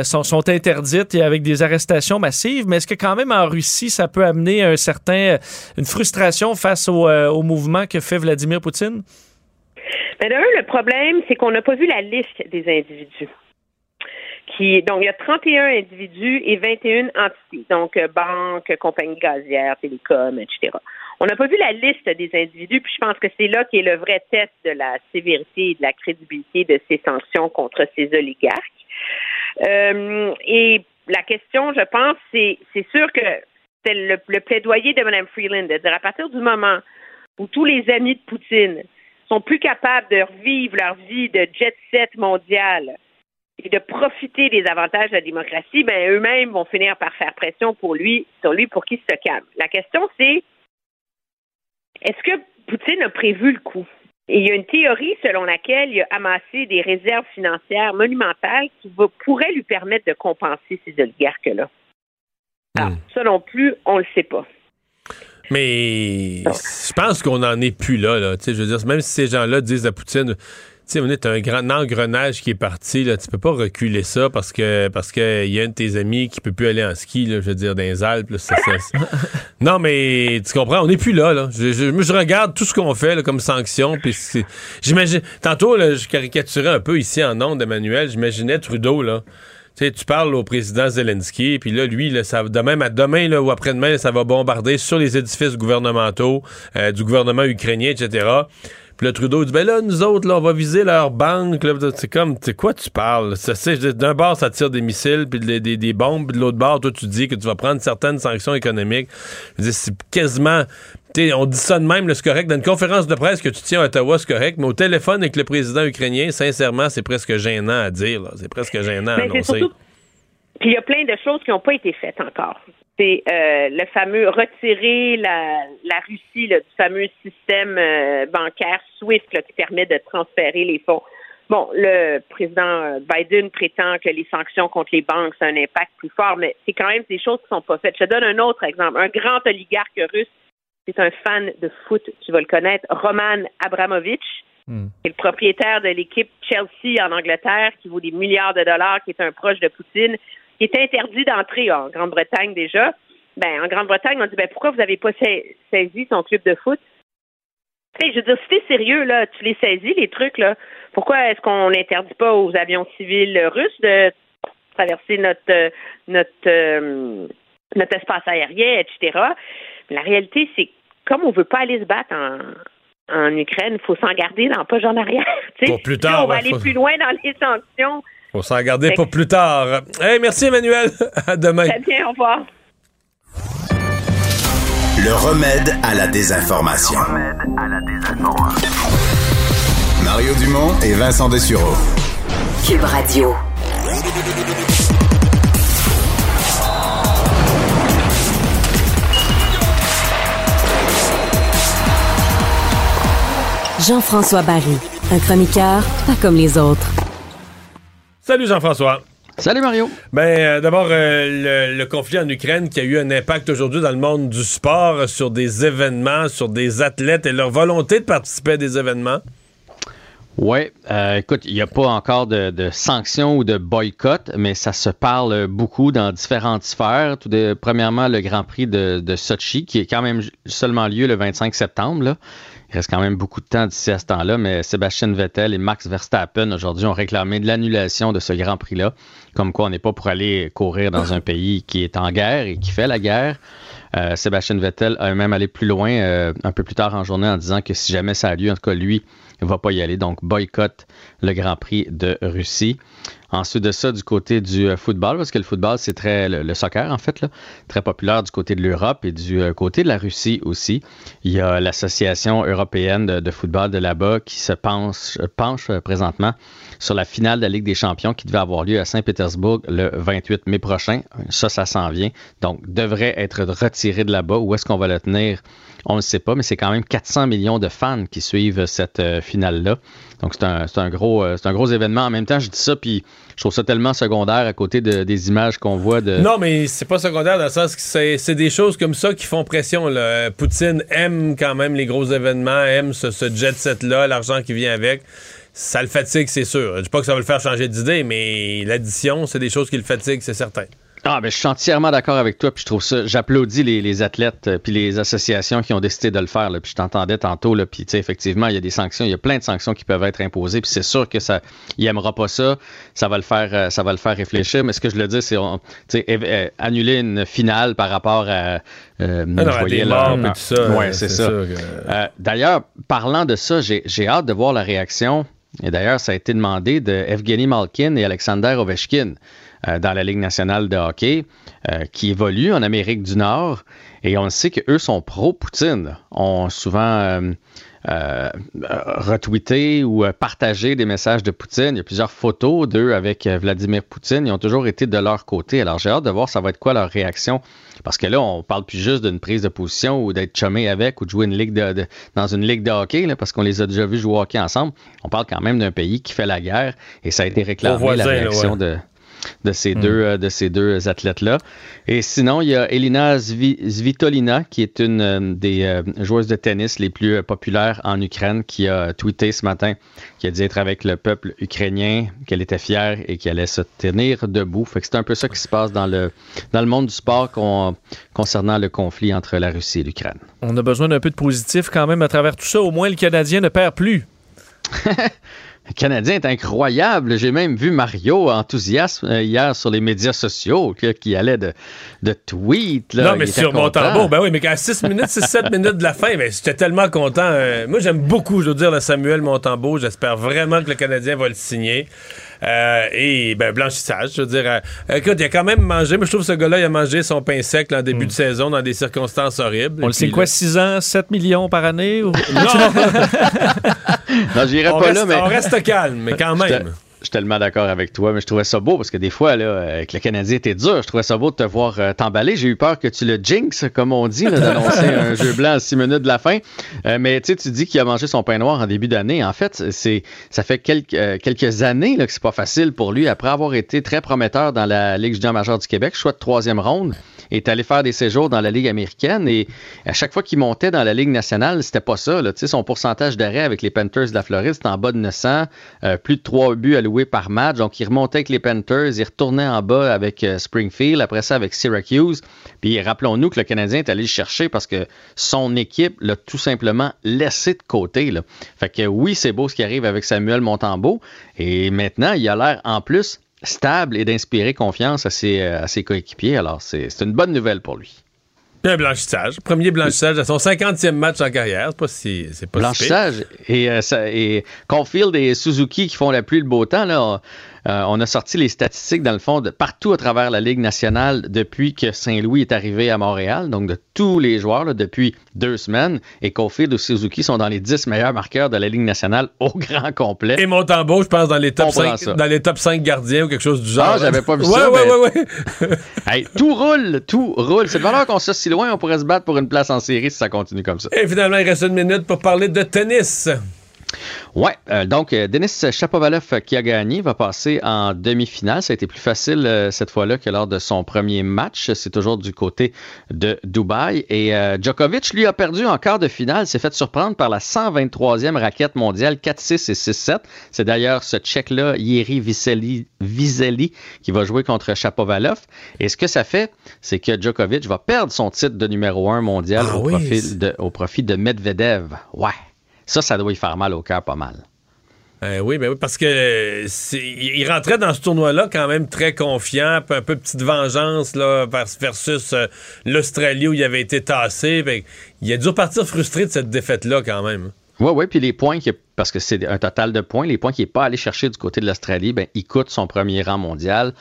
S4: sont, interdites et avec des arrestations massives, mais est-ce que quand même en Russie, ça peut amener un certain, une frustration face au mouvement que fait Vladimir Poutine?
S17: Mais le problème, c'est qu'on n'a pas vu la liste des individus. Qui, donc, il y a 31 individus et 21 entités, donc euh, banques, compagnies gazières, télécom, etc. On n'a pas vu la liste des individus, puis je pense que c'est là qu'est le vrai test de la sévérité et de la crédibilité de ces sanctions contre ces oligarques. Euh, et la question, je pense, c'est, c'est sûr que c'est le, le plaidoyer de Mme Freeland de dire à partir du moment où tous les amis de Poutine sont plus capables de revivre leur vie de jet set mondial et de profiter des avantages de la démocratie, ben eux-mêmes vont finir par faire pression pour lui, sur lui pour qu'il se calme. La question, c'est est-ce que Poutine a prévu le coup? Et il y a une théorie selon laquelle il a amassé des réserves financières monumentales qui va, pourraient lui permettre de compenser ces oligarques-là. Alors, ça non plus, on le sait pas.
S3: Mais je pense qu'on n'en est plus là. là. Je veux dire, même si ces gens-là disent à Poutine, tu sais, on est un grand engrenage qui est parti. Là, tu peux pas reculer ça parce que parce que y a un de tes amis qui peut plus aller en ski. Là, je veux dire, dans les Alpes. là, ça- ça- ça- non, mais tu comprends, on n'est plus là. là. Je, je- moi, je regarde tout ce qu'on fait là, comme sanction. J'imagine. Tantôt, là, je caricaturais un peu ici en ondes, Emmanuel. J'imaginais Trudeau là. Tu sais, tu parles au président Zelensky, puis là, lui, là, ça, demain, à demain ou après-demain, ça va bombarder sur les édifices gouvernementaux euh, du gouvernement ukrainien, etc. Puis là, Trudeau dit, ben là, nous autres, là, on va viser leur banque. C'est comme, sais, quoi tu parles? C'est- D'un bord, ça tire des missiles, puis des, des- des bombes, puis de l'autre bord, toi, tu dis que tu vas prendre certaines sanctions économiques. C'est quasiment... on dit ça de même, c'est correct. Dans une conférence de presse que tu tiens à Ottawa, c'est correct, mais au téléphone avec le président ukrainien, sincèrement, c'est presque gênant à dire. C'est presque gênant à
S17: Mais c'est
S3: annoncer.
S17: surtout- Puis il y a plein de choses qui n'ont pas été faites encore. C'est euh, le fameux retirer la, la Russie là, du fameux système euh, bancaire SWIFT là, qui permet de transférer les fonds. Bon, le président Biden prétend que les sanctions contre les banques, ça a un impact plus fort, mais c'est quand même des choses qui sont pas faites. Je te donne un autre exemple. Un grand oligarque russe, c'est un fan de foot, tu vas le connaître, Roman Abramovich, qui est le propriétaire de l'équipe Chelsea en Angleterre, qui vaut des milliards de dollars, qui est un proche de Poutine, qui est interdit d'entrer en Grande-Bretagne déjà. Ben, en Grande-Bretagne, on dit ben pourquoi vous n'avez pas sa- saisi son club de foot? Je veux dire, si t'es sérieux, là, tu les saisis, les trucs, là. Pourquoi est-ce qu'on n'interdit pas aux avions civils russes de traverser notre euh, notre euh, notre espace aérien, etc. Mais la réalité, c'est que comme on veut pas aller se battre en, en Ukraine, il faut s'en garder dans la poche en arrière.
S3: Pour plus
S17: là,
S3: tard,
S17: on va
S3: ouais,
S17: aller
S3: faut-
S17: plus loin dans les sanctions.
S3: Faut s'en garder
S17: Fait
S3: pour
S17: que-
S3: plus tard. Hey, merci Emmanuel. à demain.
S17: Très bien, au revoir.
S2: Le remède à la désinformation. Mario Dumont et Vincent Dessureau.
S1: Cube Radio. Jean-François Barry, un chroniqueur pas comme les autres.
S3: Salut Jean-François.
S18: Salut Mario.
S3: Ben, euh, d'abord, euh, le, le conflit en Ukraine qui a eu un impact aujourd'hui dans le monde du sport euh, sur des événements, sur des athlètes et leur volonté de participer à des événements.
S18: Oui, euh, écoute, il n'y a pas encore de, de sanctions ou de boycott, mais ça se parle beaucoup dans différentes sphères. Tout de- premièrement, le Grand Prix de, de Sochi, qui est quand même seulement lieu le 25 septembre. Là. Il reste quand même beaucoup de temps d'ici à ce temps-là, mais Sébastien Vettel et Max Verstappen aujourd'hui ont réclamé de l'annulation de ce Grand Prix-là, comme quoi on n'est pas pour aller courir dans un pays qui est en guerre et qui fait la guerre. Euh, Sébastien Vettel a même allé plus loin euh, un peu plus tard en journée en disant que si jamais ça a lieu, en tout cas lui, va pas y aller. Donc boycott le Grand Prix de Russie. Ensuite de ça, du côté du euh, football, parce que le football, c'est très le, soccer en fait, très populaire du côté de l'Europe et du euh, côté de la Russie aussi. Il y a l'association européenne de, football de là-bas qui se penche, penche euh, présentement sur la finale de la Ligue des Champions qui devait avoir lieu à Saint-Pétersbourg le 28 mai prochain. Ça, ça s'en vient. Donc, devrait être retiré de là-bas. Où est-ce qu'on va le tenir? On ne le sait pas, mais c'est quand même 400 millions de fans qui suivent cette euh, finale-là. Donc, c'est un, un, gros, euh, un gros événement. En même temps, je dis ça, puis je trouve ça tellement secondaire à côté de- des images qu'on voit de...
S3: Non, mais c'est pas secondaire dans le sens que c'est des choses comme ça qui font pression. Poutine aime quand même les gros événements, aime ce, ce jet set-là, l'argent qui vient avec. Ça le fatigue, c'est sûr. Je dis pas que ça va le faire changer d'idée, mais l'addition, c'est des choses qui le fatiguent, c'est certain.
S18: Ah, ben, je suis entièrement d'accord avec toi, puis je trouve ça, j'applaudis les, les athlètes, euh, puis les associations qui ont décidé de le faire, là, puis je t'entendais tantôt, là, puis tu sais, effectivement, il y a des sanctions, il y a plein de sanctions qui peuvent être imposées, puis c'est sûr que ça, il aimera pas ça, ça va le faire, euh, ça va le faire réfléchir, mais ce que je le dis, c'est, tu sais, euh, annuler une finale par rapport à, euh,
S3: non,
S18: je
S3: à
S18: voyais
S3: des
S18: là-
S3: morts, puis tout ça,
S18: ouais, c'est ça.
S3: que-
S18: Euh, d'ailleurs, parlant de ça, j'ai j'ai hâte de voir la réaction. Et d'ailleurs, ça a été demandé de Evgeny Malkin et Alexander Ovechkin euh, dans la Ligue nationale de hockey. euh, qui évoluent en Amérique du Nord et on sait qu'eux sont pro-Poutine. ont souvent euh, retweeté ou euh, partagé des messages de Poutine. Il y a plusieurs photos d'eux avec euh, Vladimir Poutine. Ils ont toujours été de leur côté. Alors j'ai hâte de voir ça va être quoi leur réaction. Parce que là, on parle plus juste d'une prise de position ou d'être chumé avec ou de jouer une ligue de, de- dans une ligue de hockey, là, parce qu'on les a déjà vus jouer au hockey ensemble. On parle quand même d'un pays qui fait la guerre et ça a été réclamé, la réaction
S3: ouais.
S18: de, de ces deux, euh, de ces deux athlètes-là. Et sinon, il y a Elina Svitolina, qui est une euh, des euh, joueuses de tennis les plus populaires en Ukraine, qui a tweeté ce matin, qui a dit être avec le peuple ukrainien, qu'elle était fière et qu'elle allait se tenir debout. Fait que c'est un peu ça qui se passe dans le, dans le monde du sport con- concernant le conflit entre la Russie et l'Ukraine.
S4: On a besoin d'un peu de positif quand même à travers tout ça. Au moins, le Canadien ne perd plus.
S18: Le Canadien est incroyable. J'ai même vu Mario enthousiaste euh, hier sur les médias sociaux qui allait de, de tweets. là.
S3: non, mais sur mon
S18: content.
S3: tambour, ben oui, mais qu'à 6 minutes, 6-7 minutes de la fin, ben, j'étais tellement content. Euh, moi, j'aime beaucoup, je veux dire, le Samuel Montembeau. J'espère vraiment que le Canadien va le signer. Euh, et ben, blanchissage, je veux dire. euh, écoute, il a quand même mangé, mais je trouve que ce gars-là, il a mangé son pain sec là, en début de saison dans des circonstances horribles.
S4: On le sait quoi,
S3: là-
S4: 6 ans, 7 millions par année? ou-
S18: Non, j'irai
S3: on
S18: pas
S3: reste,
S18: là, mais.
S3: on reste calme, mais quand même.
S18: Je suis tellement d'accord avec toi, mais je trouvais ça beau parce que des fois, là, avec le Canadien était dur, je trouvais ça beau de te voir euh, t'emballer. J'ai eu peur que tu le jinx, comme on dit, d'annoncer un jeu blanc à six minutes de la fin. Euh, mais tu sais, tu dis qu'il a mangé son pain noir en début d'année. En fait, c'est ça fait quelques, euh, quelques années là, que c'est pas facile pour lui. Après avoir été très prometteur dans la Ligue junior majeure du Québec, choix de troisième ronde, est allé faire des séjours dans la Ligue américaine et à chaque fois qu'il montait dans la Ligue nationale, c'était pas ça. Là. Tu sais, Son pourcentage d'arrêt avec les Panthers de la Floride, c'était en bas de 900, euh, plus de 3 buts par match. Donc, il remontait avec les Panthers, il retournait en bas avec euh, Springfield, après ça avec Syracuse. Puis rappelons-nous que le Canadien est allé le chercher parce que son équipe l'a tout simplement laissé de côté. Fait que oui, c'est beau ce qui arrive avec Samuel Montembeau. Et maintenant, il a l'air en plus stable et d'inspirer confiance à ses, euh, coéquipiers. Alors, c'est une bonne nouvelle pour lui.
S3: Blanchissage. Premier blanchissage à son 50e match en carrière. C'est pas si. Pas.
S18: Blanchissage et, euh, ça- et Caulfield et Suzuki qui font la pluie le beau temps. Là, euh, on a sorti les statistiques dans le fond de partout à travers la Ligue nationale depuis que Saint-Louis est arrivé à Montréal. Donc de tous les joueurs là, depuis deux semaines. Et Caulfield et Suzuki sont dans les 10 meilleurs marqueurs de la Ligue nationale au grand complet.
S3: Et Montembeau, je pense, dans les top
S18: On prend
S3: 5,
S18: ça.
S3: dans les top 5 gardiens ou quelque chose du genre.
S18: Ah, j'avais pas vu
S3: ouais,
S18: ça,
S3: Ouais,
S18: mais-
S3: ouais, ouais, ouais.
S18: Hey, tout roule, tout roule. C'est valeur qu'on soit si loin, on pourrait se battre pour une place en série si ça continue comme ça.
S3: Et finalement, il reste une minute pour parler de tennis.
S18: Ouais, euh, donc euh, Denis Chapovalov euh, qui a gagné va passer en demi-finale. Ça a été plus facile euh, cette fois-là que lors de son premier match. C'est toujours du côté de Dubaï. Et euh, Djokovic, lui, a perdu en quart de finale. S'est fait surprendre par la 123e raquette mondiale 4-6 et 6-7. C'est d'ailleurs ce Tchèque-là, Yeri Viselli, qui va jouer contre Chapovalov. Et ce que ça fait, c'est que Djokovic va perdre son titre de numéro 1 mondial
S3: Ah
S18: au,
S3: oui,
S18: profit de, au profit de Medvedev. Ouais. Ça, ça doit y faire mal au cœur pas mal.
S3: Euh, oui, ben oui, parce que euh, il rentrait dans ce tournoi-là quand même très confiant, puis un peu petite vengeance là, vers- versus euh, l'Australie où il avait été tassé. Que il a dû repartir frustré de cette défaite-là quand même.
S18: Oui, oui, puis les points, a- parce que c'est un total de points, les points qu'il n'est pas allé chercher du côté de l'Australie, ben, il coûte son premier rang mondial.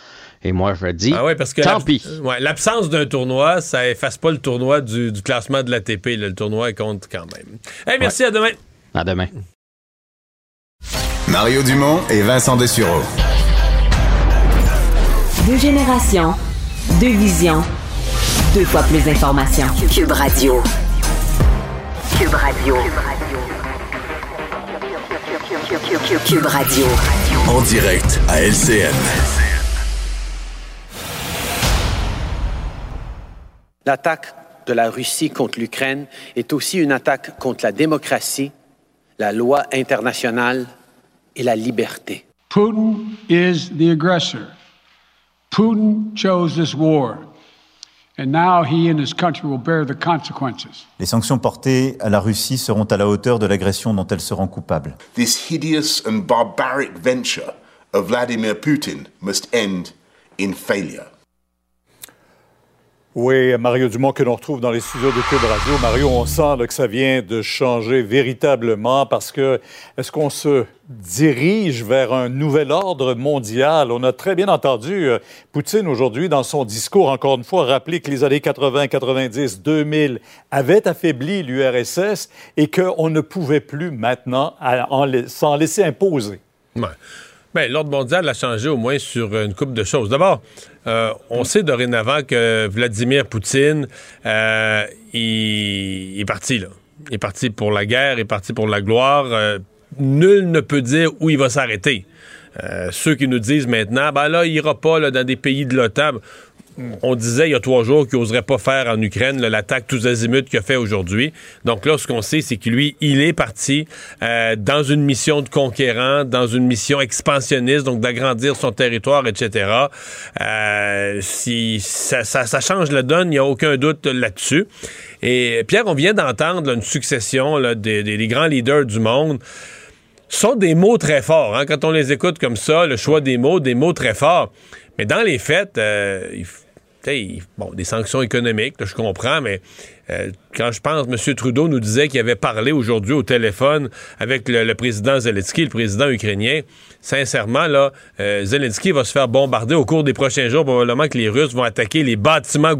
S18: Et moi, je dis,
S3: Ah ouais, parce que
S18: tant pis.
S3: ouais, l'absence d'un tournoi, ça efface pas le tournoi du, du classement de l'ATP. Le tournoi compte quand même. Hey, merci, à demain.
S18: À demain.
S2: Mario Dumont et Vincent Dessureau.
S1: Deux générations, deux visions, deux fois plus d'informations. Cube Radio. Cube Radio. Cube Radio.
S2: En direct à LCN.
S8: L'attaque de la Russie contre l'Ukraine est aussi une attaque contre la démocratie, la loi internationale et la liberté.
S12: Putin is the aggressor. Putin chose this war. And now he and his country will bear the consequences.
S13: Les sanctions portées à la Russie seront à la hauteur de l'agression dont elle se rend coupable.
S14: This hideous and barbaric venture of Vladimir Putin must end in failure.
S19: Oui, Mario Dumont que l'on retrouve dans les studios de Cube Radio. Mario, on sent que ça vient de changer véritablement parce que est-ce qu'on se dirige vers un nouvel ordre mondial? On a très bien entendu euh, Poutine aujourd'hui dans son discours, encore une fois, rappeler que les années 80, 90, 2000 avaient affaibli l'URSS et qu'on ne pouvait plus maintenant s'en laisser imposer.
S3: Bien, l'ordre mondial a changé au moins sur une couple de choses. D'abord, euh, on sait dorénavant que Vladimir Poutine, euh, il, est parti, là. Il est parti pour la guerre, il est parti pour la gloire. Euh, nul ne peut dire où il va s'arrêter. ceux qui nous disent maintenant, ben là, il ira pas là, dans des pays de l'OTAN. On disait il y a trois jours qu'il n'oserait pas faire en Ukraine l'attaque tous azimuts qu'il a fait aujourd'hui. Donc là, ce qu'on sait, c'est que lui, il est parti euh, dans une mission de conquérant, dans une mission expansionniste, donc d'agrandir son territoire, etc. Euh, si ça, change la donne, il n'y a aucun doute là-dessus. Et Pierre, on vient d'entendre une succession des, grands leaders du monde sont des mots très forts. Hein. Quand on les écoute comme ça, le choix des mots, des mots très forts. Mais dans les faits, euh, bon, des sanctions économiques, je comprends, mais euh, quand je pense, M. Trudeau nous disait qu'il avait parlé aujourd'hui au téléphone avec le, président Zelensky, le président ukrainien. Sincèrement, là, euh, Zelensky va se faire bombarder au cours des prochains jours. Probablement que les Russes vont attaquer les bâtiments de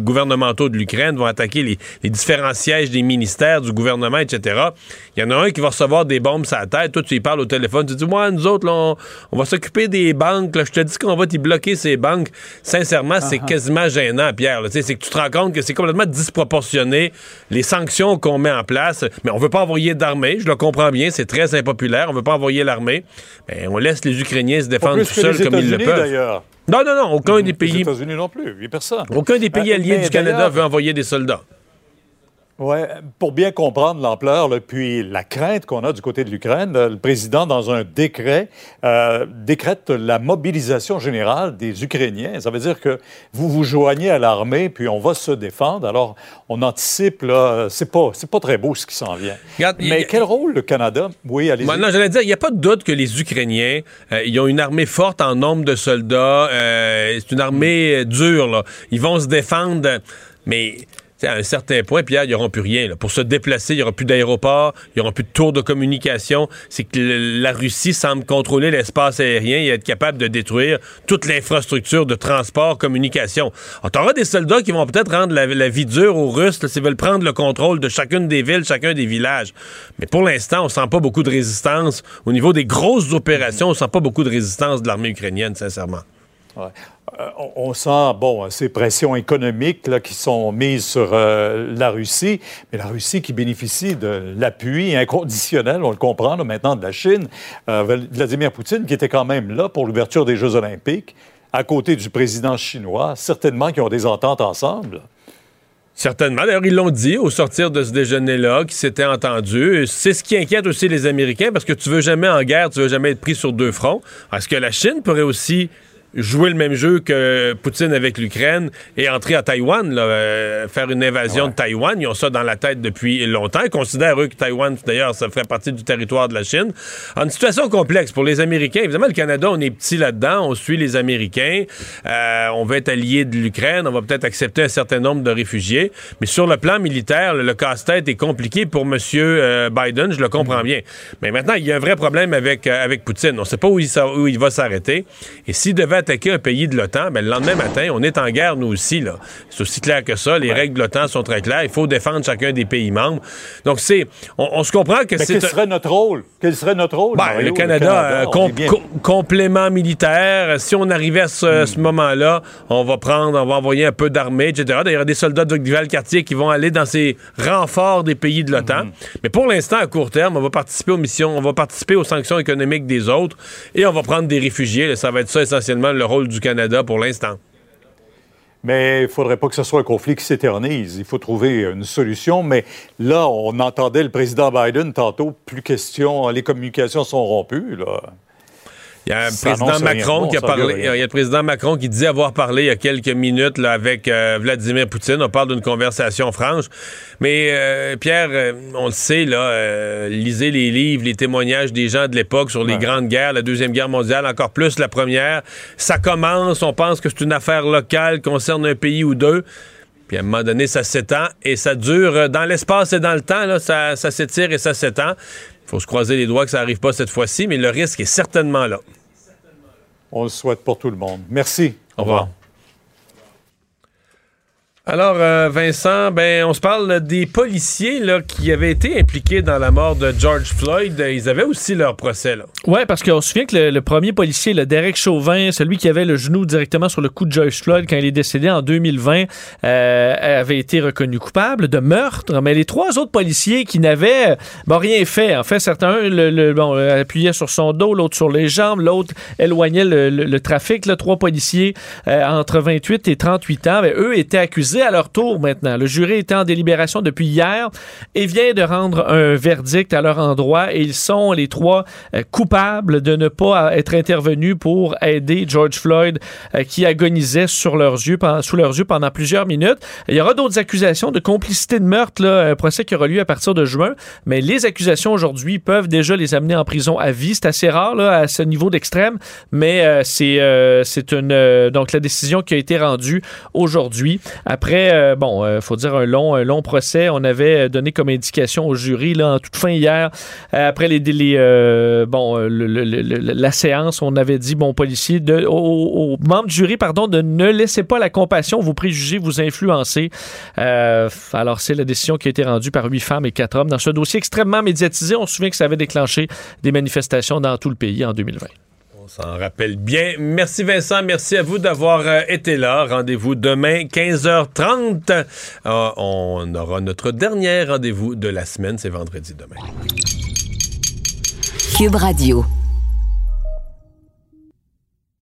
S3: gouvernementaux de l'Ukraine, vont attaquer les, différents sièges des ministères du gouvernement, etc. Il y en a un qui va recevoir des bombes sur la tête. Toi, tu y parles au téléphone. Tu dis, moi, nous autres, on, va s'occuper des banques. Je te dis qu'on va t'y bloquer ces banques. Sincèrement, c'est ah, ah. quasiment gênant, Pierre. C'est que tu te rends compte que c'est complètement disproportionner les sanctions qu'on met en place. Mais on veut pas envoyer d'armée, je le comprends bien, c'est très impopulaire, on veut pas envoyer l'armée. Mais on laisse les Ukrainiens se défendre tout seuls comme ils le peuvent. Non, non, non, aucun des pays. Les
S19: États-Unis non plus, personne.
S3: Aucun des pays euh, alliés du Canada veut envoyer des soldats.
S19: Oui, pour bien comprendre l'ampleur, puis la crainte qu'on a du côté de l'Ukraine, le président, dans un décret, euh, décrète la mobilisation générale des Ukrainiens. Ça veut dire que vous vous joignez à l'armée, puis on va se défendre. Alors, on anticipe, là, c'est pas, c'est pas très beau ce qui s'en vient. Mais quel rôle le Canada? Oui, allez-y.
S3: non, j'allais dire, il n'y a pas de doute que les Ukrainiens, euh, ils ont une armée forte en nombre de soldats. Euh, c'est une armée dure, là. Ils vont se défendre, mais à un certain point, Pierre, il n'y aura plus rien. Pour se déplacer, il n'y aura plus d'aéroport, il n'y aura plus de tours de communication. C'est que la Russie semble contrôler l'espace aérien et être capable de détruire toute l'infrastructure de transport, communication. Tu auras des soldats qui vont peut-être rendre la, vie dure aux Russes s'ils veulent prendre le contrôle de chacune des villes, chacun des villages. Mais pour l'instant, on sent pas beaucoup de résistance. Au niveau des grosses opérations, on sent pas beaucoup de résistance de l'armée ukrainienne, sincèrement.
S19: Euh, on sent, bon, ces pressions économiques qui sont mises sur euh, la Russie, mais la Russie qui bénéficie de l'appui inconditionnel, on le comprend maintenant, de la Chine. Euh, Vladimir Poutine, qui était quand même là pour l'ouverture des Jeux olympiques, à côté du président chinois, certainement qui ont des ententes ensemble.
S3: Certainement. D'ailleurs, ils l'ont dit au sortir de ce déjeuner-là, qui s'était entendu. C'est ce qui inquiète aussi les Américains, parce que tu veux jamais en guerre, tu veux jamais être pris sur deux fronts. Est-ce que la Chine pourrait aussi jouer le même jeu que Poutine avec l'Ukraine et entrer à Taïwan, euh, faire une invasion de Taïwan. Ils ont ça dans la tête depuis longtemps. Ils considèrent, eux, que Taïwan, d'ailleurs, ça ferait partie du territoire de la Chine. En une situation complexe pour les Américains. Évidemment, le Canada, on est petit là-dedans. On suit les Américains. Euh, on va être allié de l'Ukraine. On va peut-être accepter un certain nombre de réfugiés. Mais sur le plan militaire, le, casse-tête est compliqué pour M. Euh, Biden. Je le comprends bien. Mais maintenant, il y a un vrai problème avec, avec Poutine. On ne sait pas où il, où il va s'arrêter. Et s'il devait attaquer un pays de l'OTAN, ben, le lendemain matin, on est en guerre, nous aussi. Là. C'est aussi clair que ça. Les règles de l'OTAN sont très claires. Il faut défendre chacun des pays membres. Donc, c'est. On, se comprend que c'est.
S19: Quel serait notre rôle? Quel serait notre rôle?
S3: Ben, le Canada, euh, complément militaire. Si on arrivait à ce, hmm. moment-là, on va prendre, on va envoyer un peu d'armée, etc. D'ailleurs, il y a des soldats de Val-Cartier qui vont aller dans ces renforts des pays de l'OTAN. Hmm. Mais pour l'instant, à court terme, on va participer aux missions, on va participer aux sanctions économiques des autres et on va prendre des réfugiés. ça va être ça essentiellement le rôle du Canada pour l'instant.
S19: Mais il ne faudrait pas que ce soit un conflit qui s'éternise. Il faut trouver une solution. Mais là, on entendait le président Biden tantôt, plus question, les communications sont rompues. Là.
S3: Il y a un
S19: Ça
S3: président Macron
S19: bon,
S3: qui a parlé. Il y a le président Macron qui dit avoir parlé il y a quelques minutes là, avec euh, Vladimir Poutine. On parle d'une conversation franche. Mais euh, Pierre, euh, on le sait, là, lisez les livres, les témoignages des gens de l'époque sur les
S19: Ouais.
S3: grandes guerres, la Deuxième Guerre mondiale, encore plus la première. Ça commence, on pense que c'est une affaire locale, concerne un pays ou deux. Puis à un moment donné, ça s'étend et ça dure dans l'espace et dans le temps. Là, ça, ça s'étire et ça s'étend. Il faut se croiser les doigts que ça n'arrive pas cette fois-ci, mais le risque est certainement là.
S19: On le souhaite pour tout le monde. Merci.
S3: Au revoir. Alors, euh, Vincent, ben, on se parle des policiers là, qui avaient été impliqués dans la mort de George Floyd. Ils avaient aussi leur procès.
S4: Oui, parce qu'on se souvient que le, premier policier, le Derek Chauvin, celui qui avait le genou directement sur le cou de George Floyd quand il est décédé en 2020, euh, avait été reconnu coupable de meurtre. Mais les trois autres policiers qui n'avaient rien fait, en fait, certains le, bon, euh, appuyaient sur son dos, l'autre sur les jambes, l'autre éloignait le, trafic. Là, trois policiers entre 28 et 38 ans, ben, eux étaient accusés à leur tour maintenant. Le jury était en délibération depuis hier et vient de rendre un verdict à leur endroit et ils sont les trois euh, coupables de ne pas être intervenus pour aider George Floyd euh, qui agonisait sous leurs yeux pendant plusieurs minutes. Il y aura d'autres accusations de complicité de meurtre, là, un procès qui aura lieu à partir de juin, mais les accusations aujourd'hui peuvent déjà les amener en prison à vie. C'est assez rare à ce niveau d'extrême, mais euh, c'est euh, une donc la décision qui a été rendue aujourd'hui après euh, bon euh, faut dire un long un long procès. On avait donné comme indication au jury là en toute fin hier euh, après les, les euh, bon euh, la séance on avait dit bon policier aux, aux membres du jury pardon de ne laissez pas la compassion vous préjuger vous influencer. Euh, alors c'est la décision qui a été rendue par huit femmes et quatre hommes dans ce dossier extrêmement médiatisé. On se souvient que ça avait déclenché des manifestations dans tout le pays en 2020.
S3: On s'en rappelle bien. Merci Vincent, merci à vous d'avoir euh, été là. Rendez-vous demain 15h30. Euh, on aura notre dernier rendez-vous de la semaine, c'est vendredi demain.
S1: Cube Radio.